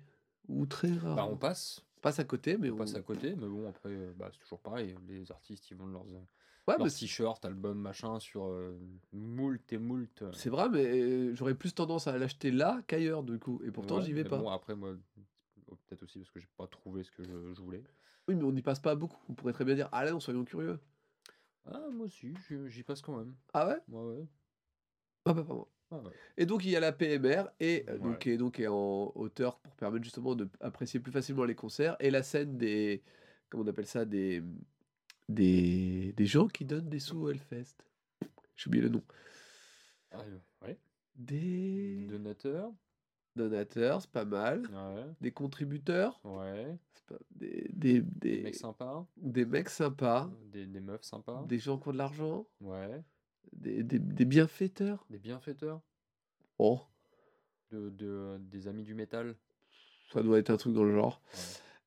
ou très rarement. Bah on passe, On passe à côté mais on on, passe à côté, mais bon après, euh, bah, c'est toujours pareil. Les artistes, ils vendent leurs, euh, ouais, leurs t-shirts, albums, machin, sur euh, moult et moult. euh, c'est vrai mais euh, j'aurais plus tendance à l'acheter là qu'ailleurs du coup et pourtant ouais, j'y vais mais pas. Bon, après, moi, peut-être aussi parce que j'ai pas trouvé ce que je, je voulais. Oui mais on n'y passe pas beaucoup. On pourrait très bien dire allez on soyons curieux. Ah, moi aussi, j'y passe quand même. Ah ouais? Moi, ouais. Ah bah. Ah, ouais. Et donc il y a la PMR et euh, Ouais. donc qui est donc est en hauteur pour permettre justement d'apprécier plus facilement les concerts et la scène des comment on appelle ça des des, des gens qui donnent des sous au Hellfest. J'ai oublié le nom. Ah, euh, ouais. Des Donateur. donateurs, c'est pas mal. Ouais. Des contributeurs, Ouais. c'est pas- des, des, Des des, mecs sympas. des mecs sympas, Des, des meufs sympas. des gens qui ont de l'argent, Ouais. des, des, des bienfaiteurs. Des bienfaiteurs. Oh, De, de- des amis du métal. ça doit être un truc dans le genre. Ouais.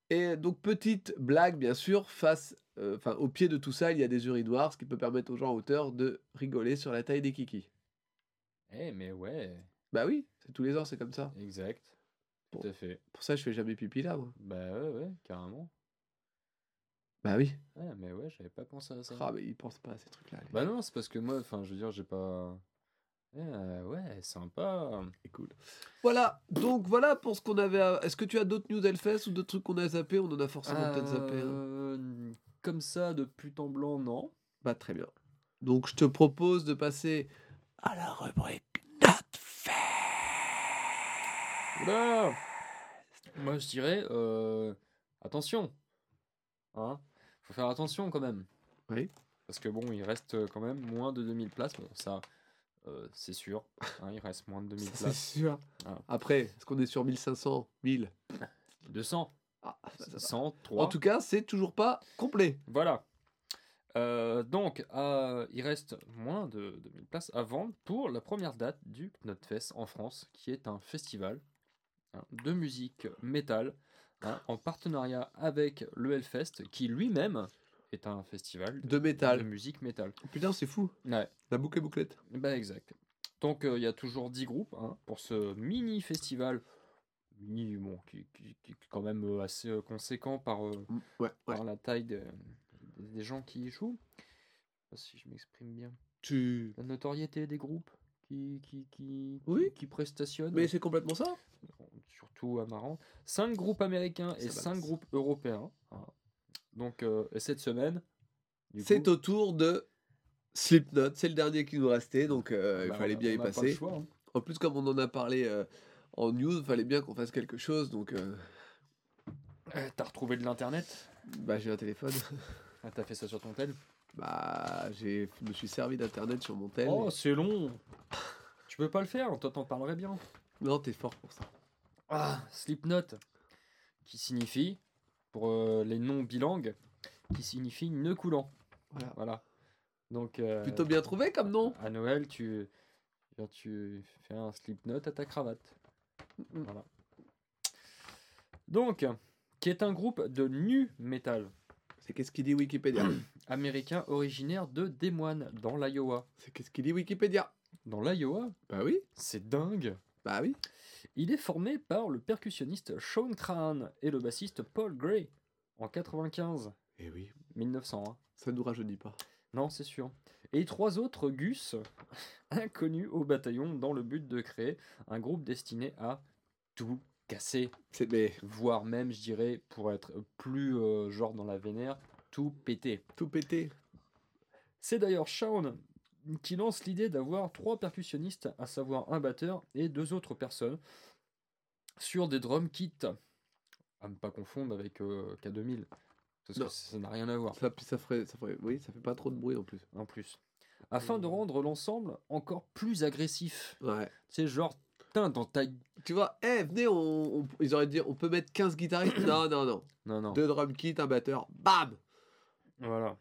Et donc, petite blague, bien sûr, face, euh, enfin, au pied de tout ça, il y a des urinoirs, ce qui peut permettre aux gens en hauteur de rigoler sur la taille des kikis. Eh, mais ouais, Bah oui, c'est tous les ans, c'est comme ça. exact. Tout à fait. Pour ça, je fais jamais pipi là, moi. Bah ouais, ouais, carrément. Bah oui. Ouais, mais ouais, j'avais pas pensé à ça. Ah, mais ils pensent pas à ces trucs-là. Bah non, c'est parce que moi, enfin, je veux dire, j'ai pas. Euh, ouais, sympa. C'est cool. Voilà, donc voilà pour ce qu'on avait. à- Est-ce que tu as d'autres news Hellfest ou d'autres trucs qu'on a zappé? On en a forcément peut-être zappé. hein. Euh, Comme ça, de pute en blanc, non. Bah très bien. Donc je te propose de passer à la rubrique Oula Moi, je dirais, euh, attention. Hein Faut faire attention quand même. Oui. Parce que bon, il reste euh, quand même moins de 2000 places. Bon, ça, euh, c'est sûr. hein, il reste moins de 2000 Ça, c'est places. sûr. Ah. Après, est-ce qu'on est sur 1500 1000 200, ah, ça, ça va. 103. En tout cas, c'est toujours pas complet. Voilà. Euh, donc, euh, il reste moins de 2000 places à vendre pour la première date du Knotfest en France, qui est un festival hein, de musique métal hein, en partenariat avec le Hellfest, qui lui-même est un festival De de métal. musique métal. Putain, c'est fou. Ouais, La boucle est bouclette. bah exact. Donc, euh, il y a toujours 10 groupes hein, pour ce mini festival. Mini, bon, qui, qui- qui est quand même euh, assez euh, conséquent par, euh, Mm, ouais. par la taille de- des gens qui y jouent. Je sais pas si je m'exprime bien. Tu. La notoriété des groupes qui, qui, qui, Oui. qui prestationnent. Mais c'est complètement ça. Surtout amarrant. 5 groupes américains et Ça 5 balance. groupes européens. Donc, euh, et cette semaine, C'est coup, au tour de Slipknot. C'est le dernier qui nous restait, donc euh, il bah, fallait on a- bien y pas le passer. choix, hein. En plus, comme on en a parlé euh, en news, il fallait bien qu'on fasse quelque chose. Donc, Euh, T'as retrouvé de l'internet? bah, j'ai un téléphone. Ah, T'as fait ça sur ton tel? Bah, j'ai, je me suis servi d'internet sur mon tel. Oh, c'est long Tu peux pas le faire, toi t'en parlerais bien. Non, t'es fort pour ça. Ah, Slipknot, qui signifie, pour euh, les non bilangues, qui signifie nœud coulant. Voilà. Voilà. Donc, euh, Plutôt bien trouvé comme nom. à Noël, tu, fais un Slipknot à ta cravate. Mm. Voilà. Donc, qui est un groupe de nu metal C'est qu'est-ce qu'il dit Wikipédia américain originaire de Des Moines, dans l'Iowa. C'est qu'est-ce qu'il dit Wikipédia? Dans l'Iowa? Bah oui. C'est dingue Bah oui. Il est formé par le percussionniste Sean Crane et le bassiste Paul Gray en 95, Eh oui. 1900. hein. Ça nous rajeunit pas. Non, c'est sûr. Et trois autres Gus, inconnus au bataillon, dans le but de créer un groupe destiné à tout casser, C'est mais voire même, je dirais, pour être plus euh, genre dans la vénère, tout péter. tout pété. C'est d'ailleurs Sean qui lance l'idée d'avoir trois percussionnistes, à savoir un batteur et deux autres personnes, sur des drum kits. À ne pas confondre avec euh, K2000, parce Non. que ça n'a rien à voir. Ça, ça ferait, ça ferait, oui, ça fait pas trop de bruit en plus. en plus. Afin de rendre l'ensemble encore plus agressif. Ouais. C'est genre, putain, dans ta... Tu vois, eh, venez, on, on- ils auraient dit, on peut mettre 15 guitaristes. non, non, non. Non, non. Deux drum kits, un batteur. Bam Voilà.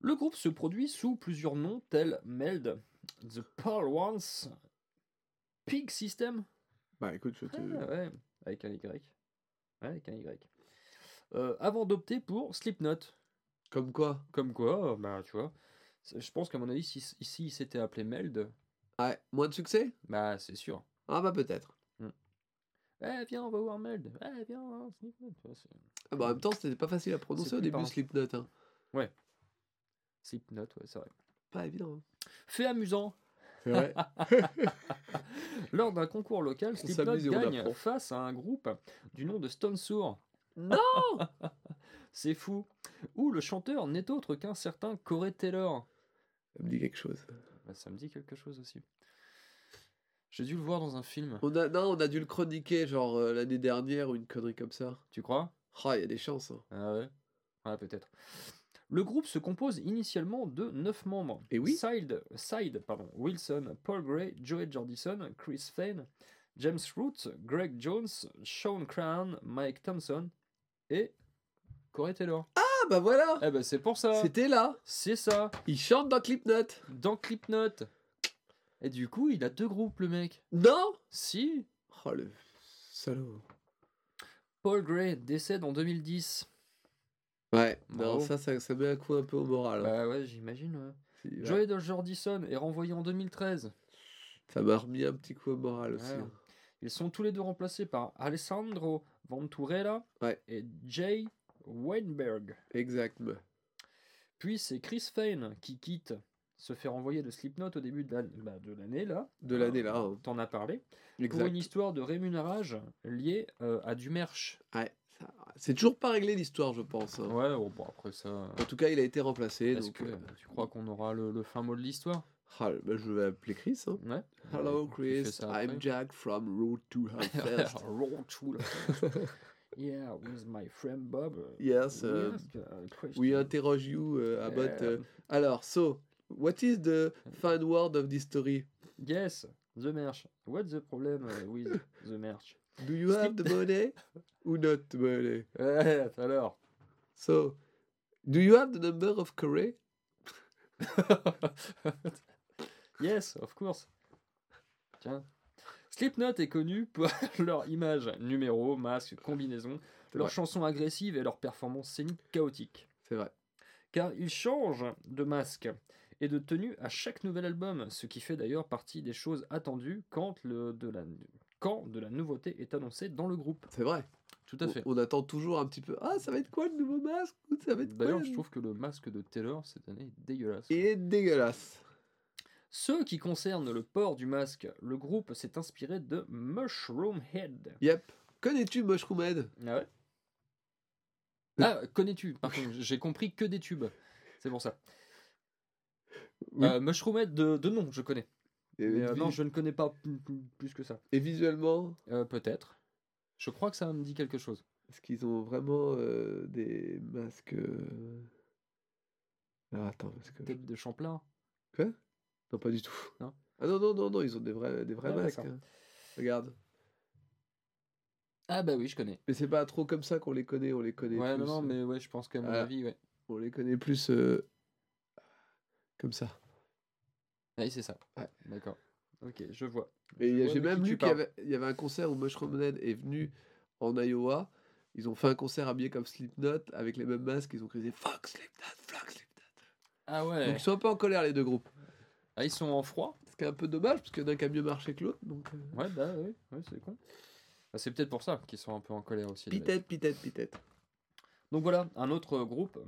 Le groupe se produit sous plusieurs noms tels Meld, The Pearl Ones, Pig System, Bah écoute, je te. Ah, ouais, avec un Y. Ouais, avec un Y. Euh, avant d'opter pour Slipknot. Comme quoi Comme quoi, bah tu vois, je pense qu'à mon avis, si, ici il s'était appelé Meld, Ouais, moins de succès? Bah c'est sûr. Ah bah peut-être. Eh viens, on va voir Meld. Eh viens, on va voir Slipknot. Ah bah en même temps, c'était pas facile à prononcer au début. Slipknot. Hein. Slipknot, ouais, c'est vrai. Pas évident. Fait amusant. C'est vrai. Lors d'un concours local, Slipknot gagne face à un groupe du nom de Stone Sour. non C'est fou. Où le chanteur n'est autre qu'un certain Corey Taylor. Ça me dit quelque chose. Bah, ça me dit quelque chose aussi. J'ai dû le voir dans un film. On a, non, on a dû le chroniquer genre euh, l'année dernière ou une connerie comme ça. Tu crois? Ah, il y a des chances. hein. Ah ouais? Ouais, peut-être. Le groupe se compose initialement de 9 membres. Et oui. Side, Side pardon, Wilson, Paul Gray, Joey Jordison, Chris Fane, James Root, Greg Jones, Sean Crown, Mike Thompson et Corey Taylor. Ah bah voilà Eh ben c'est pour ça. C'était là C'est ça. Il chante dans Clipnote Dans Clipnote. Et du coup, il a deux groupes, le mec. Non Si. Oh le salaud Paul Gray décède en 2010. Ouais, non, ça, ça, ça met un coup un peu au moral. hein. Bah ouais, j'imagine. ouais. Si, ouais. Joey Jordison est renvoyé en 2013. Ça m'a remis un petit coup au moral aussi. Hein. Ils sont tous les deux remplacés par Alessandro Venturella Ouais. et Jay Weinberg. Exact. Puis c'est Chris Fane qui quitte, se fait renvoyer de Slipknot au début de bah, l'année là. De l'année là. hein. T'en as parlé. Pour une histoire de rémunérage liée euh, à du merch. Ouais, C'est toujours pas réglé l'histoire, je pense. hein. Ouais, bon, bon, après ça. En tout cas, il a été remplacé. Est-ce donc, que euh, tu crois qu'on aura le, le fin mot de l'histoire? Ah, bah, je vais appeler Chris. hein. Ouais. Hello Chris, I'm. Jack from Road to Hellfest. Roll to yeah, with my friend Bob. yes, uh, question. we interroge you uh, about. Uh, alors, so, what is the final word of this story? Yes, the merch. What's the problem uh, with the merch? Do you have the money or not the money? Ouais, alors. So, do you have the number of Corey? yes, of course. Tiens. Slipknot est connu pour leur image, numéro, masque, combinaison, leurs chansons agressives et leurs performances scéniques chaotiques. C'est vrai. Car ils changent de masque et de tenue à chaque nouvel album, ce qui fait d'ailleurs partie des choses attendues quand, le, de la, quand de la nouveauté est annoncée dans le groupe. C'est vrai. Tout à fait. On, on attend toujours un petit peu. Ah, ça va être quoi le nouveau masque Ou Ça va être quoi D'ailleurs, le- je trouve que le masque de Taylor cette année est dégueulasse. Il est dégueulasse. Ce qui concerne le port du masque, le groupe s'est inspiré de Mushroom Head. Yep. Connais-tu Mushroom Head? Ah ouais Ah, connais-tu? Par contre, j'ai compris que des tubes. C'est pour ça. Oui. Euh, Mushroom Head de, de nom, je connais. Et, Mais euh, non, je ne connais pas plus- que ça. et visuellement, Euh, Peut-être. Je crois que ça me dit quelque chose. est-ce qu'ils ont vraiment euh, des masques euh, Ah, attends, parce que. Tête de Champlain. Quoi? Non, pas du tout. Non Ah non, non, non, non, ils ont des vrais, des vrais Ah, masques. hein. Regarde. Ah bah oui, je connais. Mais c'est pas trop comme ça qu'on les connaît, on les connaît Ouais, plus. non, non, mais ouais, je pense qu'à mon Ah. avis, ouais. On les connaît plus comme ça. Oui, c'est ça. Ouais. D'accord. Ok, je vois. Et j'ai même lu qu'il y avait, il y avait un concert où Mushroom Head est venu en Iowa. Ils ont fait un concert habillé comme Slipknot avec les mêmes masques. Ils ont crié Fuck Slipknot, fuck Slipknot. Ah Donc ouais. ils sont un peu en colère les deux groupes. Ah, ils sont en froid Ce qui est un peu dommage parce qu'il y en a qui a mieux marché que l'autre. Donc euh, Ouais, bah oui, ouais, c'est con. Bah, c'est peut-être pour ça qu'ils sont un peu en colère aussi. pitette, pitette, pitette. Donc voilà, un autre groupe,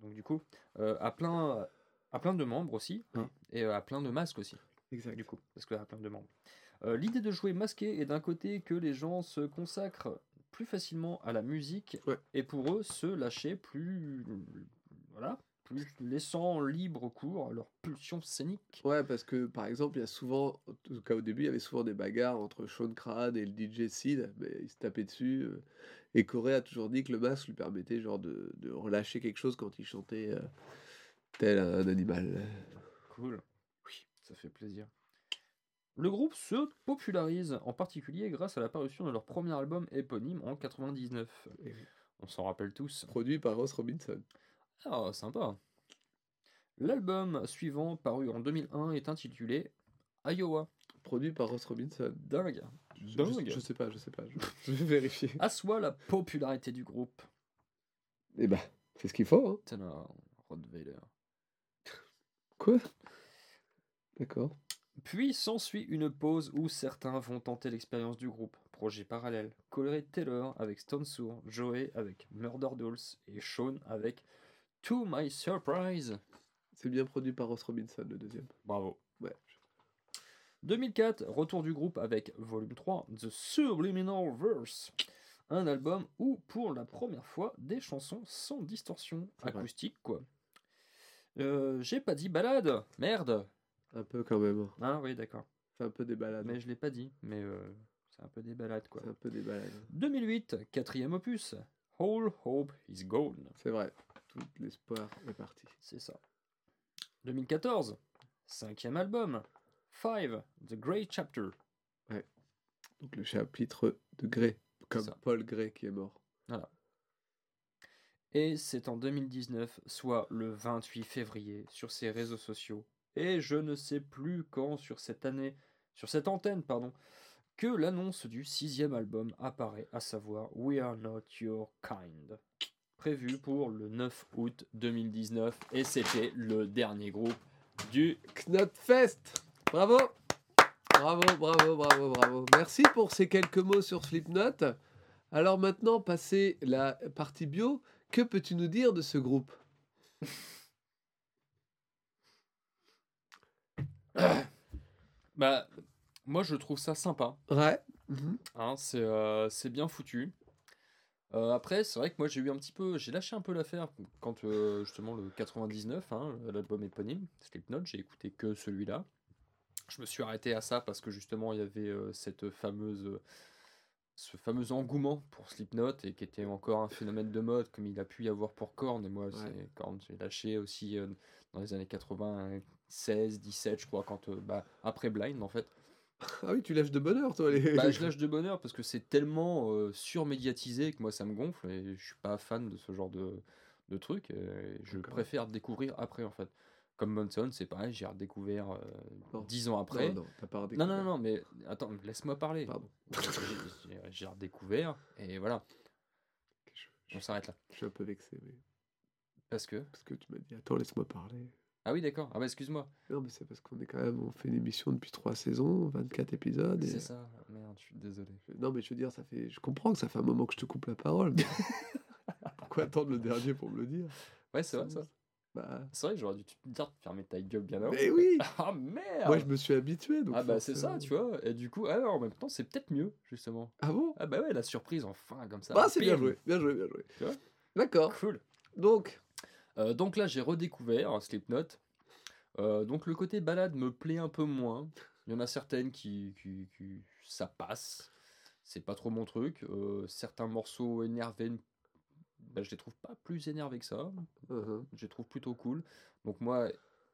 donc du coup, euh, à, plein, à plein de membres aussi, Oui. et euh, à plein de masques aussi, Exact. du coup, parce qu'il y a plein de membres. Euh, L'idée de jouer masqué est d'un côté que les gens se consacrent plus facilement à la musique, Ouais. et pour eux, se lâcher plus... Voilà, plus laissant libre cours à leur pulsion scénique. Ouais, parce que par exemple, il y a souvent, en tout cas au début, il y avait souvent des bagarres entre Sean Crad et le DJ Sid, mais ils se tapaient dessus. euh, et Corey a toujours dit que le masque lui permettait genre de, de relâcher quelque chose quand il chantait euh, tel un animal. Cool. Oui, ça fait plaisir. Le groupe se popularise, en particulier grâce à la parution de leur premier album éponyme en 99. Et oui. On s'en rappelle tous. Produit par Ross Robinson. Ah, sympa. L'album suivant, paru en 2001, est intitulé Iowa. Produit par Ross Robinson. Dingue. Je, Dingue. je sais pas, je sais pas. Je, je vais vérifier. Assoit la popularité du groupe. Et bah, c'est ce qu'il faut. Hein. Rottweiler. Quoi? D'accord. Puis s'ensuit une pause où certains vont tenter l'expérience du groupe. Projet parallèle. Coloré Taylor avec Stone Sour, Joey avec Murder Dolls et Sean avec To My Surprise. C'est bien produit par Ross Robinson, le deuxième. Bravo. Ouais. 2004, retour du groupe avec Volume 3, The Subliminal Verse. Un album où, pour la première fois, des chansons sans distorsion acoustique, quoi. Euh, J'ai pas dit balade, merde. Un peu quand même. hein. Ah oui, d'accord. C'est un peu des balades. Mais je l'ai pas dit, mais euh, c'est un peu des balades, quoi. C'est un peu des balades. 2008, quatrième opus, All Hope is Gone. C'est vrai. Tout l'espoir est parti. C'est ça. 2014, cinquième album, Five, The Great Chapter. Donc le chapitre de Grey, comme. Paul Grey qui est mort. Et c'est en 2019, soit le 28 février, sur ses réseaux sociaux, et je ne sais plus quand sur cette année, sur cette antenne, pardon, que l'annonce du sixième album apparaît, à savoir We Are Not Your Kind, prévu pour le 9 août 2019, et c'était le dernier groupe du Knotfest. Bravo. Bravo, bravo, bravo, bravo. Merci pour ces quelques mots sur Slipknot. Alors maintenant, passer la partie bio. Que peux-tu nous dire de ce groupe? Bah, moi je trouve ça sympa. Ouais. Mhm. Hein, c'est euh, c'est bien foutu. Euh, après, c'est vrai que moi j'ai eu un petit peu, j'ai lâché un peu l'affaire quand euh, justement le 99, hein, l'album éponyme, Slipknot, j'ai écouté que celui-là. Je me suis arrêté à ça parce que justement il y avait euh, cette fameuse, ce fameux engouement pour Slipknot et qui était encore un phénomène de mode comme il a pu y avoir pour Korn. Et moi, c'est Korn, j'ai lâché aussi euh, dans les années 96, 17, je crois, quand euh, bah, après Blind en fait. Ah oui, tu lâches de bonheur, toi. Les... Bah, je lâche de bonheur parce que c'est tellement euh, surmédiatisé que moi ça me gonfle et je suis pas fan de ce genre de, de truc. et je préfère découvrir après en fait. Comme Monson, c'est pareil, j'ai redécouvert euh, dix ans après. Non, non, t'as pas Non, non, redécouvert. non, non, mais attends, laisse-moi parler. Pardon. J'ai- j'ai- J'ai redécouvert et voilà, Je, je- on s'arrête là. je suis un peu vexé, mais... Parce que? parce que tu m'as dit, attends, laisse-moi parler. Ah oui, d'accord. Ah bah excuse-moi. Non, mais c'est parce qu'on est quand même, on fait une émission depuis trois saisons, 24 épisodes. Et... C'est ça. Merde, je suis désolé. Non, mais je veux dire, ça fait, je comprends que ça fait un moment que je te coupe la parole. mais Pourquoi attendre le dernier pour me le dire? Ouais, c'est vrai ça. Bah, C'est vrai que j'aurais dû te dire de fermer ta gueule bien avant. mais oui. Ah merde Moi, je me suis habitué. Donc Ah bah c'est ça, tu vois. Et du coup, ah, en même temps, c'est peut-être mieux, justement. Ah bon? Ah bah ouais, la surprise, enfin, comme ça. Bah, c'est bien joué, bien joué, bien joué. Tu vois? D'accord. Cool. Donc, Euh, donc là, j'ai redécouvert Slipknot. Euh, donc le côté balade me plaît un peu moins. Il y en a certaines qui, qui, qui- ça passe. C'est pas trop mon truc. Euh, certains morceaux énervés, bah, je les trouve pas plus énervés que ça. uh-huh. Je les trouve plutôt cool. Donc moi,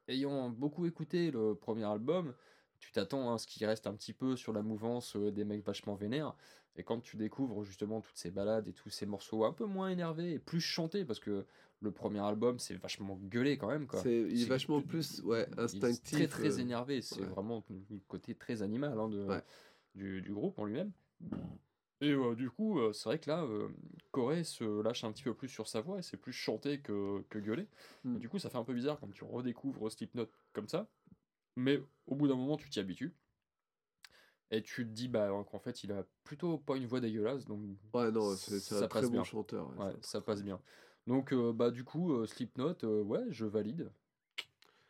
ayant beaucoup écouté le premier album, tu t'attends à ce qu'il reste un petit peu sur la mouvance euh, des mecs vachement vénères. Et quand tu découvres justement toutes ces balades et tous ces morceaux un peu moins énervés et plus chantés, parce que le premier album c'est vachement gueulé quand même quoi. c'est, il est vachement plus ouais, Il est instinctif. Très très euh, énervé, c'est ouais. vraiment le côté très animal hein, de, Ouais. du, du groupe en lui-même. Et euh, du coup, euh, c'est vrai que là, euh, Corée se lâche un petit peu plus sur sa voix et c'est plus chanté que, que gueulé. Mm. Et du coup, ça fait un peu bizarre quand tu redécouvres Slipknot comme ça. Mais au bout d'un moment, tu t'y habitues. Et tu te dis bah, qu'en fait, il a plutôt pas une voix dégueulasse, donc Ouais, non, c'est, c'est ça un très passe bon bien. chanteur. ouais, ouais, ça. passe bien. Donc, bah, du coup, Slipknot, ouais, je valide.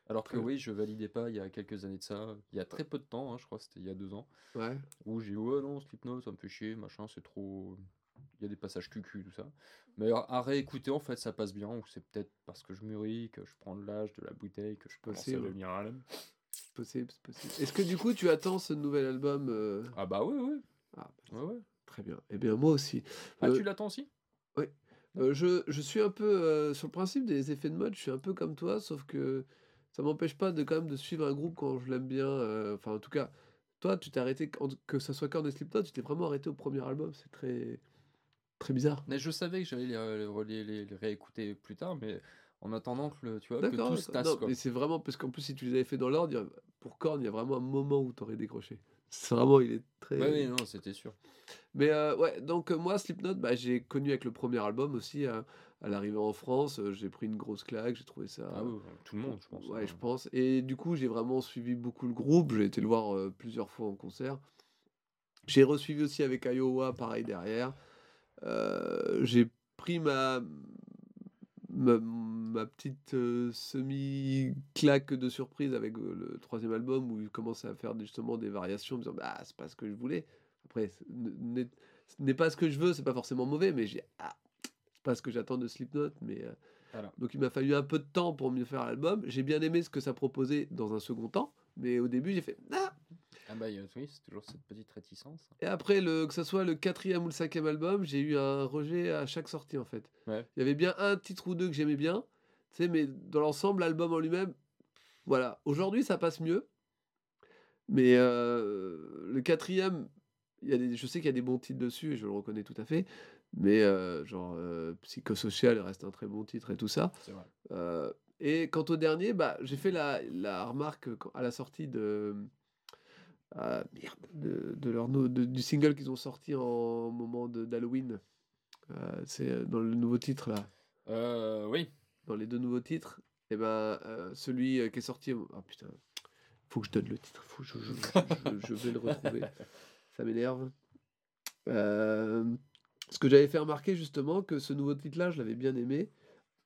Alors que oui, je validais pas il y a quelques années de ça, il y a très peu de temps, hein, je crois que c'était il y a deux ans, Ouais. où j'ai dit ouais non, Slipknot, ça me fait chier, machin, c'est trop... Il y a des passages cucu, tout ça. Mais à, à réécouter, en fait, ça passe bien, ou c'est peut-être parce que je mûris, que je prends de l'âge de la bouteille, que je commence à Possible. devenir un homme. C'est possible, c'est possible. Est-ce que du coup, tu attends ce nouvel album euh, Ah bah oui, oui, Ah, ouais, ouais. très bien. Eh bien, moi aussi. Ah, Euh, tu l'attends aussi? Euh, je, je suis un peu sur le principe des effets de mode, je suis un peu comme toi, sauf que ça m'empêche pas de quand même de suivre un groupe quand je l'aime bien. euh, Enfin, en tout cas, toi, tu t'es arrêté quand- que ce soit Korn et Slipknot, tu t'es vraiment arrêté au premier album. C'est très très bizarre. Mais je savais que j'allais les, les, les- réécouter plus tard, mais en attendant que, le, tu vois, que tout se tasse, Non, mais c'est vraiment parce qu'en plus, si tu les avais fait dans l'ordre, pour Korn, il y a vraiment un moment où tu aurais décroché. C'est vraiment, il est très. Ouais, oui, non, c'était sûr. Mais euh, ouais, donc euh, moi, Slipknot, bah, j'ai connu avec le premier album aussi. à- à l'arrivée en France, euh, j'ai pris une grosse claque, j'ai trouvé ça. Ah oui, tout le monde, je pense. Ouais, hein. je pense. Et du coup, j'ai vraiment suivi beaucoup le groupe. J'ai été le voir euh, plusieurs fois en concert. J'ai resuivi aussi avec Iowa, pareil derrière. Euh, j'ai pris ma, ma, ma petite euh, semi-claque de surprise avec le troisième album où il commençait à faire justement des variations, en me disant bah c'est pas ce que je voulais. Après, ce n'est pas ce que je veux, c'est pas forcément mauvais, mais j'ai ah, pas ce que j'attends de Slipknot, mais euh, Voilà. donc il m'a fallu un peu de temps pour mieux faire l'album. J'ai bien aimé ce que ça proposait dans un second temps, mais au début j'ai fait ah Ah bah oui, c'est toujours cette petite réticence. Et après, le, que ce soit le quatrième ou le cinquième album, j'ai eu un rejet à chaque sortie en fait. Ouais. Il y avait bien un titre ou deux que j'aimais bien, tu sais, mais dans l'ensemble, l'album en lui-même, voilà. Aujourd'hui, ça passe mieux. Mais euh, le quatrième, il y a des, je sais qu'il y a des bons titres dessus, et je le reconnais tout à fait. Mais euh, genre, euh, Psychosocial reste un très bon titre et tout ça. Vrai. Euh, et quant au dernier, bah, j'ai fait la, la remarque à la sortie de ah, merde, de, de leur de- du single qu'ils ont sorti en moment d'Halloween. C'est dans le nouveau titre là, Euh, oui. dans les deux nouveaux titres. Et ben euh, celui qui est sorti. Oh putain, faut que je donne le titre. Faut que je, je- je- je vais le retrouver. Ça m'énerve. Euh, ce que j'avais fait remarquer justement que ce nouveau titre là, je l'avais bien aimé.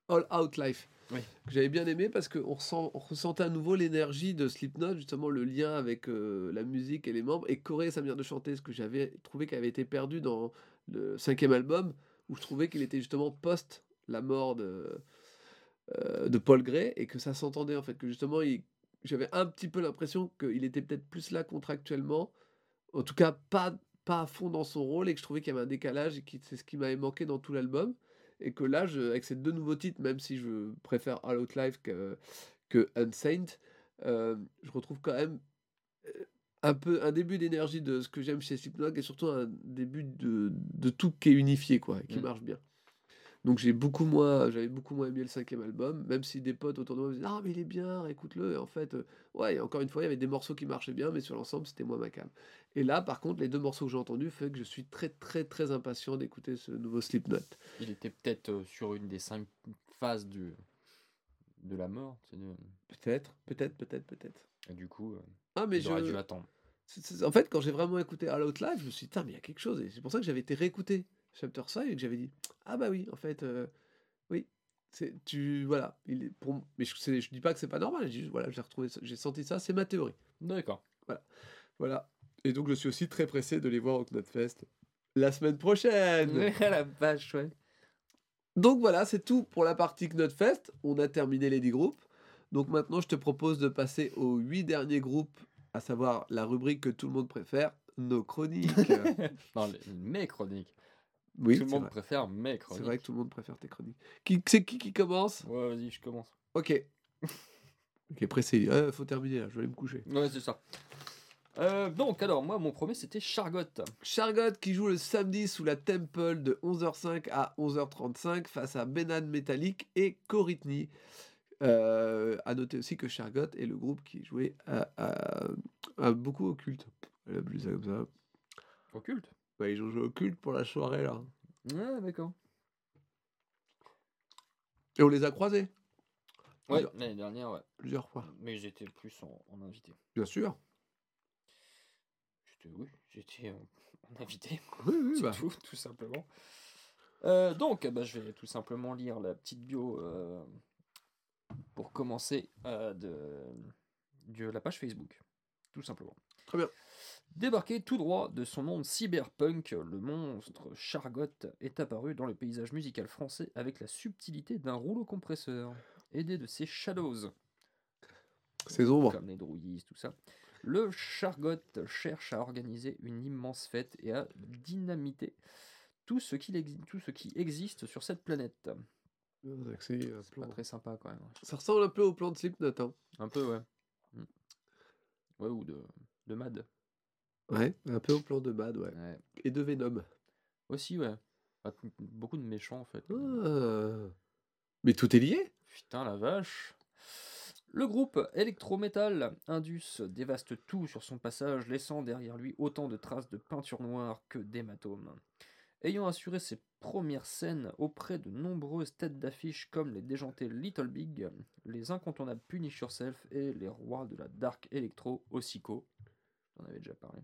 All Out Life. Oui. que j'avais bien aimé parce qu'on ressent, on ressentait à nouveau l'énergie de Slipknot, justement le lien avec euh, la musique et les membres, et Corey et sa manière de chanter, ce que j'avais trouvé qui avait été perdu dans le cinquième album, où je trouvais qu'il était justement post la mort de, euh, de Paul Gray, et que ça s'entendait en fait, que justement il- j'avais un petit peu l'impression qu'il était peut-être plus là contractuellement, en tout cas pas, pas à fond dans son rôle, et que je trouvais qu'il y avait un décalage, et que c'est ce qui m'avait manqué dans tout l'album et que là, je, avec ces deux nouveaux titres, même si je préfère All Out Life que, que Unsaint, euh, je retrouve quand même euh, un peu un début d'énergie de ce que j'aime chez Slipknot et surtout un début de, de tout qui est unifié quoi, et qui Mm. marche bien. Donc j'ai beaucoup moins, j'avais beaucoup moins aimé le cinquième album, même si des potes autour de moi me disaient ah mais il est bien, écoute-le. Et en fait, euh, ouais, encore une fois, il y avait des morceaux qui marchaient bien, mais sur l'ensemble c'était moins ma cam. Et là, par contre, les deux morceaux que j'ai entendus fait que je suis très très très impatient d'écouter ce nouveau Slipknot. Il était peut-être euh, sur une des cinq phases du, de la mort. de- Peut-être, peut-être, peut-être, peut-être. Et du coup, euh, Ah, mais il aurait je. dû attendre. En fait, quand j'ai vraiment écouté All Out Live, je me suis dit, mais il y a quelque chose. Et c'est pour ça que j'avais été réécouter Chapter 5 et que j'avais dit, ah bah oui, en fait, euh, oui. C'est, tu, voilà. Il est pour, mais je, je dis pas que c'est pas normal. Je dis, voilà, j'ai retrouvé, j'ai senti ça. C'est ma théorie. D'accord. Voilà. Et donc, je suis aussi très pressé de les voir au Knotfest la semaine prochaine. La vache, ouais. Donc voilà, c'est tout pour la partie Knotfest. On a terminé les 10 groupes. Donc maintenant, je te propose de passer aux 8 derniers groupes, à savoir la rubrique que tout le monde préfère, nos chroniques. Non, les- mes chroniques. Oui, Tout le c'est monde vrai. préfère mes C'est chroniques. vrai que tout le monde préfère tes chroniques. Qui, c'est qui qui commence? Ouais, vas-y, je commence. Ok. Ok, pressé. Euh, faut terminer là, je vais aller me coucher. Ouais, c'est ça. Euh, donc, alors, moi, mon premier, c'était Chargot. Chargot qui joue le samedi sous la Temple de 11h05 à 11h35 face à Benan Metallic et Coritney. Euh, à noter aussi que Chargot est le groupe qui jouait à, à- à beaucoup au culte. Elle a comme ça. Occulte? Ils ont joué au culte pour la soirée là. Ouais, d'accord. Et on les a croisés Ouais, Plusieurs, l'année dernière, ouais. plusieurs fois. Mais j'étais plus en, en invité. Bien sûr. J'étais, oui, j'étais en, en invité. Oui, oui, bah. tout, tout simplement. Euh, donc, bah, je vais tout simplement lire la petite bio euh, pour commencer euh, de, de la page Facebook. Tout simplement. Très bien. Débarqué tout droit de son monde cyberpunk, le monstre Chargot est apparu dans le paysage musical français avec la subtilité d'un rouleau compresseur, aidé de ses shadows, C'est sombre. comme les drouillistes, tout ça. Le Chargot cherche à organiser une immense fête et à dynamiter tout ce, tout qui existe sur cette planète. C'est que c'est pas très sympa quand même. Ça ressemble un peu au plan de Slipknot. Hein. Un peu, ouais. Mm. Ouais, ou de, de Mad. Ouais, un peu au plan de Mad, ouais. Ouais. Et de Venom. Aussi, ouais. Beaucoup de méchants en fait. Ah. Mais tout est lié Putain la vache. Le groupe Electrometal Indus dévaste tout sur son passage, laissant derrière lui autant de traces de peinture noire que d'hématomes. Ayant assuré ses premières scènes auprès de nombreuses têtes d'affiche comme les déjantés Little Big, les incontournables Punish Yourself et les rois de la Dark Electro Ossico. J'en avais déjà parlé.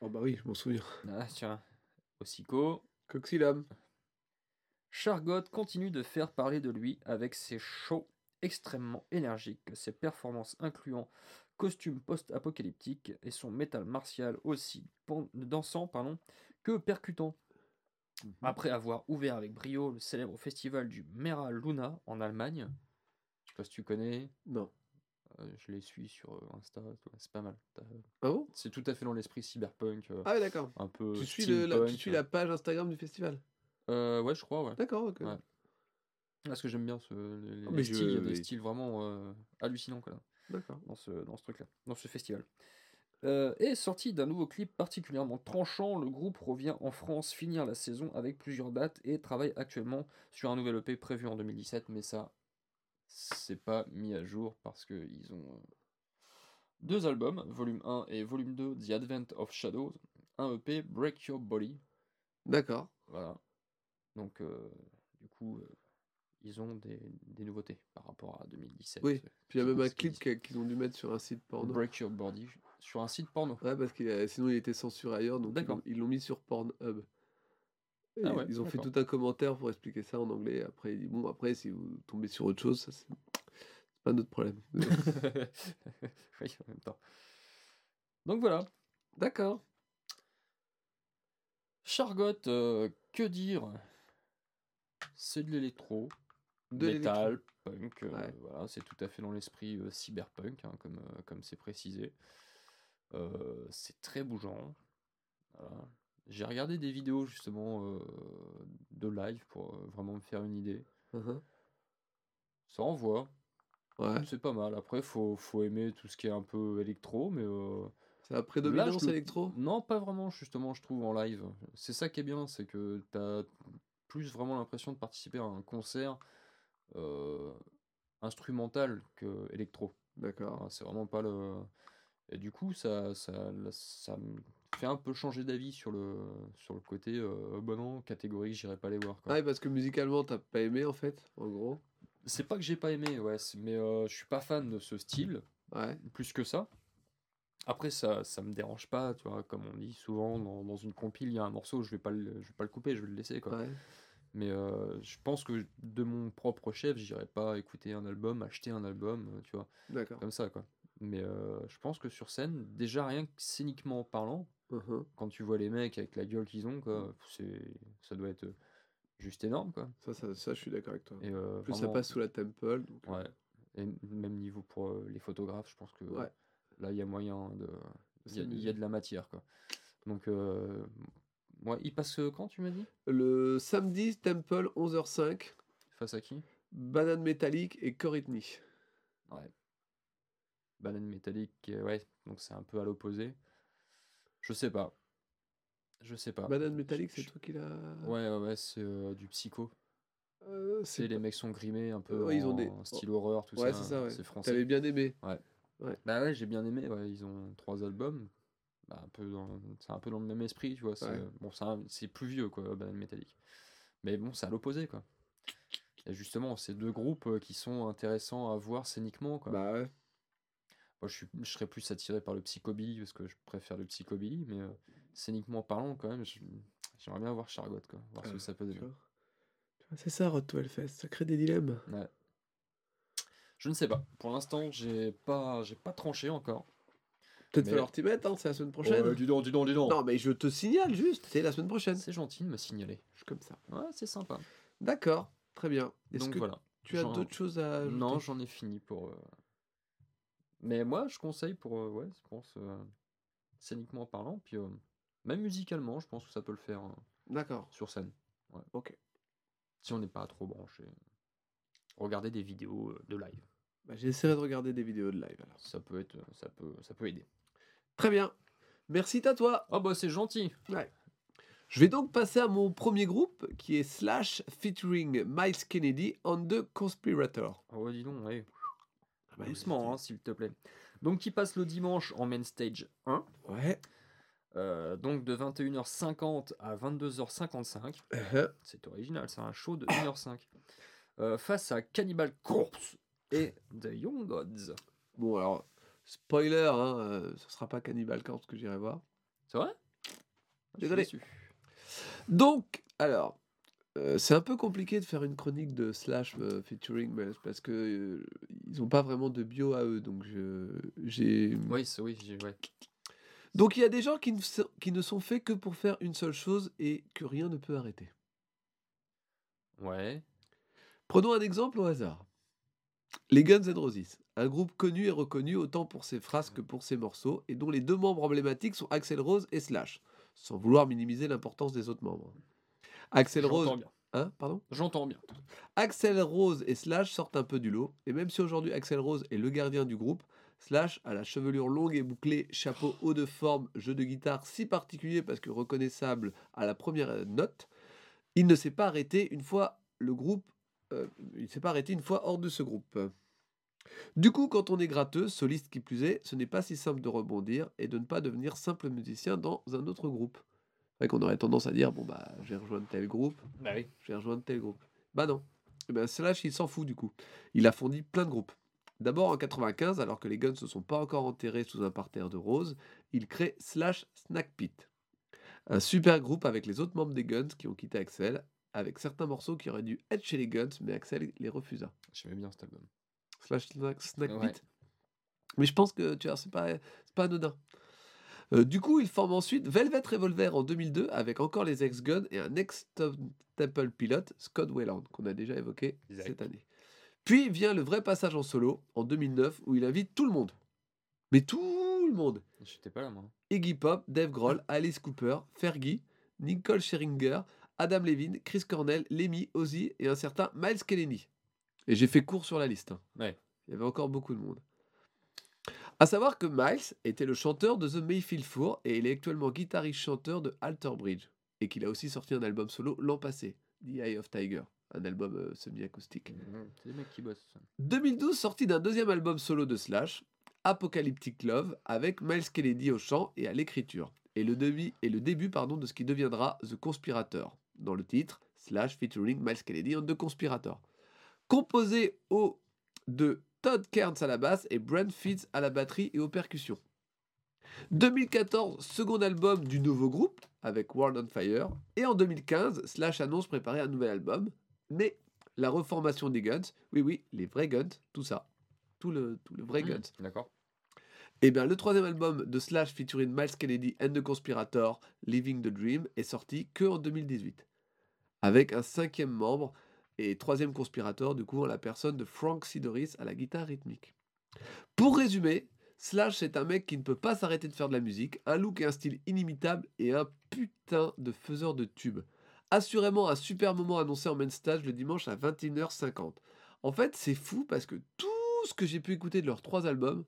Oh bah oui, je m'en souviens. Ah tiens, Ossico, Coxylum. Chargot continue de faire parler de lui avec ses shows extrêmement énergiques, ses performances incluant costumes post-apocalyptiques et son métal martial aussi dansant pardon, que percutant. Après avoir ouvert avec brio le célèbre festival du Mera Luna en Allemagne, je sais pas si tu connais, Non. Euh, je les suis sur euh, Insta, c'est pas mal. T'as- Ah bon? C'est tout à fait dans l'esprit cyberpunk, euh, Ah ouais, d'accord. un peu. Tu suis, le- la, tu steampunk. suis la page Instagram du festival? Euh, ouais, je crois, ouais. D'accord, ok. Ouais. Parce que j'aime bien ce, les, styles, il y a des styles vraiment euh, hallucinants quoi, D'accord. dans ce, dans ce truc-là, dans ce festival. Euh, et sorti d'un nouveau clip particulièrement tranchant, le groupe revient en France finir la saison avec plusieurs dates et travaille actuellement sur un nouvel EP prévu en 2017, mais ça, c'est pas mis à jour parce que ils ont, euh, Deux albums, volume 1 et volume 2, The Advent of Shadows. Un EP, Break Your Body. D'accord. Voilà. Donc, euh, du coup, euh, ils ont des, des nouveautés par rapport à 2017. Oui. Puis il y a même un qu'ils clip qu'ils ont dû mettre sur un site porno. Break Your Body sur un site porno. Ouais, parce que sinon il était censuré ailleurs, donc ils l'ont mis sur Pornhub. Ah ouais, ils ont fait tout un commentaire pour expliquer ça en anglais. Après, il dit bon, après, si vous tombez sur autre chose, ça c'est pas notre problème. oui, en même temps. Donc voilà. D'accord. Chargotte, euh, que dire? C'est de l'électro, De métal, punk. euh, Ouais. Voilà, c'est tout à fait dans l'esprit euh, cyberpunk, hein, comme comme c'est précisé. C'est très bougeant. Voilà. J'ai regardé des vidéos justement euh, de live pour euh, vraiment me faire une idée. Mhm. Ça envoie, Ouais. c'est pas mal. Après, faut, faut aimer tout ce qui est un peu électro, mais euh, C'est la prédominance le- électro? Non, pas vraiment, justement, je trouve, en live. C'est ça qui est bien, c'est que t'as plus vraiment l'impression de participer à un concert euh, instrumental que électro. D'accord. C'est vraiment pas le. Et du coup, ça, ça, là, ça me fait un peu changer d'avis sur le, sur le côté. Euh, bah non, catégorique, j'irai pas les voir. quoi. Ouais, parce que musicalement, t'as pas aimé en fait, en gros. C'est pas que j'ai pas aimé, ouais, mais euh, je suis pas fan de ce style. Ouais. plus que ça. Après, ça, ça me dérange pas, tu vois, comme on dit souvent, dans, dans une compile, il y a un morceau, je vais pas le, je vais pas le couper, je vais le laisser, quoi. Ouais. Mais euh, je pense que de mon propre chef, j'irai pas écouter un album, acheter un album, euh, tu vois, comme ça, quoi. Mais euh, je pense que sur scène, déjà rien que scéniquement parlant, Mhm. quand tu vois les mecs avec la gueule qu'ils ont, quoi, ça doit être juste énorme, quoi. Ça, ça, ça, je suis d'accord avec toi. Et euh, plus, ça passe sous la temple. Donc, euh, Ouais. Et même niveau pour euh, les photographes, je pense que Ouais. là, il y a moyen de. Il y, a- y de la matière, quoi. Donc, euh, ouais, il passe euh, quand, tu m'as dit? Le samedi, Temple, 11h05, Face à qui? Banane Métallique et Coritney. Ouais. Banane métallique, euh, ouais, donc c'est un peu à l'opposé. Je sais pas. Je sais pas. Banane Métallique, c'est toi qui l'as. Ouais, ouais, ouais, c'est euh, du psycho. Euh, C'est les mecs sont grimés un peu Ouais, ils ont en des- style horreur, tout Ouais, ça. c'est ça, ouais. C'est français. T'avais bien aimé. Bah ouais, j'ai bien aimé. Ouais, ils ont trois albums. Bah, un peu dans... C'est un peu dans le même esprit, tu vois. C'est Ouais. bon, c'est un- c'est plus vieux, quoi, Banane Métallique. Mais bon, c'est à l'opposé, quoi. Et justement, ces deux groupes qui sont intéressants à voir scéniquement, quoi. Bah ouais. Moi, je, suis... je serais plus attiré par le psychobilly parce que je préfère le psychobilly, mais euh, scéniquement parlant, quand même, j'aimerais bien voir Chargotte, quoi. Voir ce Ah, que ça peut donner. C'est ça, Rod Fest. Ça crée des dilemmes. Ouais. Je ne sais pas. Pour l'instant, j'ai pas, j'ai pas tranché encore. Peut-être Mais- falloir t'y mettre, hein, c'est la semaine prochaine. Ouais, dis donc, dis donc, dis donc. Non, mais je te signale juste, c'est la semaine prochaine. C'est gentil de me signaler. Je suis comme ça. Ouais, c'est sympa. D'accord, très bien. Est-ce que voilà. tu as d'autres choses à ajouter? Non, j'en ai fini pour. euh, Mais moi, je conseille pour. euh, ouais, je pense. euh, Scéniquement parlant, puis euh, même musicalement, je pense que ça peut le faire euh, D'accord. sur scène. Ouais. Ok. Si on n'est pas trop branché. Regardez des vidéos de live. Bah, J'essaierai de regarder des vidéos de live alors. Ça peut être. Ça peut, ça peut aider. Très bien. Merci à toi. Oh bah c'est gentil. Je vais donc passer à mon premier groupe qui est Slash featuring Miles Kennedy on the Conspirator. Oh dis donc, ouais. Ah bah, Doucement, hein, s'il te plaît. Donc qui passe le dimanche en main stage 1. Ouais. euh, donc de 21h50 à 22h55. Uh-huh. C'est original, c'est un show de 1h05. Euh, face à Cannibal Corpse et The Young Gods. Bon alors, spoiler, hein, euh, ce sera pas Cannibal Corpse que j'irai voir. C'est vrai? Je suis Désolé. Donc, alors, euh, c'est un peu compliqué de faire une chronique de Slash euh, featuring Miles parce que euh, ils ont pas vraiment de bio à eux, donc je, j'ai. Oui, c'est oui, ouais. Donc il y a des gens qui ne, sont- qui ne sont faits que pour faire une seule chose et que rien ne peut arrêter. Ouais. Prenons un exemple au hasard. Les Guns N' Roses, un groupe connu et reconnu autant pour ses phrases que pour ses morceaux, et dont les deux membres emblématiques sont Axel Rose et Slash, sans vouloir minimiser l'importance des autres membres. Axel Rose, bien. hein, pardon? J'entends bien. Axel Rose et Slash sortent un peu du lot, et même si aujourd'hui Axel Rose est le gardien du groupe, Slash a la chevelure longue et bouclée, chapeau haut de forme, jeu de guitare si particulier parce que reconnaissable à la première note, il ne s'est pas arrêté une fois le groupe, euh, il s'est pas arrêté une fois hors de ce groupe. Du coup, quand on est gratteux, soliste qui plus est, ce n'est pas si simple de rebondir et de ne pas devenir simple musicien dans un autre groupe. C'est vrai qu'on aurait tendance à dire, bon bah, j'ai rejoint tel groupe, Bah oui. j'ai rejoint tel groupe. Bah non. Eh ben, Slash, il s'en fout du coup. Il a fourni plein de groupes. D'abord en 95, alors que les Guns ne sont pas encore enterrés sous un parterre de roses, il crée Slash Snack Pit. Un super groupe avec les autres membres des Guns qui ont quitté Axel, avec certains morceaux qui auraient dû être chez les Guns, mais Axel les refusa. J'aimais bien cet album. Slash Snack, Snack Ouais. Pit. Mais je pense que tu vois, c'est pas, c'est pas anodin. Euh, du coup, il forme ensuite Velvet Revolver en 2002 avec encore les ex-Guns et un ex-Temple pilote, Scott Wayland, qu'on a déjà évoqué Exact. cette année. Puis vient le vrai passage en solo en 2009 où il invite tout le monde. Mais tout le monde. J'étais pas là, moi. Iggy Pop, Dave Grohl, Alice Cooper, Fergie, Nicole Scherzinger, Adam Levine, Chris Cornell, Lemmy, Ozzy et un certain Miles Kennedy. Et j'ai fait court sur la liste. hein. Ouais. Il y avait encore beaucoup de monde. À savoir que Miles était le chanteur de The Mayfield Four et il est actuellement guitariste-chanteur de Alter Bridge. Et qu'il a aussi sorti un album solo l'an passé, The Eye of Tiger, un album euh, semi-acoustique. C'est des mecs qui bossent. 2012, sortie d'un deuxième album solo de Slash, Apocalyptic Love, avec Miles Kennedy au chant et à l'écriture, et le début, et le début pardon, de ce qui deviendra The Conspirator, dans le titre Slash featuring Miles Kennedy on The Conspirator. Composé au de Todd Kearns à la basse et Brent Fitz à la batterie et aux percussions. 2014, second album du nouveau groupe avec World on Fire. Et en 2015, Slash annonce préparer un nouvel album, mais la reformation des Guns, oui, oui, les vrais Guns, tout ça, tout le, tout le vrai Mmh, Guns. D'accord. Et bien, le troisième album de Slash featuring Miles Kennedy and the Conspirator, Living the Dream, est sorti que en 2018. Avec un cinquième membre et troisième conspirateur, du coup, en la personne de Frank Sidoris à la guitare rythmique. Pour résumer, Slash c'est un mec qui ne peut pas s'arrêter de faire de la musique, un look et un style inimitable et un putain de faiseur de tubes. Assurément un super moment annoncé en main stage le dimanche à 21h50. En fait, c'est fou parce que tout ce que j'ai pu écouter de leurs trois albums,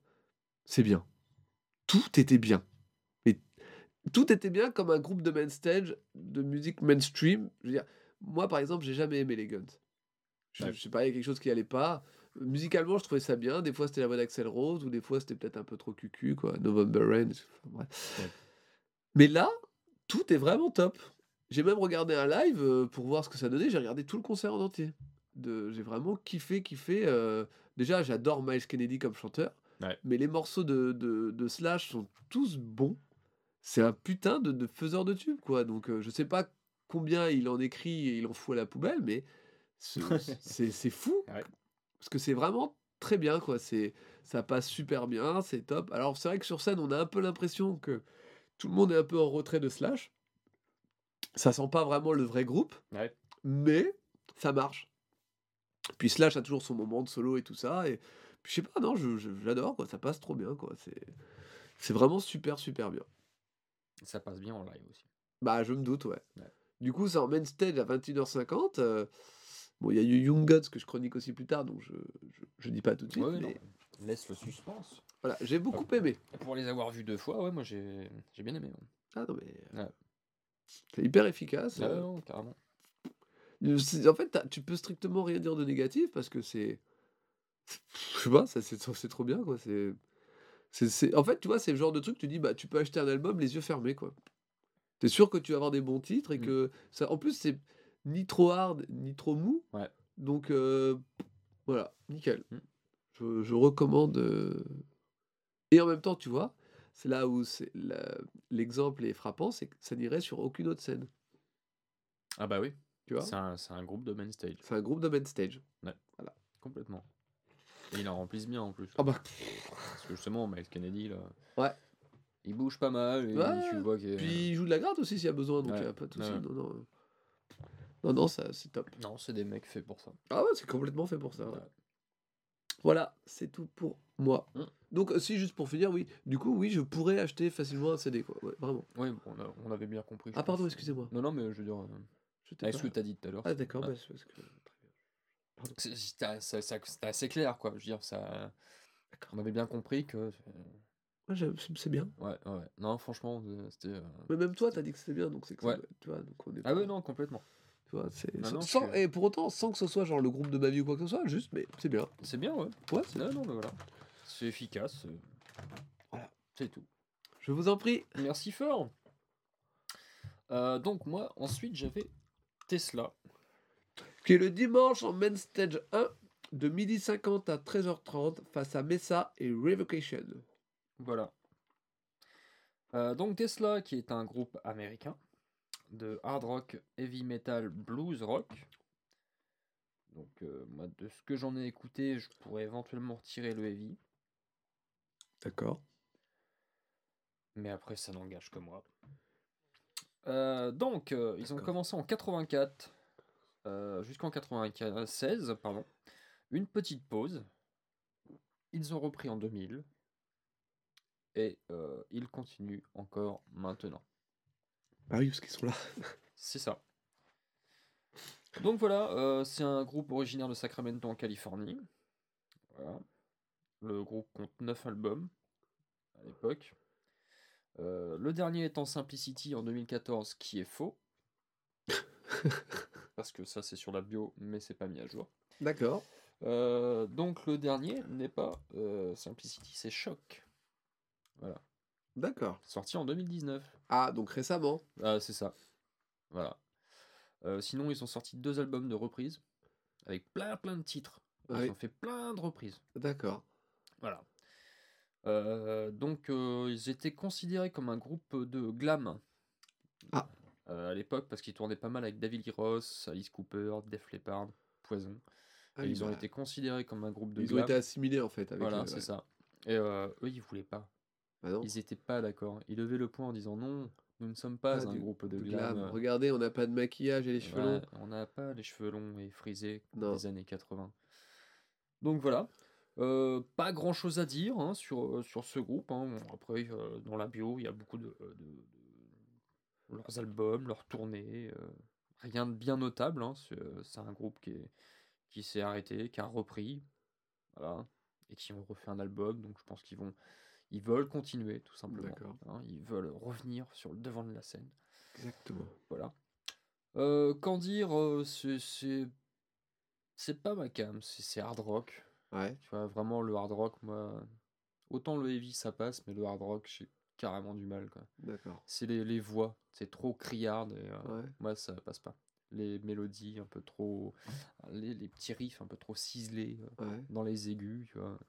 c'est bien. Tout était bien. Et tout était bien comme un groupe de main stage de musique mainstream. Moi par exemple, j'ai jamais aimé les Guns. Je, Ouais. je sais pas, il y a quelque chose qui allait pas. Musicalement, je trouvais ça bien. Des fois, c'était la voix d'Axel Rose, ou des fois, c'était peut-être un peu trop cucu, quoi. November Rain. enfin, bref. Ouais. Mais là, tout est vraiment top. J'ai même regardé un live euh, pour voir ce que ça donnait. J'ai regardé tout le concert en entier. De, j'ai vraiment kiffé, kiffé. euh, déjà, j'adore Miles Kennedy comme chanteur. Ouais. Mais les morceaux de, de, de Slash sont tous bons. C'est un putain de, de faiseur de tubes, quoi. Donc, euh, je sais pas combien il en écrit et il en fout à la poubelle, mais c'est fou. Ouais. Parce que c'est vraiment très bien, quoi. C'est, ça passe super bien, c'est top. Alors, c'est vrai que sur scène, on a un peu l'impression que tout le monde est un peu en retrait de Slash. Ça sent pas vraiment le vrai groupe, Ouais. mais ça marche. Puis Slash a toujours son moment de solo et tout ça. Et puis, je sais pas, non, j'adore, quoi. Ça passe trop bien, quoi. C'est, c'est vraiment super, super bien. Ça passe bien en live aussi. Bah, je me doute, ouais. Ouais. Du coup, c'est en main stage à 21h50. euh, bon, il y a eu Young Gods que je chronique aussi plus tard, donc je, je, je dis pas tout de suite. Ouais, mais non. Laisse le suspense. voilà, j'ai beaucoup aimé. Pour les avoir vus deux fois, ouais, moi j'ai j'ai bien aimé. ouais. Ah non, mais. Ouais. C'est hyper efficace. Ouais, euh, non, carrément. euh, En fait, tu peux strictement rien dire de négatif parce que c'est. Je sais pas, c'est trop bien, quoi. C'est. c'est- c'est- En fait, tu vois, c'est le genre de truc, tu dis, bah, tu peux acheter un album les yeux fermés, quoi. T'es sûr que tu vas avoir des bons titres et Mm. que. Ça... En plus, c'est ni trop hard, ni trop mou. Ouais. Donc, euh, voilà, nickel. Mm. Je, je recommande. euh, Et en même temps, tu vois, c'est là où l'exemple est frappant, c'est que ça n'irait sur aucune autre scène. Ah bah oui, Tu vois? C'est un, c'est un groupe de main stage, C'est un groupe de main stage. complètement. Et ils en remplissent bien en plus. Ah bah, Parce que justement, Miles Kennedy, là, Ouais. il bouge pas mal et Ouais, tu vois Puis il joue de la gratte aussi s'il y a besoin, donc il Ouais, n'y a pas de souci. ouais. Non, non. Non, non, ça, c'est top. Non, c'est des mecs faits pour ça. Ah ouais, c'est complètement fait pour ça. ouais. Voilà, c'est tout pour moi. Mm. Donc, euh, si, juste pour finir, oui, du coup, oui, je pourrais acheter facilement un CD, quoi. Ouais, vraiment. Oui, on, a- on avait bien compris. je Ah, pardon, excusez-moi. Non, non, mais je veux dire, euh, J'étais avec ce que tu as dit tout à l'heure. Ah, d'accord, bah, c'est parce que. C'était assez, clair, quoi. Je veux dire, ça. On avait bien compris que. euh, Ouais, c'est bien. Ouais, ouais. Non, franchement, euh, c'était. euh, Mais même toi, t'as dit que c'était bien, donc c'est que Ouais. tu vois, donc on est Ah pas- ouais, non, complètement. Tu vois, c'est Ah sans- non, je sans- suis- et pour autant sans que ce soit genre le groupe de ma vie ou quoi que ce soit, juste mais c'est bien. C'est bien, ouais. Ouais, c'est- Non, non, mais voilà. C'est efficace. euh, Voilà. C'est tout. je vous en prie. Merci fort. Euh, donc moi, ensuite, j'avais Tesla. Qui est le dimanche en main stage 1 de 12h50 à 13h30 face à Mesa et Revocation. Voilà. Euh, donc Tesla, qui est un groupe américain de hard rock, heavy metal, blues rock. Donc euh, moi, de ce que j'en ai écouté, je pourrais éventuellement retirer le heavy. D'accord. Mais après, ça n'engage que moi. Euh, donc, euh, ils ont commencé en 84 euh, jusqu'en 96, pardon. Une petite pause. Ils ont repris en 2000. Et ils continuent encore maintenant. Bah oui, parce qu'ils sont là. C'est ça. Donc voilà, euh, c'est un groupe originaire de Sacramento en Californie. Voilà. Le groupe compte 9 albums à l'époque. Euh, le dernier étant Simplicity en 2014, qui est faux. Parce que ça c'est sur la bio, mais c'est pas mis à jour. D'accord. Euh, donc le dernier n'est pas Simplicity, c'est Choc. Voilà. D'accord. Sorti en 2019. Ah, donc récemment. Ah, c'est ça. Voilà. Euh, sinon, ils ont sorti deux albums de reprises avec plein plein de titres. Ils Oui. ont fait plein de reprises. D'accord. Voilà. Euh, donc, euh, ils étaient considérés comme un groupe de glam. Ah. À l'époque, parce qu'ils tournaient pas mal avec David Lee Roth, Alice Cooper, Def Leppard, Poison. Ah Et ils ont bah, été considérés comme un groupe de ils ont glam. été assimilés en fait. Avec Voilà, c'est ça. Et eux, ils voulaient pas. Bah non. Ils étaient pas d'accord. Ils levaient le point en disant non, nous ne sommes pas Ah, un du- groupe de glam. glam. Regardez, on n'a pas de maquillage et les cheveux longs. on n'a pas les cheveux longs et frisés Non. des années 80. Donc voilà. Euh, pas grand chose à dire hein, sur, euh, sur ce groupe. hein. Bon, après, euh, dans la bio, il y a beaucoup de, de- de- leurs albums, leurs tournées. euh, rien de bien notable. hein. C'est c'est un groupe qui est- qui s'est arrêté, qui a repris. Voilà. Et qui ont refait un album. Donc je pense qu'ils vont. Ils veulent continuer, tout simplement. Hein. Ils veulent revenir sur le devant de la scène. Exactement. Voilà. Euh, qu'en dire, euh, c'est- pas ma cam, c'est c'est hard rock. Ouais. Tu vois, vraiment le hard rock, moi. Autant le heavy ça passe, mais le hard rock, j'ai carrément du mal, quoi. D'accord. C'est les, les voix, c'est trop criard et euh, Ouais. moi ça passe pas. Les mélodies un peu trop. Les, les petits riffs un peu trop ciselés euh, Ouais. dans les aigus, tu vois.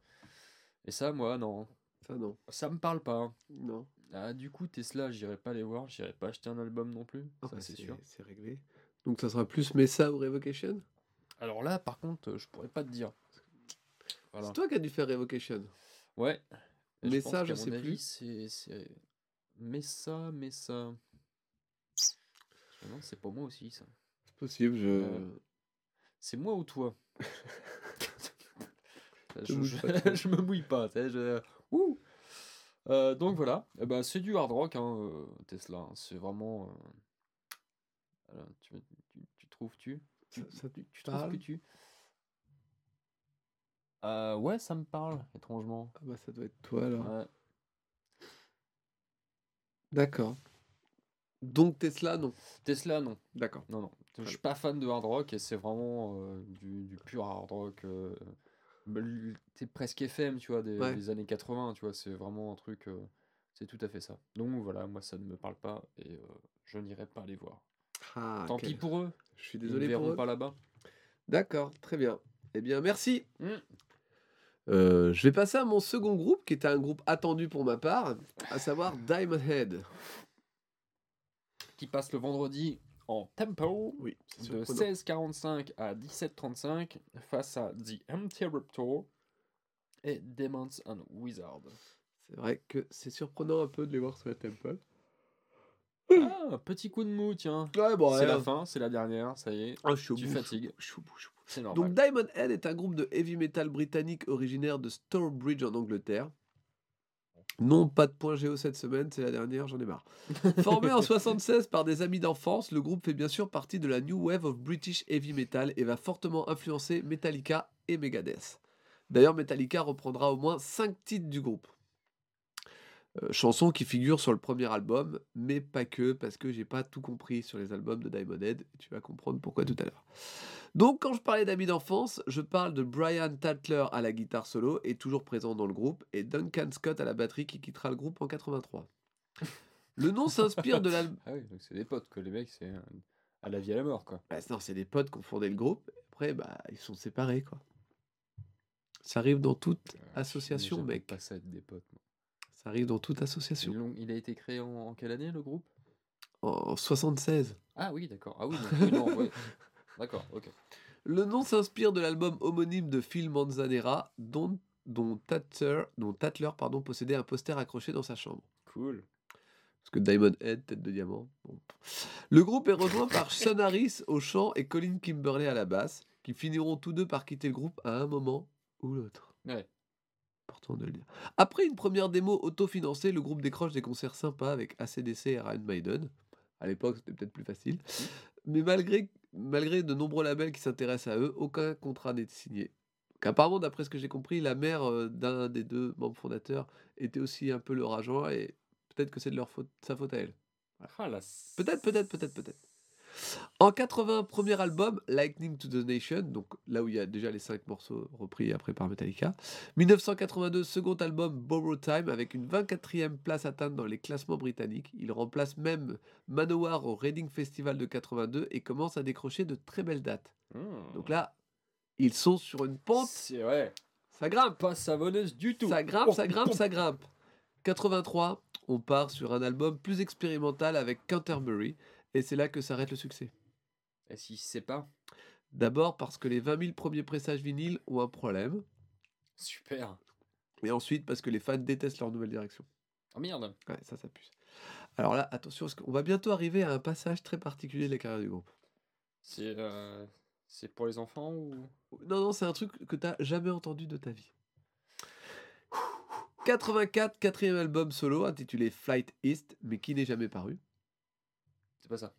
Et ça, moi, non. Ça non. Ça me parle pas. Non. Ah, du coup, Tesla, j'irai pas les voir, j'irai pas acheter un album non plus. Ah, ça, bah, c'est sûr. C'est réglé. Donc ça sera plus Mesa ou Revocation? Alors là, par contre, euh, je pourrais pas te dire. Voilà. C'est toi qui as dû faire Revocation. Ouais. Et Mais pense ça, qu'à je mon sais avis, plus. C'est, c'est... Mais ça, mais ça. Non, c'est pas moi aussi, ça. C'est possible, je. Euh, C'est moi ou toi? Te je, mouille je- pas trop. je me mouille pas. tu sais, je- Ouh Euh, donc voilà, Eh ben, c'est du hard rock, hein, euh, Tesla. C'est vraiment. euh, alors, tu, tu, tu trouves tu? Ça, tu, tu trouves que tu? Euh, Ouais, ça me parle, étrangement. Ah bah ça doit être toi alors. Ouais. D'accord. Donc Tesla, non? Tesla, non. D'accord. Non, non. Je suis pas fan de hard rock et c'est vraiment euh, du, du pur hard rock. Euh, bah, c'est presque FM, tu vois, des, Ouais. des années 80, tu vois. C'est vraiment un truc. euh, c'est tout à fait ça. Donc voilà, moi ça ne me parle pas et euh, je n'irai pas les voir. Ah, Tant pis pour eux. Je suis Ils ne désolé verront pas là-bas. D'accord, très bien. Eh bien, merci. Mm. Euh, je vais passer à mon second groupe, qui était un groupe attendu pour ma part, à savoir Diamond Head. Qui passe le vendredi en tempo Oui, de surprenant. 16h45 à 17h35 face à The Interruptor et Demons and Wizards. C'est vrai que c'est surprenant un peu de les voir sur la temple. Ah, petit coup de mou, tiens. Ouais, bon, c'est ouais. la fin, c'est la dernière, ça y est. Ah, je Tu fatigues. Je je. Donc Diamond Head est un groupe de heavy metal britannique originaire de Stourbridge en Angleterre. Non, pas de point géo cette semaine, c'est la dernière, j'en ai marre. Formé en 76 par des amis d'enfance, le groupe fait bien sûr partie de la New Wave of British Heavy Metal et va fortement influencer Metallica et Megadeth. D'ailleurs, Metallica reprendra au moins 5 titres du groupe. Euh, chanson qui figure sur le premier album, mais pas que, parce que j'ai pas tout compris sur les albums de Diamond Head, et tu vas comprendre pourquoi tout à l'heure. Donc quand je parlais d'amis d'enfance, je parle de Brian Tatler à la guitare solo, et toujours présent dans le groupe, et Duncan Scott à la batterie qui quittera le groupe en 83. Le nom s'inspire de l'album... Ah oui, donc c'est des potes, que les mecs, c'est à la vie à la mort, quoi. Bah, non, c'est des potes qui ont fondé le groupe, après, bah, ils sont séparés, quoi. Ça arrive dans toute Euh, association, mec. pas ça être des potes, moi. Ça arrive dans toute association. Il a été créé en, en quelle année, le groupe? En 76. Ah oui, d'accord. Ah oui, donc, oui, non, ouais. D'accord, ok. Le nom s'inspire de l'album homonyme de Phil Manzanera, dont, dont Tatler, dont Tatler pardon, possédait un poster accroché dans sa chambre. Cool. Parce que Diamond Head, tête de diamant. bon. Le groupe est rejoint par Sean Harris au chant et Colin Kimberley à la basse, qui finiront tous deux par quitter le groupe à un moment ou l'autre. Ouais. Important de le dire. Après une première démo autofinancée, le groupe décroche des concerts sympas avec ACDC et Iron Maiden. À l'époque, c'était peut-être plus facile. Mais malgré, malgré de nombreux labels qui s'intéressent à eux, aucun contrat n'est signé. Donc, apparemment, d'après ce que j'ai compris, la mère euh, d'un des deux membres fondateurs était aussi un peu leur agent et peut-être que c'est de leur faute, sa faute à elle. Ah, la Peut-être, peut-être, peut-être, peut-être. En 80, premier album, Lightning to the Nation, donc là où il y a déjà les cinq morceaux repris après par Metallica. 1982, second album, Borrow Time, avec une 24e place atteinte dans les classements britanniques. Il remplace même Manowar au Reading Festival de 82 et commence à décrocher de très belles dates. Hmm. Donc là, ils sont sur une pente, C'est ouais. ça grimpe. Pas savonneuse du tout. Ça grimpe, ça grimpe, ça grimpe. 83, on part sur un album plus expérimental avec Canterbury, et c'est là que s'arrête le succès. Et si c'est pas? D'abord parce que les 20 000 premiers pressages vinyles ont un problème, Super. et ensuite parce que les fans détestent leur nouvelle direction. Oh merde. Ouais, ça, ça pue. Alors là, attention, parce qu'on va bientôt arriver à un passage très particulier de la carrière du groupe. C'est euh, c'est pour les enfants ou? Non, non, c'est un truc que t'as jamais entendu de ta vie. 84, quatrième album solo intitulé Flight East, mais qui n'est jamais paru. C'est pas ça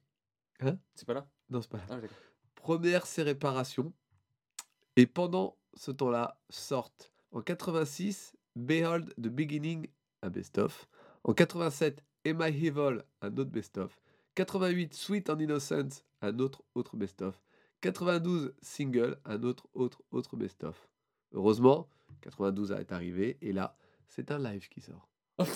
Hein? C'est pas là? Non, c'est pas là. Ah. Première, c'est Réparation. Et pendant ce temps-là, sortent en 86 Behold the Beginning, un best-of. En 87, Am I Evil, un autre best-of. 88, Sweet and Innocent, un autre autre best-of. 92, Single, un autre autre autre best-of. Heureusement, 92 est arrivé et là, c'est un live qui sort.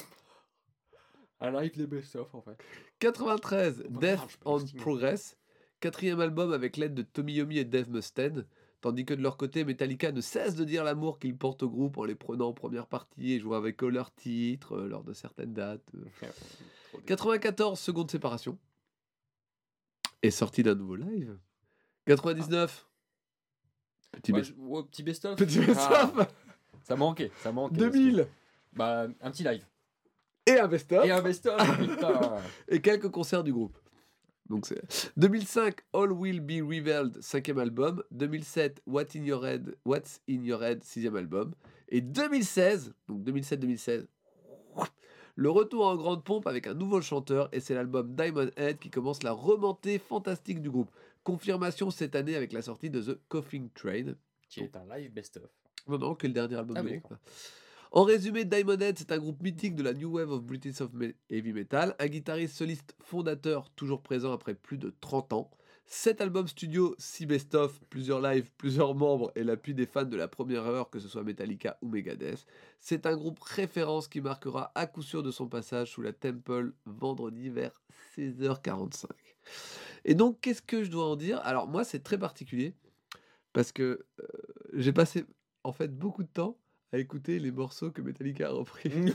Un live les best-of en fait. 93, Oh, Death on. Progress, quatrième album avec l'aide de Tommy Yomi et Dave Mustaine, tandis que de leur côté, Metallica ne cesse de dire l'amour qu'ils portent au groupe en les prenant en première partie et jouant avec eux leurs titres euh, lors de certaines dates. euh. Trop dé- 94, seconde séparation, est sorti d'un nouveau live. 99, petit, Ouais, best- je- ouais, petit best-of. petit Ah, best-of, ça manquait, ça manquait. parce que- 2000 Bah un petit live. Et un best-of. Et un best-of. putain. et quelques concerts du groupe. Donc c'est 2005 All Will Be Revealed cinquième album, 2007 What in Your Head, What's in Your Head sixième album et 2016 donc 2007-2016 le retour en grande pompe avec un nouveau chanteur et c'est l'album Diamond Head qui commence la remontée fantastique du groupe. Confirmation cette année avec la sortie de The Coughing Train. Qui est un live best-of. Non, non, que le dernier album Ah du oui, groupe. En résumé, Diamond Head, c'est un groupe mythique de la New Wave of British Heavy Metal, un guitariste soliste fondateur toujours présent après plus de 30 ans, 7 albums studio, 6 best-of, plusieurs lives, plusieurs membres et l'appui des fans de la première heure, que ce soit Metallica ou Megadeth. C'est un groupe référence qui marquera à coup sûr de son passage sous la Temple vendredi vers 16h45. Et donc, qu'est-ce que je dois en dire? Alors, moi, c'est très particulier parce que euh, j'ai passé en fait beaucoup de temps à écouter les morceaux que Metallica a repris.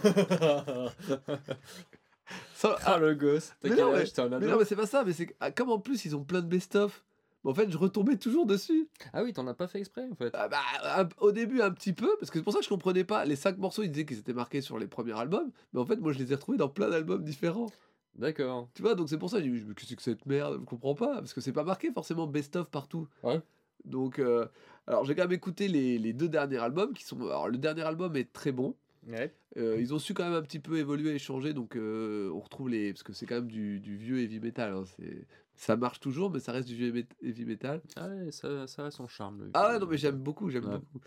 Ah le gosse. T'as Mais quel non, âge T'es un mais ado non, mais c'est pas ça, mais c'est ah, comme en plus ils ont plein de best-of, mais en fait je retombais toujours dessus. Ah oui, t'en as pas fait exprès en fait. Ah bah, un- au début un petit peu, parce que c'est pour ça que je comprenais pas. Les cinq morceaux ils disaient qu'ils étaient marqués sur les premiers albums, mais en fait moi je les ai retrouvés dans plein d'albums différents. D'accord. Tu vois, donc c'est pour ça que j'ai dit, mais qu'est-ce que c'est que cette merde? Je comprends pas, parce que c'est pas marqué forcément best-of partout. Ouais. Donc, euh, alors j'ai quand même écouté les, les deux derniers albums qui sont. Alors le dernier album est très bon. Ouais. Euh, ils ont su quand même un petit peu évoluer et changer, donc euh, on retrouve les. Parce que c'est quand même du, du vieux heavy metal. hein, c'est- Ça marche toujours, mais ça reste du vieux heavy- metal. Ah ouais, ça, ça a son charme. le Ah ouais, non, mais j'aime beaucoup, j'aime Ouais. beaucoup.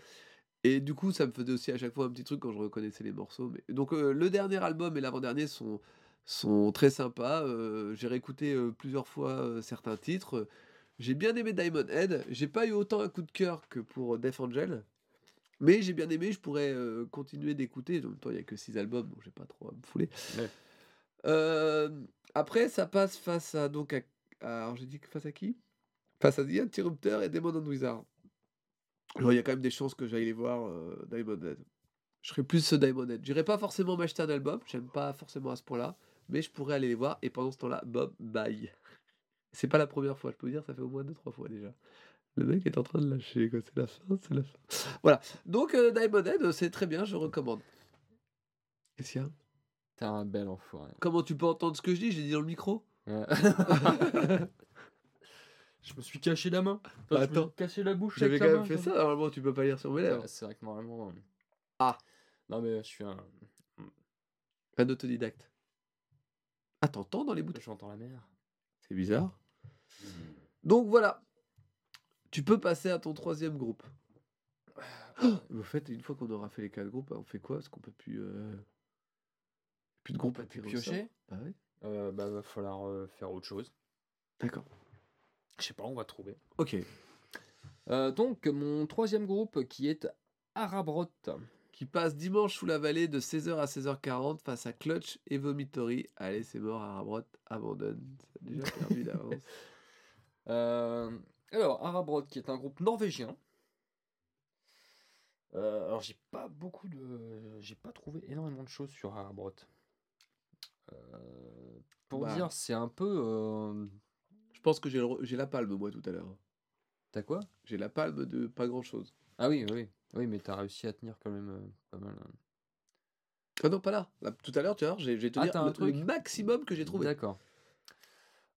Et du coup, ça me faisait aussi à chaque fois un petit truc quand je reconnaissais les morceaux. Mais... Donc, euh, le dernier album et l'avant-dernier sont, sont très sympas. J'ai réécouté plusieurs fois certains titres. J'ai bien aimé Diamond Head. J'ai pas eu autant un coup de cœur que pour Death Angel. Mais j'ai bien aimé, je pourrais euh, continuer d'écouter. En même temps, il n'y a que 6 albums, donc j'ai pas trop à me fouler. Ouais. Euh, après, ça passe face à. Donc à, à- alors, j'ai dit face à qui? Face à The Interrupter et Demon and Wizard. Alors, il y a quand même des chances que j'aille les voir euh, Diamond Head. Je serais plus ce Diamond Head. J'irai pas forcément m'acheter un album, j'aime pas forcément à ce point-là, mais je pourrais aller les voir et pendant ce temps-là, Bob, bye. C'est pas la première fois, je peux vous dire, ça fait au moins 2-3 fois déjà. Le mec est en train de lâcher, quoi. C'est la fin, c'est la fin. Voilà. Donc, euh, Diamond Head, c'est très bien, je recommande. Qu'est-ce qu'il y a? T'es un bel enfoiré. Comment tu peux entendre ce que je dis? Je l'ai dit dans le micro Ouais. je me suis caché la main. Enfin, Bah, je me suis attends. caché la bouche. J'avais quand la même main, fait ça, normalement tu peux pas lire sur mes lèvres. Ouais, c'est vrai que normalement. euh, Ah. Non, mais je suis un. Un autodidacte. Ah, t'entends dans les bouteilles J'entends la mer. C'est bizarre. Donc voilà. Tu peux passer à ton troisième groupe. Au fait, une fois qu'on aura fait les quatre groupes, on fait quoi? Parce qu'on peut plus. euh, Plus de groupes à. Piocher? Bah oui. euh, Bah, va falloir euh, faire autre chose. D'accord. Je sais pas, on va trouver. Ok. Euh, donc, mon troisième groupe qui est Arabrot. Qui passe dimanche sous la vallée de 16h à 16h40 face à Clutch et Vomitory. Allez, c'est mort, Arabrot abandonne. Ça a déjà perdu d'avance. Euh, alors, Arabrot qui est un groupe norvégien. Euh, alors, j'ai pas beaucoup de. J'ai pas trouvé énormément de choses sur Arabrot. Euh, pour Bah. dire, c'est un peu. Je pense que j'ai le re- j'ai la palme, moi, tout à l'heure. T'as quoi? J'ai la palme de pas grand chose. Ah oui, oui, oui, mais t'as réussi à tenir quand même euh, pas mal. hein. Ah non, pas là. Là, tout à l'heure, tu vois, j'ai j'ai te Ah, dire un le, le truc maximum que j'ai trouvé. D'accord.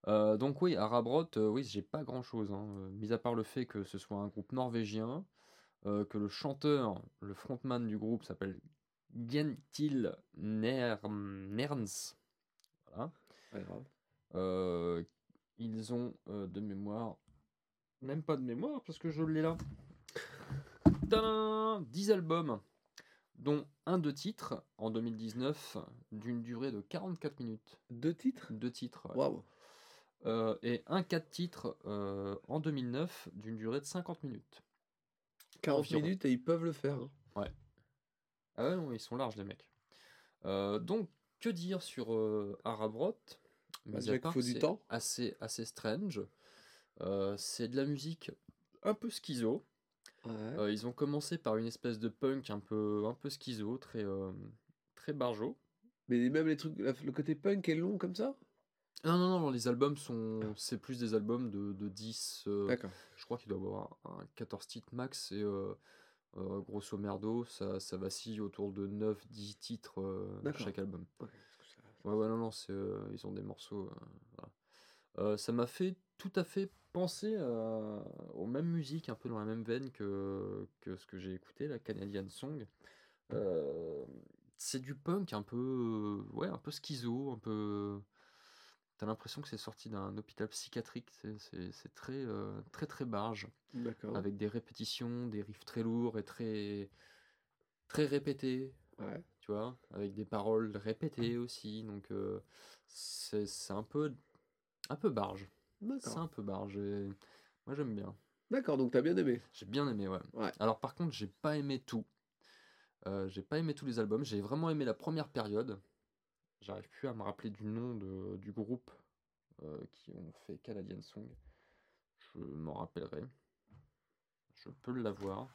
Euh, donc oui, Arabrot, euh, oui, j'ai pas grand chose, mis à part le fait que ce soit un groupe norvégien, euh, que le chanteur, le frontman du groupe s'appelle Gentil Ner- Nerns. Voilà. Pas grave. Euh, ils ont euh, de mémoire, même pas de mémoire parce que je l'ai là. Tadam 10 albums, dont un de titres en 2019 d'une durée de 44 minutes. Deux titres? Deux titres. ouais. Waouh. Euh, et un 4 titres euh, en 2009 d'une durée de 50 minutes. 40 Environ. minutes et ils peuvent le faire. hein. Ah ouais, non, ils sont larges les mecs. Euh, donc, que dire sur euh, Arabrot Bah, Mis à déjà qu'il part faut que du c'est temps. Assez, assez strange. Euh, c'est de la musique un peu schizo. Ouais. Euh, ils ont commencé par une espèce de punk un peu, un peu schizo, très, euh, très barjo. Mais même les trucs, le côté punk est long comme ça? Non, non, non, les albums sont. C'est plus des albums de, de 10. euh, D'accord. je crois qu'il doit y avoir un 14 titres max et euh, euh, grosso merdo, ça, ça vacille autour de 9-10 titres chaque album. Ouais, Ouais, ouais, non, non, ils ont des morceaux. voilà. Ça m'a fait tout à fait penser à- aux mêmes musiques, un peu dans la même veine que, que ce que j'ai écouté, la Canadian Song. Euh, c'est du punk un peu, euh, ouais, un peu schizo, un peu. T'as l'impression que c'est sorti d'un hôpital psychiatrique. C'est, c'est- c'est très, euh, très, très barge, D'accord. avec des répétitions, des riffs très lourds et très, très répétés Ouais. tu vois, avec des paroles répétées aussi, donc euh, c'est c'est un peu, un peu barge. C'est un peu barge. et Moi j'aime bien. D'accord, donc t'as bien aimé. J'ai bien aimé, ouais. Ouais. Alors par contre, j'ai pas aimé tout. Euh, j'ai pas aimé tous les albums. J'ai vraiment aimé la première période. J'arrive plus à me rappeler du nom de, du groupe euh, qui ont fait Canadian Song. Je m'en rappellerai. Je peux l'avoir.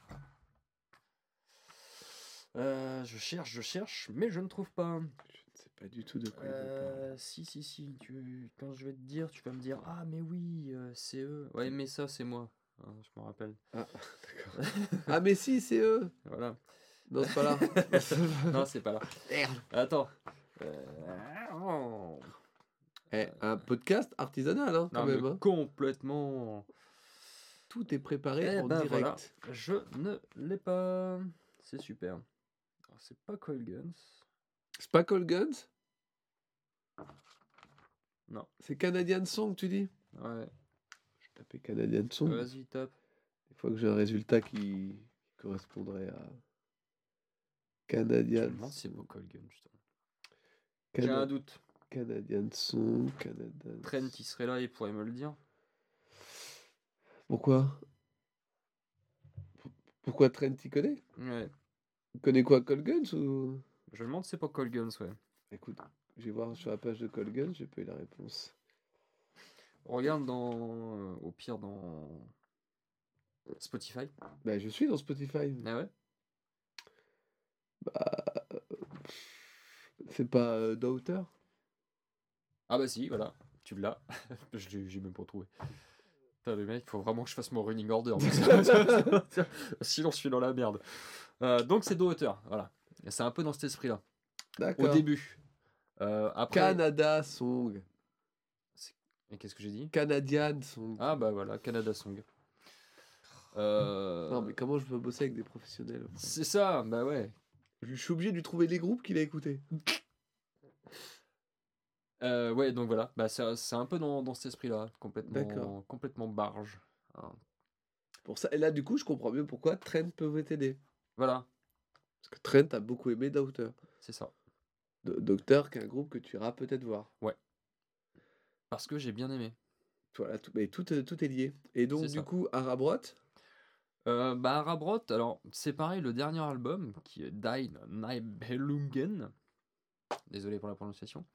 Euh, je cherche, je cherche, mais je ne trouve pas. Sais pas du tout de quoi il parle. Euh, si, si, si. Tu... Quand je vais te dire, tu vas me dire Ah, mais oui, euh, c'est eux. Ouais, mais ça, c'est moi. Hein, je me rappelle. Ah, d'accord. ah, mais si, c'est eux Voilà. Non, c'est pas là. non, c'est pas là. Merde. Attends. Euh, oh. Eh, un podcast artisanal, hein, quand Non, même. hein. complètement. Tout est préparé Eh en ben, direct. voilà. Je ne l'ai pas. C'est super. C'est pas Coil Guns. Spackle Guns? Non. C'est Canadian Song, tu dis? Ouais. Je vais taper Canadian Song. Vas-y, tape. Des fois que j'ai un résultat qui correspondrait à Je Canadian. si c'est Vocal Gun, justement. Cana- J'ai un doute. Canadian Song, Canadian. Trent, il serait là, il pourrait me le dire. Pourquoi? Pourquoi Trent y connaît? Ouais. Il connaît quoi Colguns ou? Je me demande si c'est pas Call Guns, ouais. Écoute, je vais voir sur la page de Colguns, j'ai pas eu la réponse. Regarde dans. euh, au pire dans. Spotify. Bah, je suis dans Spotify. Ah ouais? Bah, c'est pas euh, Ah bah si, voilà. Tu l'as. Je l'ai- J'ai même pas trouvé. Putain, le mec, il faut vraiment que je fasse mon running order. Sinon, je suis dans la merde. Euh, donc, c'est auteurs. Voilà. C'est un peu dans cet esprit-là. Au D'accord. début. Euh, après. Canada Song. Et qu'est-ce que j'ai dit? Canadian Song. Ah bah voilà, Canada Song. Euh, Non, mais comment je peux bosser avec des professionnels C'est ça, bah ouais. Je suis obligé de lui trouver les groupes qu'il a écoutés. Euh, ouais, donc voilà, bah, c'est un peu dans, dans cet esprit-là, complètement, complètement barge. hein. Pour ça, et là, du coup, je comprends mieux pourquoi Trent peut t'aider. Voilà, Parce que Trent a beaucoup aimé Daughter. c'est ça. Do- Docteur, qui est un groupe que tu iras peut-être voir. Parce que j'ai bien aimé. Voilà, tout, mais tout, euh, tout est lié. Et donc, du ça. coup, Arabrot, Euh, bah, Rabrot, alors c'est pareil, le dernier album qui est Dein Nibelungen, désolé pour la prononciation,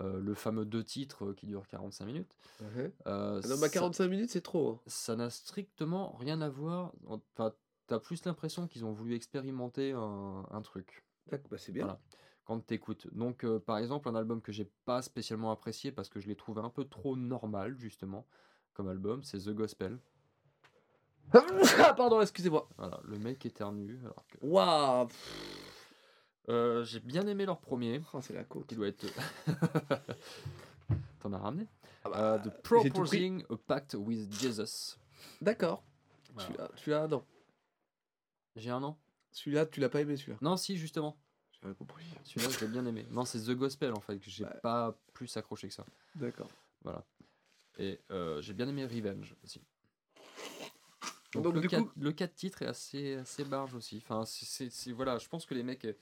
euh, le fameux deux titres qui durent 45 minutes. ouais. euh, non, bah, ça- 45 minutes, c'est trop. hein. ça n'a strictement rien à voir. Enfin, t'as plus l'impression qu'ils ont voulu expérimenter un, un truc D'accord, bah, c'est bien. Voilà. quand t'écoutes. Donc, euh, par exemple, un album que j'ai pas spécialement apprécié parce que je l'ai trouvé un peu trop normal, justement, comme album, c'est The Gospel. ah, pardon, excusez-moi. Voilà, le mec éternue. Que Waouh Euh, j'ai bien aimé leur premier, oh, C'est la côte. qui doit être. T'en as ramené? Ah bah, Euh, The. Proposing a Pact with Jesus. D'accord. Voilà. Celui-là, celui-là, non. J'ai un an Celui-là, tu l'as pas aimé, celui-là. Non, si, justement. J'ai rien compris. Celui-là, j'ai bien aimé. Non, c'est The Gospel en fait, que j'ai Ouais. pas plus accroché que ça. D'accord. Voilà. Et euh, j'ai bien aimé Revenge aussi. Donc, Donc, le, du 4, coup- le 4 titres est assez, assez barge aussi. Enfin, c'est- c'est, c'est- voilà, je pense que les mecs. euh,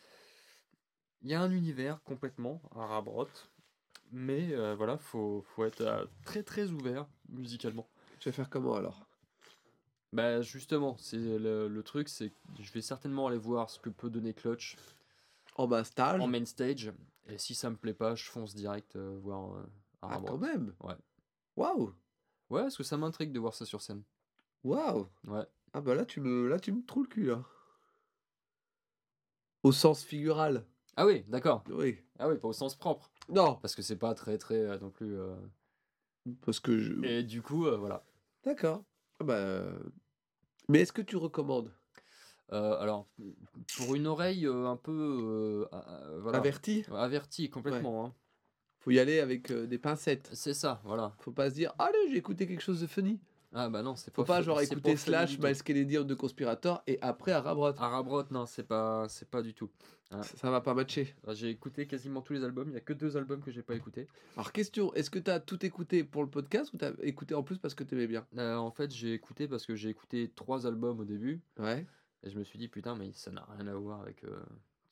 Il y a un univers complètement à Rabrot. Mais euh, voilà, faut, faut être euh, très très ouvert musicalement. Tu vas faire comment alors? Bah justement, c'est le, le truc, c'est que je vais certainement aller voir ce que peut donner Clutch En bas stage en main stage. Et si ça me plaît pas, je fonce direct euh, voir euh, Ah, quand même Ouais. Waouh Ouais, parce que ça m'intrigue de voir ça sur scène. Waouh Ouais. Ah bah là, tu me, là, tu me trouves le cul, là. Au sens figural. Ah oui, d'accord. Oui. Ah oui, pas au sens propre. Non, Parce que c'est pas très très euh, non plus. euh, parce que je... Et du coup, voilà. D'accord. Ah bah... euh, Mais est-ce que tu recommandes? Euh, alors, pour une oreille euh, un peu. euh, ah, ah, voilà. Averti Avertie complètement. hein. Faut y aller avec des pincettes. C'est ça, voilà. Faut pas se dire, allez, j'ai écouté quelque chose de funny. Ah bah non, c'est Faut pas. pas fa- genre écouter pas Slash, Miles Kennedy The Conspirator et après Arabrot. Arabrot, non, c'est pas, c'est pas du tout. Ça, ça va pas matcher. Ah, J'ai écouté quasiment tous les albums. Il y a que deux albums que j'ai pas écouté. Alors question, est-ce que t'as tout écouté pour le podcast ou t'as écouté en plus parce que t'aimais bien? Euh, en fait, j'ai écouté parce que j'ai écouté trois albums au début Ouais. et je me suis dit putain, mais ça n'a rien à voir avec. euh,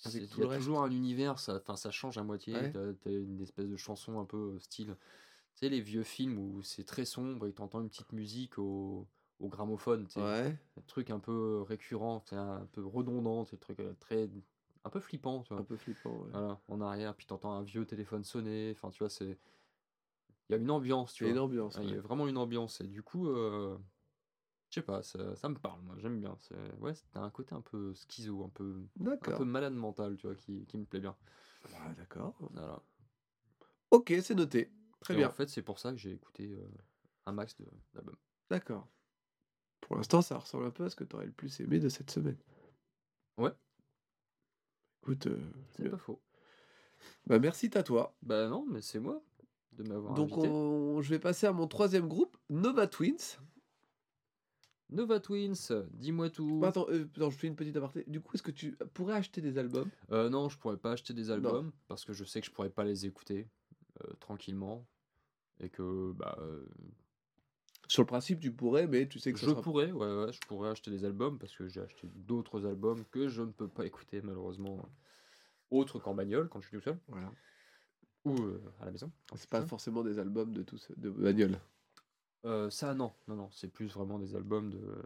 Il y a toujours un univers, ça, ça change à moitié. Ouais. T'as t'as une espèce de chanson un peu euh, style. Sais, les vieux films où c'est très sombre et t'entends une petite musique au, au gramophone. tu sais. Ouais. Un truc un peu récurrent, tu sais, un peu redondant, sais, truc euh, très. un peu flippant, tu vois. Un peu flippant, ouais. Voilà, en arrière, puis t'entends un vieux téléphone sonner. Enfin, tu vois, c'est. Il y a une ambiance, tu Il y a vois. une ambiance. Ouais, Il y a vraiment une ambiance. Et du coup, euh, je sais pas, ça, ça me parle, moi, j'aime bien. C'est- Ouais, t'as un côté un peu schizo, un peu, un peu malade mental, tu vois, qui, qui me plaît bien. D'accord. Voilà. Ok, c'est noté. Très Et bien. En fait, c'est pour ça que j'ai écouté euh, un max d'albums. D'accord. Pour l'instant, ça ressemble un peu à ce que t'aurais le plus aimé de cette semaine. Ouais. Écoute, euh, C'est pas faux. bah merci à toi. Bah non, mais c'est moi de m'avoir Donc invité. on- je vais passer à mon troisième groupe, Nova Twins. Nova Twins, dis-moi tout. Bah, attends, euh, attends, je fais une petite aparté. Du coup, est-ce que tu pourrais acheter des albums? Euh, non, je pourrais pas acheter des albums parce que je sais que je pourrais pas les écouter euh, tranquillement et que bah euh, Sur le principe, tu pourrais, mais tu sais que ça Je sera- pourrais, ouais, ouais, je pourrais acheter des albums parce que j'ai acheté d'autres albums que je ne peux pas écouter malheureusement, autres qu'en bagnole quand je suis tout seul Voilà. ou euh, à la maison. quand je C'est suis pas seul. forcément des albums de tous de bagnole. Euh, ça non, non, non, c'est plus vraiment des albums de,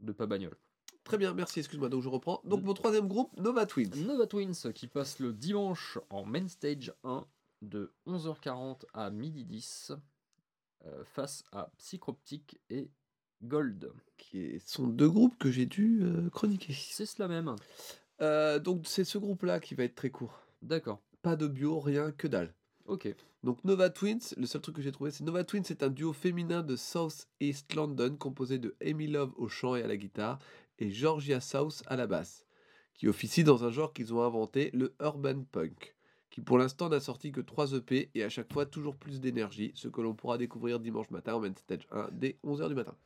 de pas bagnole. Très bien, merci, excuse-moi. Donc je reprends. Donc mon troisième groupe, Nova Twins. Nova Twins qui passe le dimanche en Main Stage 1 de 11h40 à 12h10 euh, face à Psychroptic et Gold. qui sont deux groupes que j'ai dû euh, chroniquer. C'est cela même. Euh, donc c'est ce groupe-là qui va être très court. D'accord. Pas de bio, rien que dalle. Ok. Donc Nova Twins, le seul truc que j'ai trouvé, c'est Nova Twins, c'est un duo féminin de South East London composé de Amy Love au chant et à la guitare et Georgia South à la basse, qui officie dans un genre qu'ils ont inventé, le urban punk, qui pour l'instant n'a sorti que 3 EP et à chaque fois toujours plus d'énergie, ce que l'on pourra découvrir dimanche matin en main stage 1 dès 11h du matin.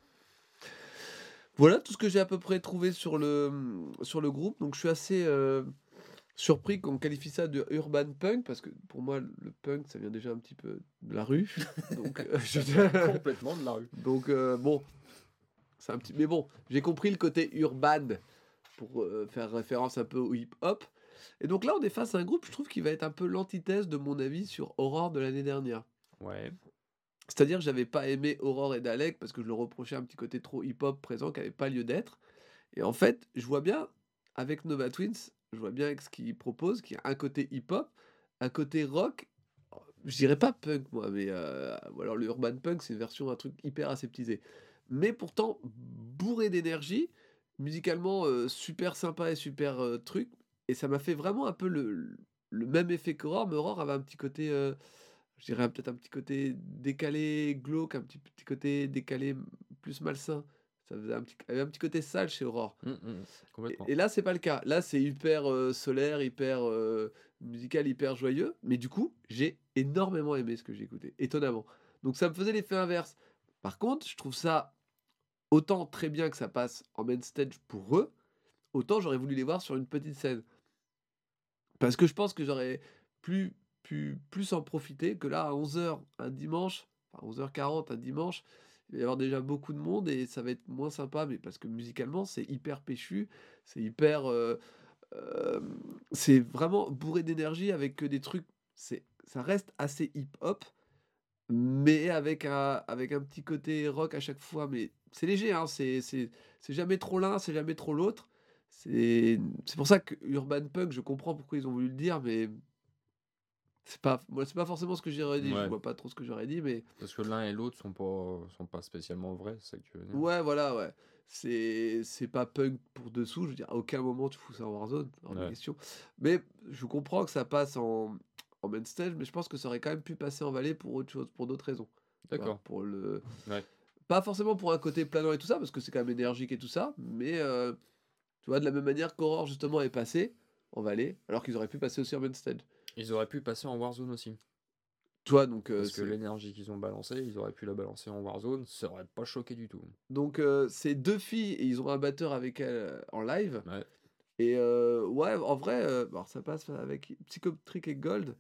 Voilà tout ce que j'ai à peu près trouvé sur le, sur le groupe, donc je suis assez euh, surpris qu'on qualifie ça de urban punk parce que pour moi le punk ça vient déjà un petit peu de la rue donc euh, je- Complètement de la rue. donc euh, bon c'est un petit mais bon j'ai compris le côté urban pour euh, faire référence un peu au hip hop et donc là on est face à un groupe je trouve qui va être un peu l'antithèse de mon avis sur Aurore de l'année dernière Ouais. c'est-à-dire que j'avais pas aimé Aurore et Dalek parce que je le reprochais un petit côté trop hip-hop présent qui n'avait pas lieu d'être. Et en fait, je vois bien avec Nova Twins, je vois bien avec ce qu'ils proposent, qu'il y a un côté hip-hop, un côté rock. Je dirais pas punk moi, mais euh, ou alors le urban punk, c'est une version un truc hyper aseptisé. Mais pourtant bourré d'énergie, musicalement euh, super sympa et super euh, truc. Et ça m'a fait vraiment un peu le, le même effet qu'Aurore, mais Aurore avait un petit côté euh, je dirais peut-être un petit côté décalé, glauque, un petit, petit côté décalé plus malsain. Ça faisait un petit, avait un petit côté sale chez Aurore. Hum, Complètement. Et, et là, c'est pas le cas. Là, c'est hyper euh, solaire, hyper euh, musical, hyper joyeux. Mais du coup, j'ai énormément aimé ce que j'ai écouté, étonnamment. Donc ça me faisait l'effet inverse. Par contre, je trouve ça autant très bien que ça passe en main stage pour eux, autant j'aurais voulu les voir sur une petite scène. Parce que je pense que j'aurais plus, pu plus en profiter que là, à 11h un dimanche, enfin 11h40 un dimanche, il va y avoir déjà beaucoup de monde et ça va être moins sympa, mais parce que musicalement, c'est hyper péchu, c'est hyper... euh, euh, c'est vraiment bourré d'énergie avec des trucs... c'est Ça reste assez hip-hop, mais avec un, avec un petit côté rock à chaque fois. Mais c'est léger, hein, c'est c'est- c'est jamais trop l'un, c'est jamais trop l'autre. C'est pour ça que Urban Punk, je comprends pourquoi ils ont voulu le dire, mais c'est pas, moi, c'est pas forcément ce que j'aurais dit. Je Ouais. vois pas trop ce que j'aurais dit, mais Parce que l'un et l'autre sont pas, sont pas spécialement vrais, c'est ça que tu veux dire. ouais, voilà, ouais. C'est c'est pas punk pour dessous. Je veux dire, à aucun moment tu fous ça en Warzone, hors de Ouais. question. Mais je comprends que ça passe en, en main stage, mais je pense que ça aurait quand même pu passer en vallée pour autre chose, pour d'autres raisons. D'accord. Pour le. Ouais. Pas forcément pour un côté planant et tout ça, parce que c'est quand même énergique et tout ça, mais euh, tu vois, de la même manière qu'Aurore justement est passé en vallée, alors qu'ils auraient pu passer aussi en main stage. Ils auraient pu passer en Warzone aussi. Tu vois, donc. euh, Parce que l'énergie qu'ils ont balancée, ils auraient pu la balancer en Warzone, ça aurait pas choqué du tout. Donc euh, c'est deux filles et ils ont un batteur avec elles euh, en live. Ouais. Et euh, ouais, en vrai, alors ça passe avec Psychotrick et Gold.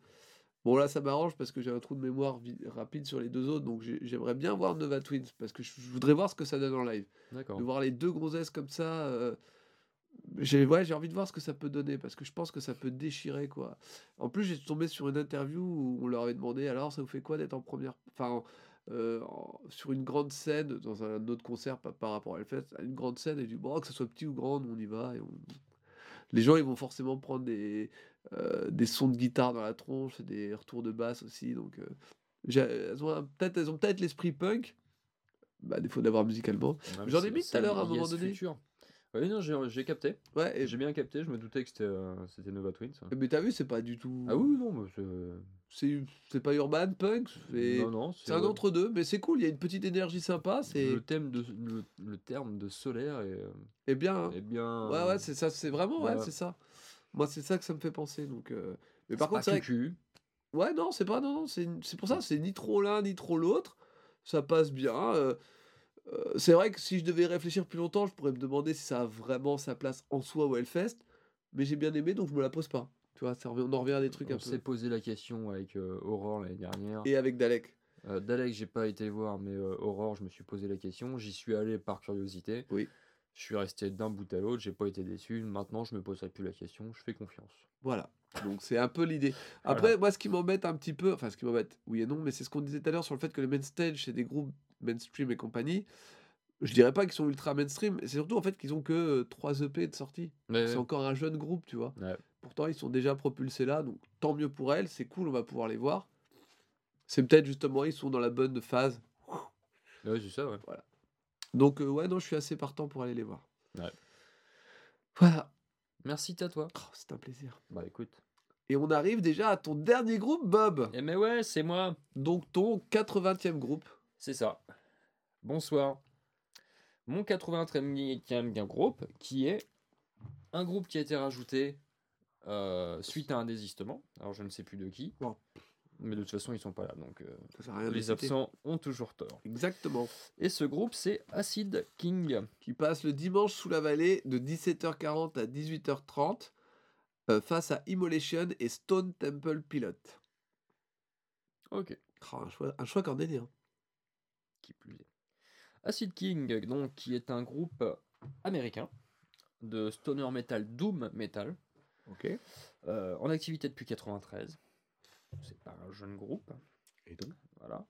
Bon là ça m'arrange parce que j'ai un trou de mémoire rapide sur les deux autres, donc j'ai- j'aimerais bien voir Nova Twins parce que je voudrais voir ce que ça donne en live. D'accord. De voir les deux gonzesses comme ça, j'ai ouais, j'ai envie de voir ce que ça peut donner parce que je pense que ça peut déchirer quoi. En plus j'ai tombé sur une interview où on leur avait demandé alors ça vous fait quoi d'être en première, enfin en- euh, sur une grande scène dans un autre concert pas par rapport à Hellfest, à une grande scène et du bon que ce soit petit ou grand, nous, on y va et on... les gens ils vont forcément prendre des euh, des sons de guitare dans la tronche, et des retours de basse aussi donc euh, j'ai- elles ont peut-être elles ont peut-être l'esprit punk, bah défaut d'avoir musicalement. J'en ai mis tout à l'heure à un moment donné. Future. Oui, non, j'ai capté. Ouais, et J'ai bien capté, je me doutais que c'était euh, Nova Twins. Mais t'as vu, c'est pas du tout. Ah oui, non, mais c'est. Pas urban punk, c'est Non, non, c'est un ouais. entre deux, mais c'est cool. Il y a une petite énergie sympa, c'est Le, thème de, le, le terme de solaire est, euh, et bien. hein. est bien. Ouais, ouais, c'est ça, c'est vraiment, ouais, ouais. c'est ça. Moi, c'est ça que ça me fait penser. Donc, euh, mais par contre, c'est que- ouais, non, c'est pas, non, non, c'est pour ça, c'est ni trop l'un ni trop l'autre. Ça passe bien. euh, euh, c'est vrai que si je devais réfléchir plus longtemps, je pourrais me demander si ça a vraiment sa place en soi au Hellfest. Mais j'ai bien aimé, donc je me la pose pas. Tu vois, ça on en revient à des trucs un On peu. s'est posé la question avec euh, Aurore l'année dernière. Et avec Dalek. Euh, Dalek, j'ai pas été voir, mais euh, Aurore, je me suis posé la question. J'y suis allé par curiosité. Oui. Je suis resté d'un bout à l'autre, j'ai pas été déçu. Maintenant, je me poserai plus la question, je fais confiance. Voilà. Donc c'est un peu l'idée. Après, moi, ce qui m'embête un petit peu, enfin, ce qui m'embête, oui et non, mais c'est ce qu'on disait tout à l'heure sur le fait que les main stage, c'est des groupes mainstream et compagnie. Je dirais pas qu'ils sont ultra mainstream, c'est surtout en fait qu'ils ont que 3 EP de sortie. C'est encore un jeune groupe, tu vois. Ouais. Pourtant, ils sont déjà propulsés là, donc tant mieux pour elles, c'est cool, on va pouvoir les voir. C'est peut-être justement, ils sont dans la bonne phase. Ouais, c'est ça, ouais. Donc, euh, ouais, non, je suis assez partant pour aller les voir. Ouais. Voilà. Merci à toi. Oh, c'est un plaisir. Bah écoute. Et on arrive déjà à ton dernier groupe, Bob. Eh mais ouais, c'est moi. Donc, ton 80e groupe. C'est ça. Bonsoir. Mon 83e groupe, qui est un groupe qui a été rajouté euh, suite à un désistement. Alors je ne sais plus de qui. Bon. Mais de toute façon, ils sont pas là. Donc euh, rien les absents ont toujours tort. Exactement. Et ce groupe, c'est Acid King. Qui passe le dimanche sous la vallée de 17h40 à 18h30 euh, face à Immolation et Stone Temple Pilot. Ok. Oh, un choix, un choix cordélier. Qui plus est. Acid King, donc, qui est un groupe américain de stoner metal, doom metal, euh, en activité depuis 93. C'est pas un jeune groupe. Et donc Voilà.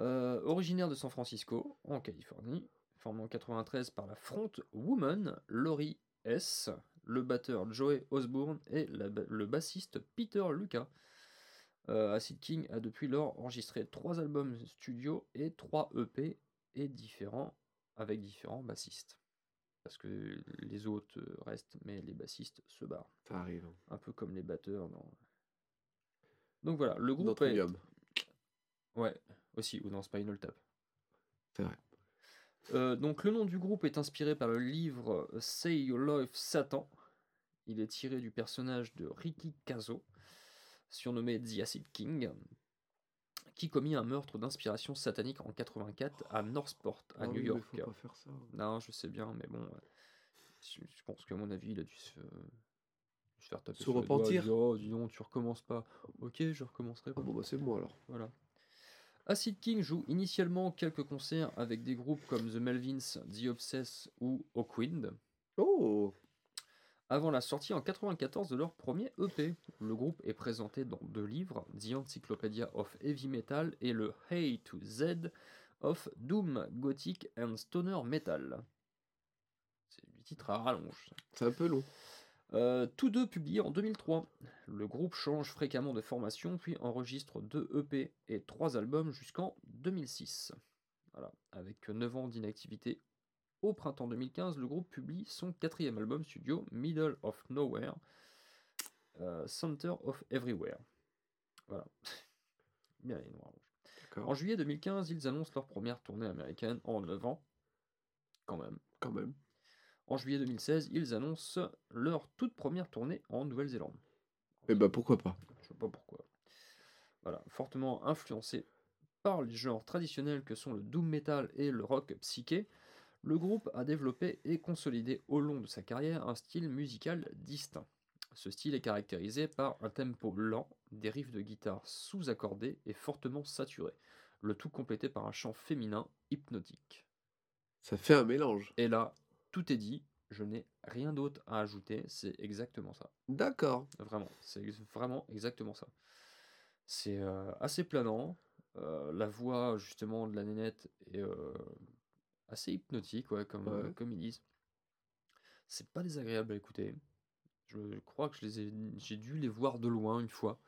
Euh, originaire de San Francisco, en Californie, formé en 93 par la front woman Laurie S, le batteur Joey Osbourne et la le bassiste Peter Lucas. Euh, Acid King a depuis lors enregistré trois albums studio et trois EP et différents avec différents bassistes. Parce que les autres restent, mais les bassistes se barrent. Ça arrive. Un peu comme les batteurs dans... Donc voilà, le groupe est... Ouais, aussi, ou dans Spinal Tap. C'est vrai. Euh, donc le nom du groupe est inspiré par le livre Say Your Life Satan. Il est tiré du personnage de Ricky Kazo, surnommé The Acid King, qui commit un meurtre d'inspiration satanique en 84 à Northport, à Ah New oui, York. Faut pas faire ça. Non, je sais bien, mais bon, euh, je je pense qu'à mon avis, il a dû se, se faire taper Se sur repentir. dire, oh, dis donc, tu recommences pas. Ok, je recommencerai Ah pas. bon, bah c'est bon alors. Voilà. Acid King joue initialement quelques concerts avec des groupes comme The Melvins, The Obsess ou Hawkwind, Oh avant la sortie en 94 de leur premier EP. Le groupe est présenté dans deux livres, The Encyclopedia of Heavy Metal et le A to Z of Doom, Gothic and Stoner Metal. C'est du titre à rallonge. C'est un peu long. Euh, tous deux publiés en 2003. Le groupe change fréquemment de formation, puis enregistre deux EP et trois albums jusqu'en 2006. Voilà. Avec 9 ans d'inactivité, au printemps 2015, le groupe publie son quatrième album studio, Middle of Nowhere, euh, Center of Everywhere. Voilà. Bien les noirs. En juillet 2015, ils annoncent leur première tournée américaine en 9 ans. Quand même. Quand même. En juillet 2016, ils annoncent leur toute première tournée en Nouvelle-Zélande. Et bah pourquoi pas. Je sais pas pourquoi. Voilà, fortement influencé par les genres traditionnels que sont le doom metal et le rock psyché, le groupe a développé et consolidé au long de sa carrière un style musical distinct. Ce style est caractérisé par un tempo lent, des riffs de guitare sous-accordés et fortement saturés, le tout complété par un chant féminin hypnotique. Ça fait un mélange. Et là, tout est dit, je n'ai rien d'autre à ajouter, c'est exactement ça. D'accord. Vraiment, c'est vraiment exactement ça. C'est euh, assez planant. euh, la voix justement de la nénette est euh, assez hypnotique, ouais, comme, euh, comme ils disent. C'est pas désagréable à écouter. Je crois que je les ai, j'ai dû les voir de loin une fois.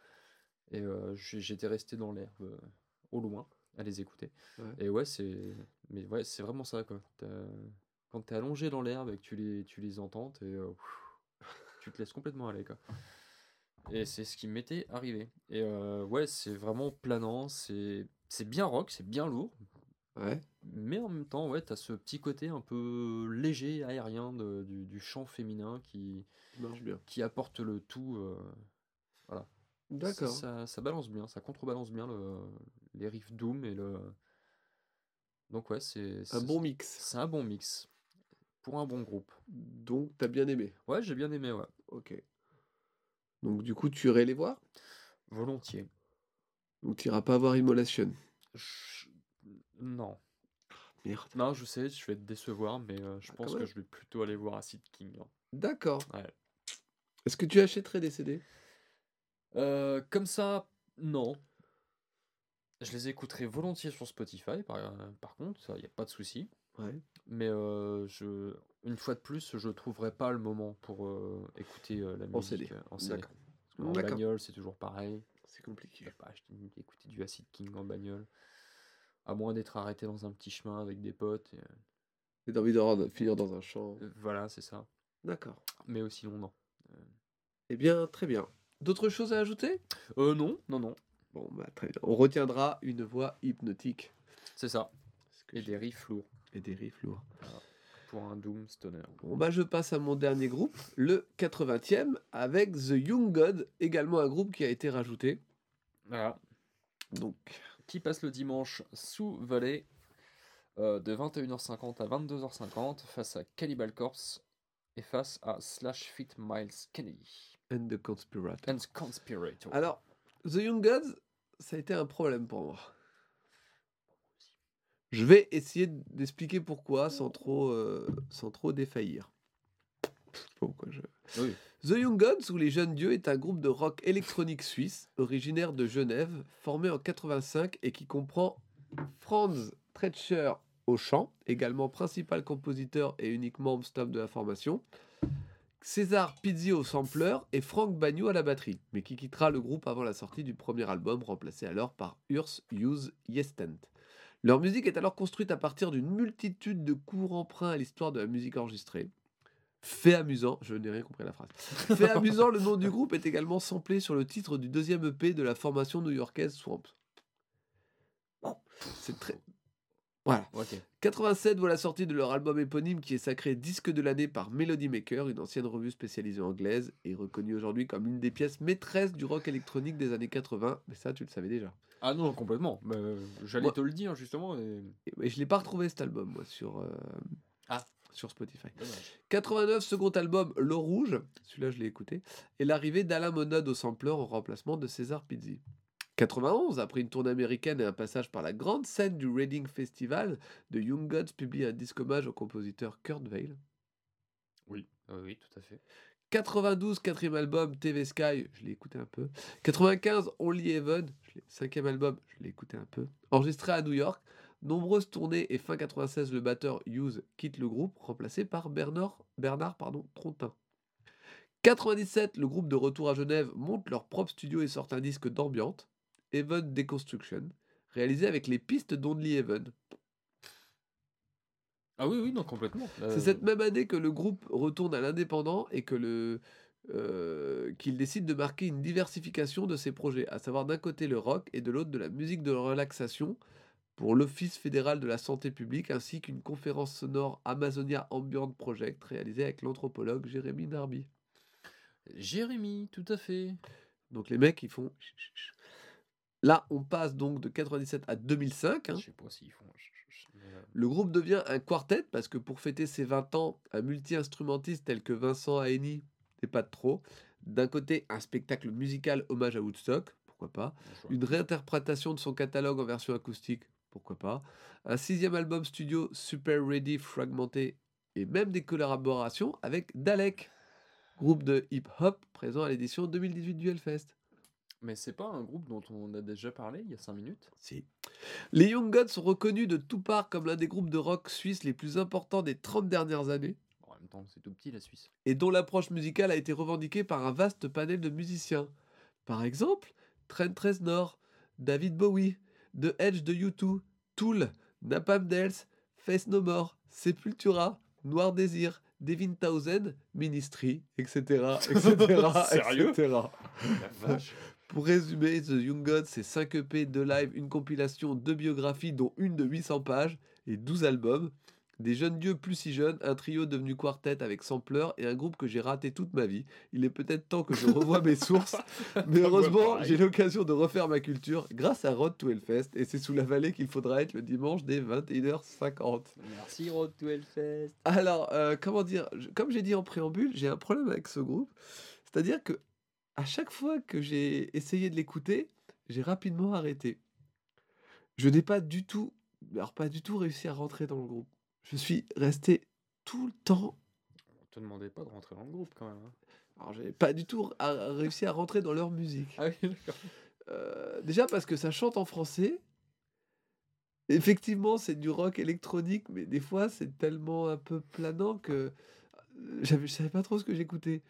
Et euh, j'étais resté dans l'herbe euh, au loin à les écouter. Ouais. Et ouais, c'est mais ouais, c'est vraiment ça quoi. T'as- Quand t'es allongé dans l'herbe et que tu les, tu les entends, euh, tu te laisses complètement aller quoi. Et c'est ce qui m'était arrivé. Et ouais, c'est vraiment planant, c'est c'est bien rock, c'est bien lourd, Ouais. mais en même temps, ouais, t'as ce petit côté un peu léger, aérien de- du, du chant féminin qui, marche bien. qui apporte le tout. euh, voilà. D'accord. Ça, ça balance bien, ça contrebalance bien le, les riffs Doom et le. Donc ouais, c'est Un bon mix. c'est un bon mix pour un bon groupe. Donc t'as bien aimé. Ouais, j'ai bien aimé, ouais. Ok. Donc du coup tu irais les voir? Volontiers. Donc tu iras pas voir Immolation? Je- Non. Merde. Non, je sais, je vais te décevoir, mais euh, je Ah, pense que je vais plutôt aller voir Acid King. hein. D'accord. Ouais. Est-ce que tu achèterais des CD Euh, comme ça, non. Je les écouterai volontiers sur Spotify, par, euh, par contre, il n'y a pas de souci. Ouais. Mais euh, je, une fois de plus, je trouverai pas le moment pour euh, écouter euh, la En musique CD. euh, en CD. D'accord. Parce qu'en D'accord. bagnole, c'est toujours pareil. C'est compliqué. Tu vas pas acheter, écouter du Acid King en bagnole. À moins d'être arrêté dans un petit chemin avec des potes. et, J'ai envie de rendre- finir dans un champ. euh, voilà, c'est ça. D'accord. Mais aussi non, non. Eh bien, très bien. D'autres choses à ajouter? Euh, non, non, non. Bon, bah très bien. On retiendra une voix hypnotique. C'est ça. Que Et des riffs lourds et des riffs lourds. pour un Doom Stoner. Bon, bah je passe à mon dernier groupe, le 80e, avec The Young God, également un groupe qui a été rajouté. Voilà. Donc, Qui passe le dimanche sous Valley euh, de 21h50 à 22h50 face à Cannibal Corpse et face à Slash Fit Miles Kennedy. and the Conspirator. And Conspirator. Alors, The Young Gods, ça a été un problème pour moi. Je vais essayer d'expliquer pourquoi sans trop, euh, sans trop défaillir. Je sais pas pourquoi je... The Young Gods ou les Jeunes Dieux est un groupe de rock électronique suisse originaire de Genève, formé en 85 et qui comprend Franz Tretcher au chant, également principal compositeur et unique membre stable de la formation, César Pizzi au sampleur et Frank Bagnou à la batterie, mais qui quittera le groupe avant la sortie du premier album, remplacé alors par Urs Hughes Yestent. Leur musique est alors construite à partir d'une multitude de courts emprunts à l'histoire de la musique enregistrée. Fait amusant, je n'ai rien compris à la phrase. Fait amusant, le nom du groupe est également samplé sur le titre du deuxième EP de la formation new-yorkaise Swamp. C'est très. Voilà. Ok. 87 voit la sortie de leur album éponyme qui est sacré disque de l'année par Melody Maker, une ancienne revue spécialisée anglaise et reconnue aujourd'hui comme l'une des pièces maîtresses du rock électronique des années 80. Mais ça, tu le savais déjà. Ah non, complètement. Mais, euh, J'allais te le dire justement. Et... Et, et je l'ai pas retrouvé cet album, moi, sur, euh, Ah. Sur Spotify. Dommage. 89, second album, L'eau rouge, celui-là je l'ai écouté, et l'arrivée d'Alain Monod au sampleur en remplacement de César Pizzi. 91, après une tournée américaine et un passage par la grande scène du Reading Festival, The Young Gods publie un disque hommage au compositeur Kurt Weill. Oui. Euh, oui, tout à fait. 92, quatrième album, TV Sky, je l'ai écouté un peu. 95, Only Heaven, cinquième album, je l'ai écouté un peu. Enregistré à New York, nombreuses tournées et fin 96, le batteur Hughes quitte le groupe, remplacé par Bernard, Bernard pardon, Trontin. 97, le groupe de retour à Genève monte leur propre studio et sort un disque d'ambiante, Heaven Deconstruction, réalisé avec les pistes d'Only Heaven. Ah oui, oui, non, complètement. C'est Euh, cette même année que le groupe retourne à l'indépendant et que le euh, qu'il décide de marquer une diversification de ses projets, à savoir d'un côté le rock et de l'autre de la musique de relaxation pour l'Office fédéral de la santé publique ainsi qu'une conférence sonore Amazonia Ambient Project réalisée avec l'anthropologue Jérémy Darby. Jérémy, tout à fait. Donc les mecs ils font Là, on passe donc de 97 à 2005. hein. Je sais pas s'ils font. euh, Le groupe devient un quartet parce que pour fêter ses 20 ans, un multi-instrumentiste tel que Vincent Aeni n'est pas de trop. D'un côté, un spectacle musical hommage à Woodstock, pourquoi pas. Une réinterprétation de son catalogue en version acoustique, pourquoi pas. Un sixième album studio super ready, fragmenté, et même des collaborations avec Dalek, groupe de hip-hop présent à l'édition 2018 du Hellfest. Mais c'est pas un groupe dont on a déjà parlé il y a 5 minutes? Si. Les Young Gods sont reconnus de tout part comme l'un des groupes de rock suisses les plus importants des 30 dernières années En même temps, c'est tout petit la Suisse. et dont l'approche musicale a été revendiquée par un vaste panel de musiciens. Par exemple, Trent Reznor, David Bowie, The Edge de U2, Tool, Napalm Death, Face No More, Sepultura, Noir Désir, Devin Townsend, Ministry, etc. etc. Sérieux etc. La vache Pour résumer, The Young Gods, c'est 5 EP, 2 lives, une compilation, deux biographies, dont une de 800 pages et 12 albums. Des jeunes dieux plus si jeunes, un trio devenu quartet avec sampleur et un groupe que j'ai raté toute ma vie. Il est peut-être temps que je revoie mes sources, mais heureusement, j'ai l'occasion de refaire ma culture grâce à Road to Hellfest et c'est sous la vallée qu'il faudra être le dimanche dès 21h50. Merci Road to Hellfest. Alors, euh, comment dire je- Comme j'ai dit en préambule, j'ai un problème avec ce groupe. C'est-à-dire que à chaque fois que j'ai essayé de l'écouter, j'ai rapidement arrêté. Je n'ai pas du tout, alors pas du tout réussi à rentrer dans le groupe. Je suis resté tout le temps. On te demandait pas de rentrer dans le groupe quand même. hein. Alors, j'ai pas du tout réussi à rentrer dans leur musique. Ah oui, d'accord. Euh, déjà parce que ça chante en français. Effectivement, c'est du rock électronique, mais des fois, c'est tellement un peu planant que euh, je savais pas trop ce que j'écoutais.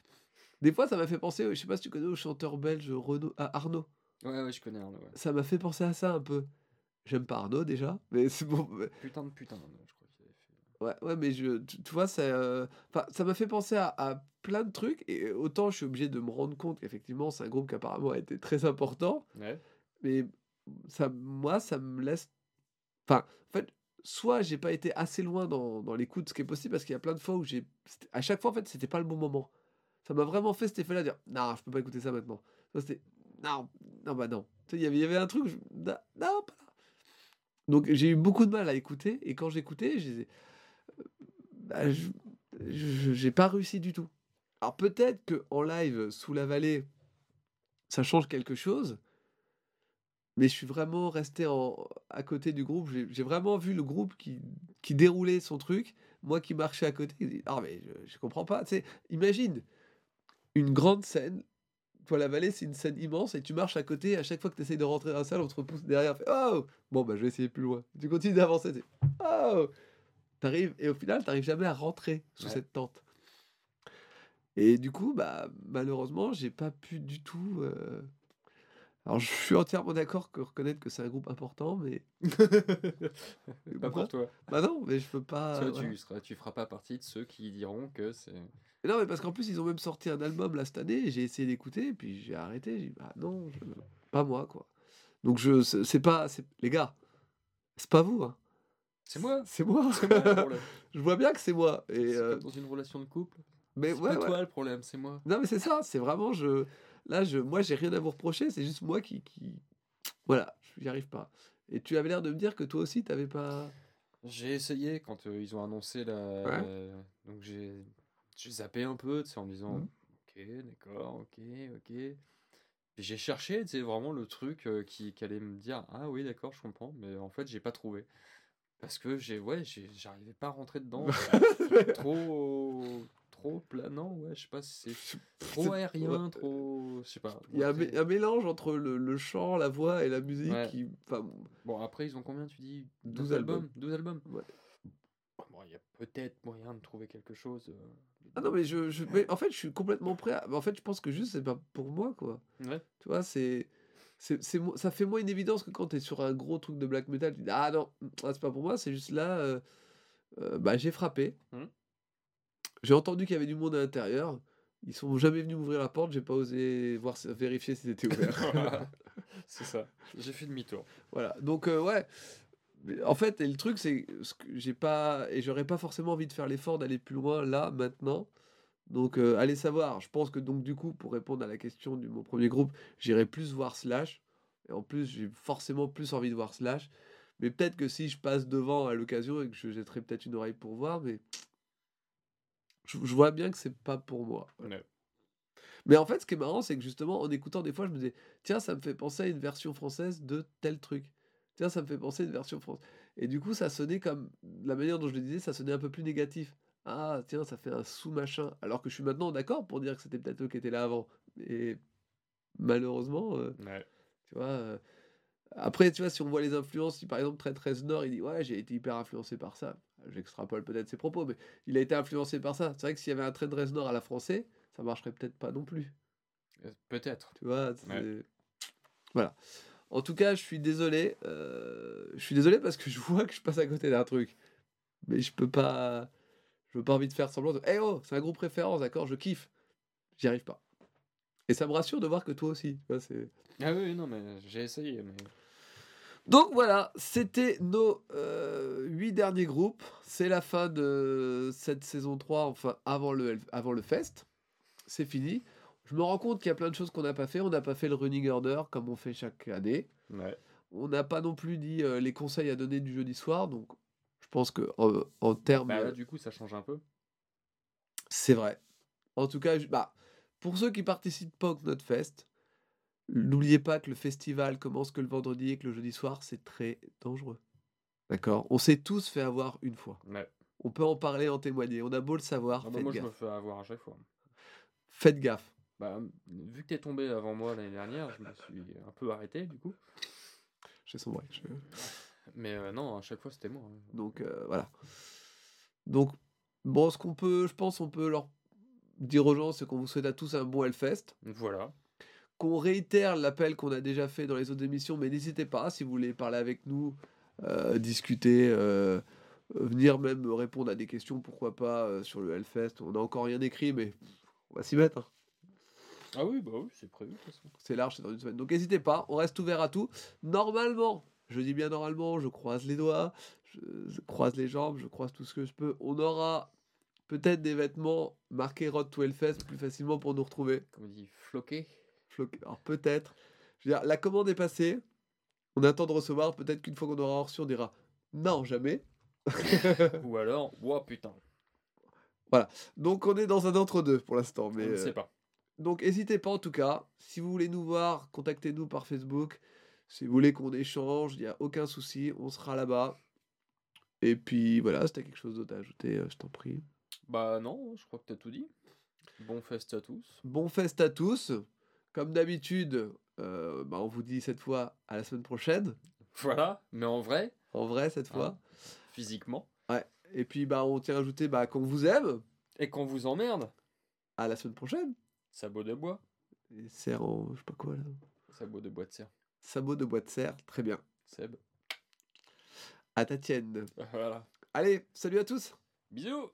Des fois, ça m'a fait penser, je sais pas si tu connais au chanteur belge Renaud, à Arnaud. Ouais, ouais, je connais Arnaud. ouais. Ça m'a fait penser à ça un peu. J'aime pas Arnaud déjà, mais c'est bon. Putain de putain, je crois qu'il avait fait. Ouais, ouais, mais je, tu, tu vois, ça, euh, ça m'a fait penser à, à plein de trucs, et autant je suis obligé de me rendre compte qu'effectivement, c'est un groupe qui apparemment a été très important, Ouais. mais ça, moi, ça me laisse. Enfin, en fait, soit j'ai pas été assez loin dans, dans l'écoute, ce qui est possible, parce qu'il y a plein de fois où j'ai. À chaque fois, en fait, c'était pas le bon moment. Ça m'a vraiment fait cet effet-là, dire Non, je peux pas écouter ça maintenant. Ça, c'était Non, non, bah non. Il y avait- il y avait un truc, je- non, pas là. Donc j'ai eu beaucoup de mal à écouter, et quand j'écoutais, j'ai. Bah, je- j'ai pas réussi du tout. Alors peut-être que en live, sous la vallée, ça change quelque chose. Mais je suis vraiment resté en, à côté du groupe. J'ai vraiment vu le groupe qui, déroulait son truc, moi qui marchais à côté. Ah, mais je, je comprends pas. Tu sais, imagine une grande scène. Toi, la vallée, c'est une scène immense et tu marches à côté. À chaque fois que tu essayes de rentrer dans la salle, on te repousse derrière. Fait, oh Bon, bah, je vais essayer plus loin. Tu continues d'avancer. Oh T'arrives, et au final, t'arrives jamais à rentrer sous Ouais. cette tente. Et du coup, bah, malheureusement, j'ai pas pu du tout. euh, Alors, je suis entièrement d'accord que reconnaître que c'est un groupe important, mais. pas pour toi. Bah non, mais je peux pas. Toi, tu, seras, tu feras pas partie de ceux qui diront que c'est. Non, mais parce qu'en plus, ils ont même sorti un album là cette année, j'ai essayé d'écouter, puis j'ai arrêté. J'ai dit, bah non, je- pas moi, quoi. Donc, je, c'est c'est pas. c'est- Les gars, c'est pas vous, hein. C'est moi C'est moi. Je vois bien que c'est moi. Et, euh, dans une relation de couple. mais C'est ouais, pas ouais. toi le problème, c'est moi. Non, mais c'est ça, c'est vraiment. Je... Là, je... moi, j'ai rien à vous reprocher, c'est juste moi qui. qui... Voilà, j'y arrive pas. Et tu avais l'air de me dire que toi aussi, t'avais pas. J'ai essayé quand euh, ils ont annoncé la. Ouais. Donc j'ai j'ai zappé un peu, tu sais, en me disant Mhm. Ok, d'accord, ok, ok. J'ai cherché, tu sais, vraiment le truc euh, qui, qui allait me dire Ah oui, d'accord, je comprends, mais en fait, j'ai pas trouvé. Parce que j'ai, ouais, j'arrivais pas à rentrer dedans. trop, trop planant, ouais, je sais pas si c'est trop aérien, trop. Je sais pas. Il y a un, mélange entre le, le chant, la voix et la musique Ouais. qui. Enfin, Bon, après, ils ont combien, tu dis? 12 12 albums. albums 12 albums Ouais. Bon, il y a peut-être moyen de trouver quelque chose. euh, Ah non, mais je, je- mais en fait, je suis complètement prêt à... En fait, je pense que juste, c'est pas pour moi, quoi. Ouais. Tu vois, c'est... c'est, ça fait moins une évidence que quand t'es sur un gros truc de black metal, tu dis, ah non, ah, c'est pas pour moi, c'est juste là, euh, euh, bah, j'ai frappé. Mhm. J'ai entendu qu'il y avait du monde à l'intérieur. Ils sont jamais venus m'ouvrir la porte, j'ai pas osé voir, vérifier si c'était ouvert. c'est ça. J'ai fait demi-tour. Voilà, donc euh, ouais. En fait, et le truc, c'est ce que j'ai pas et j'aurais pas forcément envie de faire l'effort d'aller plus loin là maintenant. Donc euh, allez savoir. Je pense que donc du coup, pour répondre à la question de mon premier groupe, j'irai plus voir Slash. Et en plus, j'ai forcément plus envie de voir Slash. Mais peut-être que si je passe devant à l'occasion et que je jetterai peut-être une oreille pour voir, mais je, je vois bien que c'est pas pour moi. Mais en fait, ce qui est marrant, c'est que justement, en écoutant des fois, je me disais, tiens, ça me fait penser à une version française de tel truc. Tiens, ça me fait penser à une version française. Et du coup, ça sonnait comme, la manière dont je le disais, ça sonnait un peu plus négatif. Ah, tiens, ça fait un sous-machin. Alors que je suis maintenant d'accord pour dire que c'était peut-être eux qui étaient là avant. Et malheureusement, euh, Ouais. tu vois. euh, Après, tu vois, si on voit les influences, si par exemple 13 Nord, il dit Ouais, j'ai été hyper influencé par ça. J'extrapole peut-être ses propos, mais il a été influencé par ça. C'est vrai que s'il y avait un 13 Nord à la français, ça marcherait peut-être pas non plus. Euh, Peut-être. Tu vois, Ouais. voilà. En tout cas, je suis désolé. euh, je suis désolé parce que je vois que je passe à côté d'un truc. Mais je peux pas. Je veux pas envie de faire semblant de. Eh oh, c'est un groupe préférence, d'accord, je kiffe. J'y arrive pas. Et ça me rassure de voir que toi aussi. tu vois. Ah oui, non, mais j'ai essayé. Mais... Donc voilà, c'était nos euh, huit derniers groupes. C'est la fin de cette saison 3, enfin avant le, avant le fest. C'est fini. Je me rends compte qu'il y a plein de choses qu'on n'a pas fait. On n'a pas fait le running order comme on fait chaque année. Ouais. On n'a pas non plus dit euh, les conseils à donner du jeudi soir. Donc pense que en, en termes... Bah là, du coup, ça change un peu. C'est vrai. En tout cas, je- bah, pour ceux qui participent pas au Knotfest, N'oubliez pas que le festival commence que le vendredi et que le jeudi soir, c'est très dangereux. D'accord? On s'est tous fait avoir une fois. Ouais. On peut en parler, en témoigner. On a beau le savoir, Ah bah, faites moi, je gaffe. me fais avoir à chaque fois. Faites gaffe. Bah, vu que t'es tombé avant moi l'année dernière, je me suis un peu arrêté du coup. J'ai sombré. je- Mais euh, non, à chaque fois c'était moi. hein. Donc euh, voilà. Donc, bon, ce qu'on peut, je pense, on peut leur dire aux gens, c'est qu'on vous souhaite à tous un bon Hellfest. Voilà. Qu'on réitère l'appel qu'on a déjà fait dans les autres émissions, mais n'hésitez pas, si vous voulez parler avec nous, euh, discuter, venir même répondre à des questions, pourquoi pas, sur le Hellfest. On n'a encore rien écrit, mais on va s'y mettre. hein. Ah oui, bah oui, c'est prévu de toute façon. C'est large, c'est dans une semaine. Donc n'hésitez pas, on reste ouvert à tout. Normalement, je dis bien normalement, je croise les doigts, je, croise les jambes, je croise tout ce que je peux. On aura peut-être des vêtements marqués Road to Hellfest plus facilement pour nous retrouver. Comme on dit, floqué. Floqué. Alors peut-être. Je veux dire, la commande est passée. On attend de recevoir. Peut-être qu'une fois qu'on aura reçu, on dira non, jamais. Ou alors, ouah putain, Donc on est dans un entre-deux pour l'instant. Mais on ne euh, sait pas. Donc n'hésitez pas en tout cas, si vous voulez nous voir, contactez-nous par Facebook. Si vous voulez qu'on échange, il n'y a aucun souci, on sera là-bas. Et puis voilà, si t'as quelque chose d'autre à ajouter, euh, je t'en prie. Bah non, je crois que t'as tout dit. Bon fest à tous. Bon fest à tous. Comme d'habitude, euh, bah, on vous dit cette fois à la semaine prochaine. Voilà, mais en vrai, En vrai cette fois. physiquement. Et puis bah, on tient à ajouter bah, qu'on vous aime. Et qu'on vous emmerde, À la semaine prochaine. sabot de bois. Et serre en je sais pas quoi là. Sabot de bois de serre. Sabot de bois de serre, très bien. Seb. À ta tienne. Voilà. Allez, salut à tous Bisous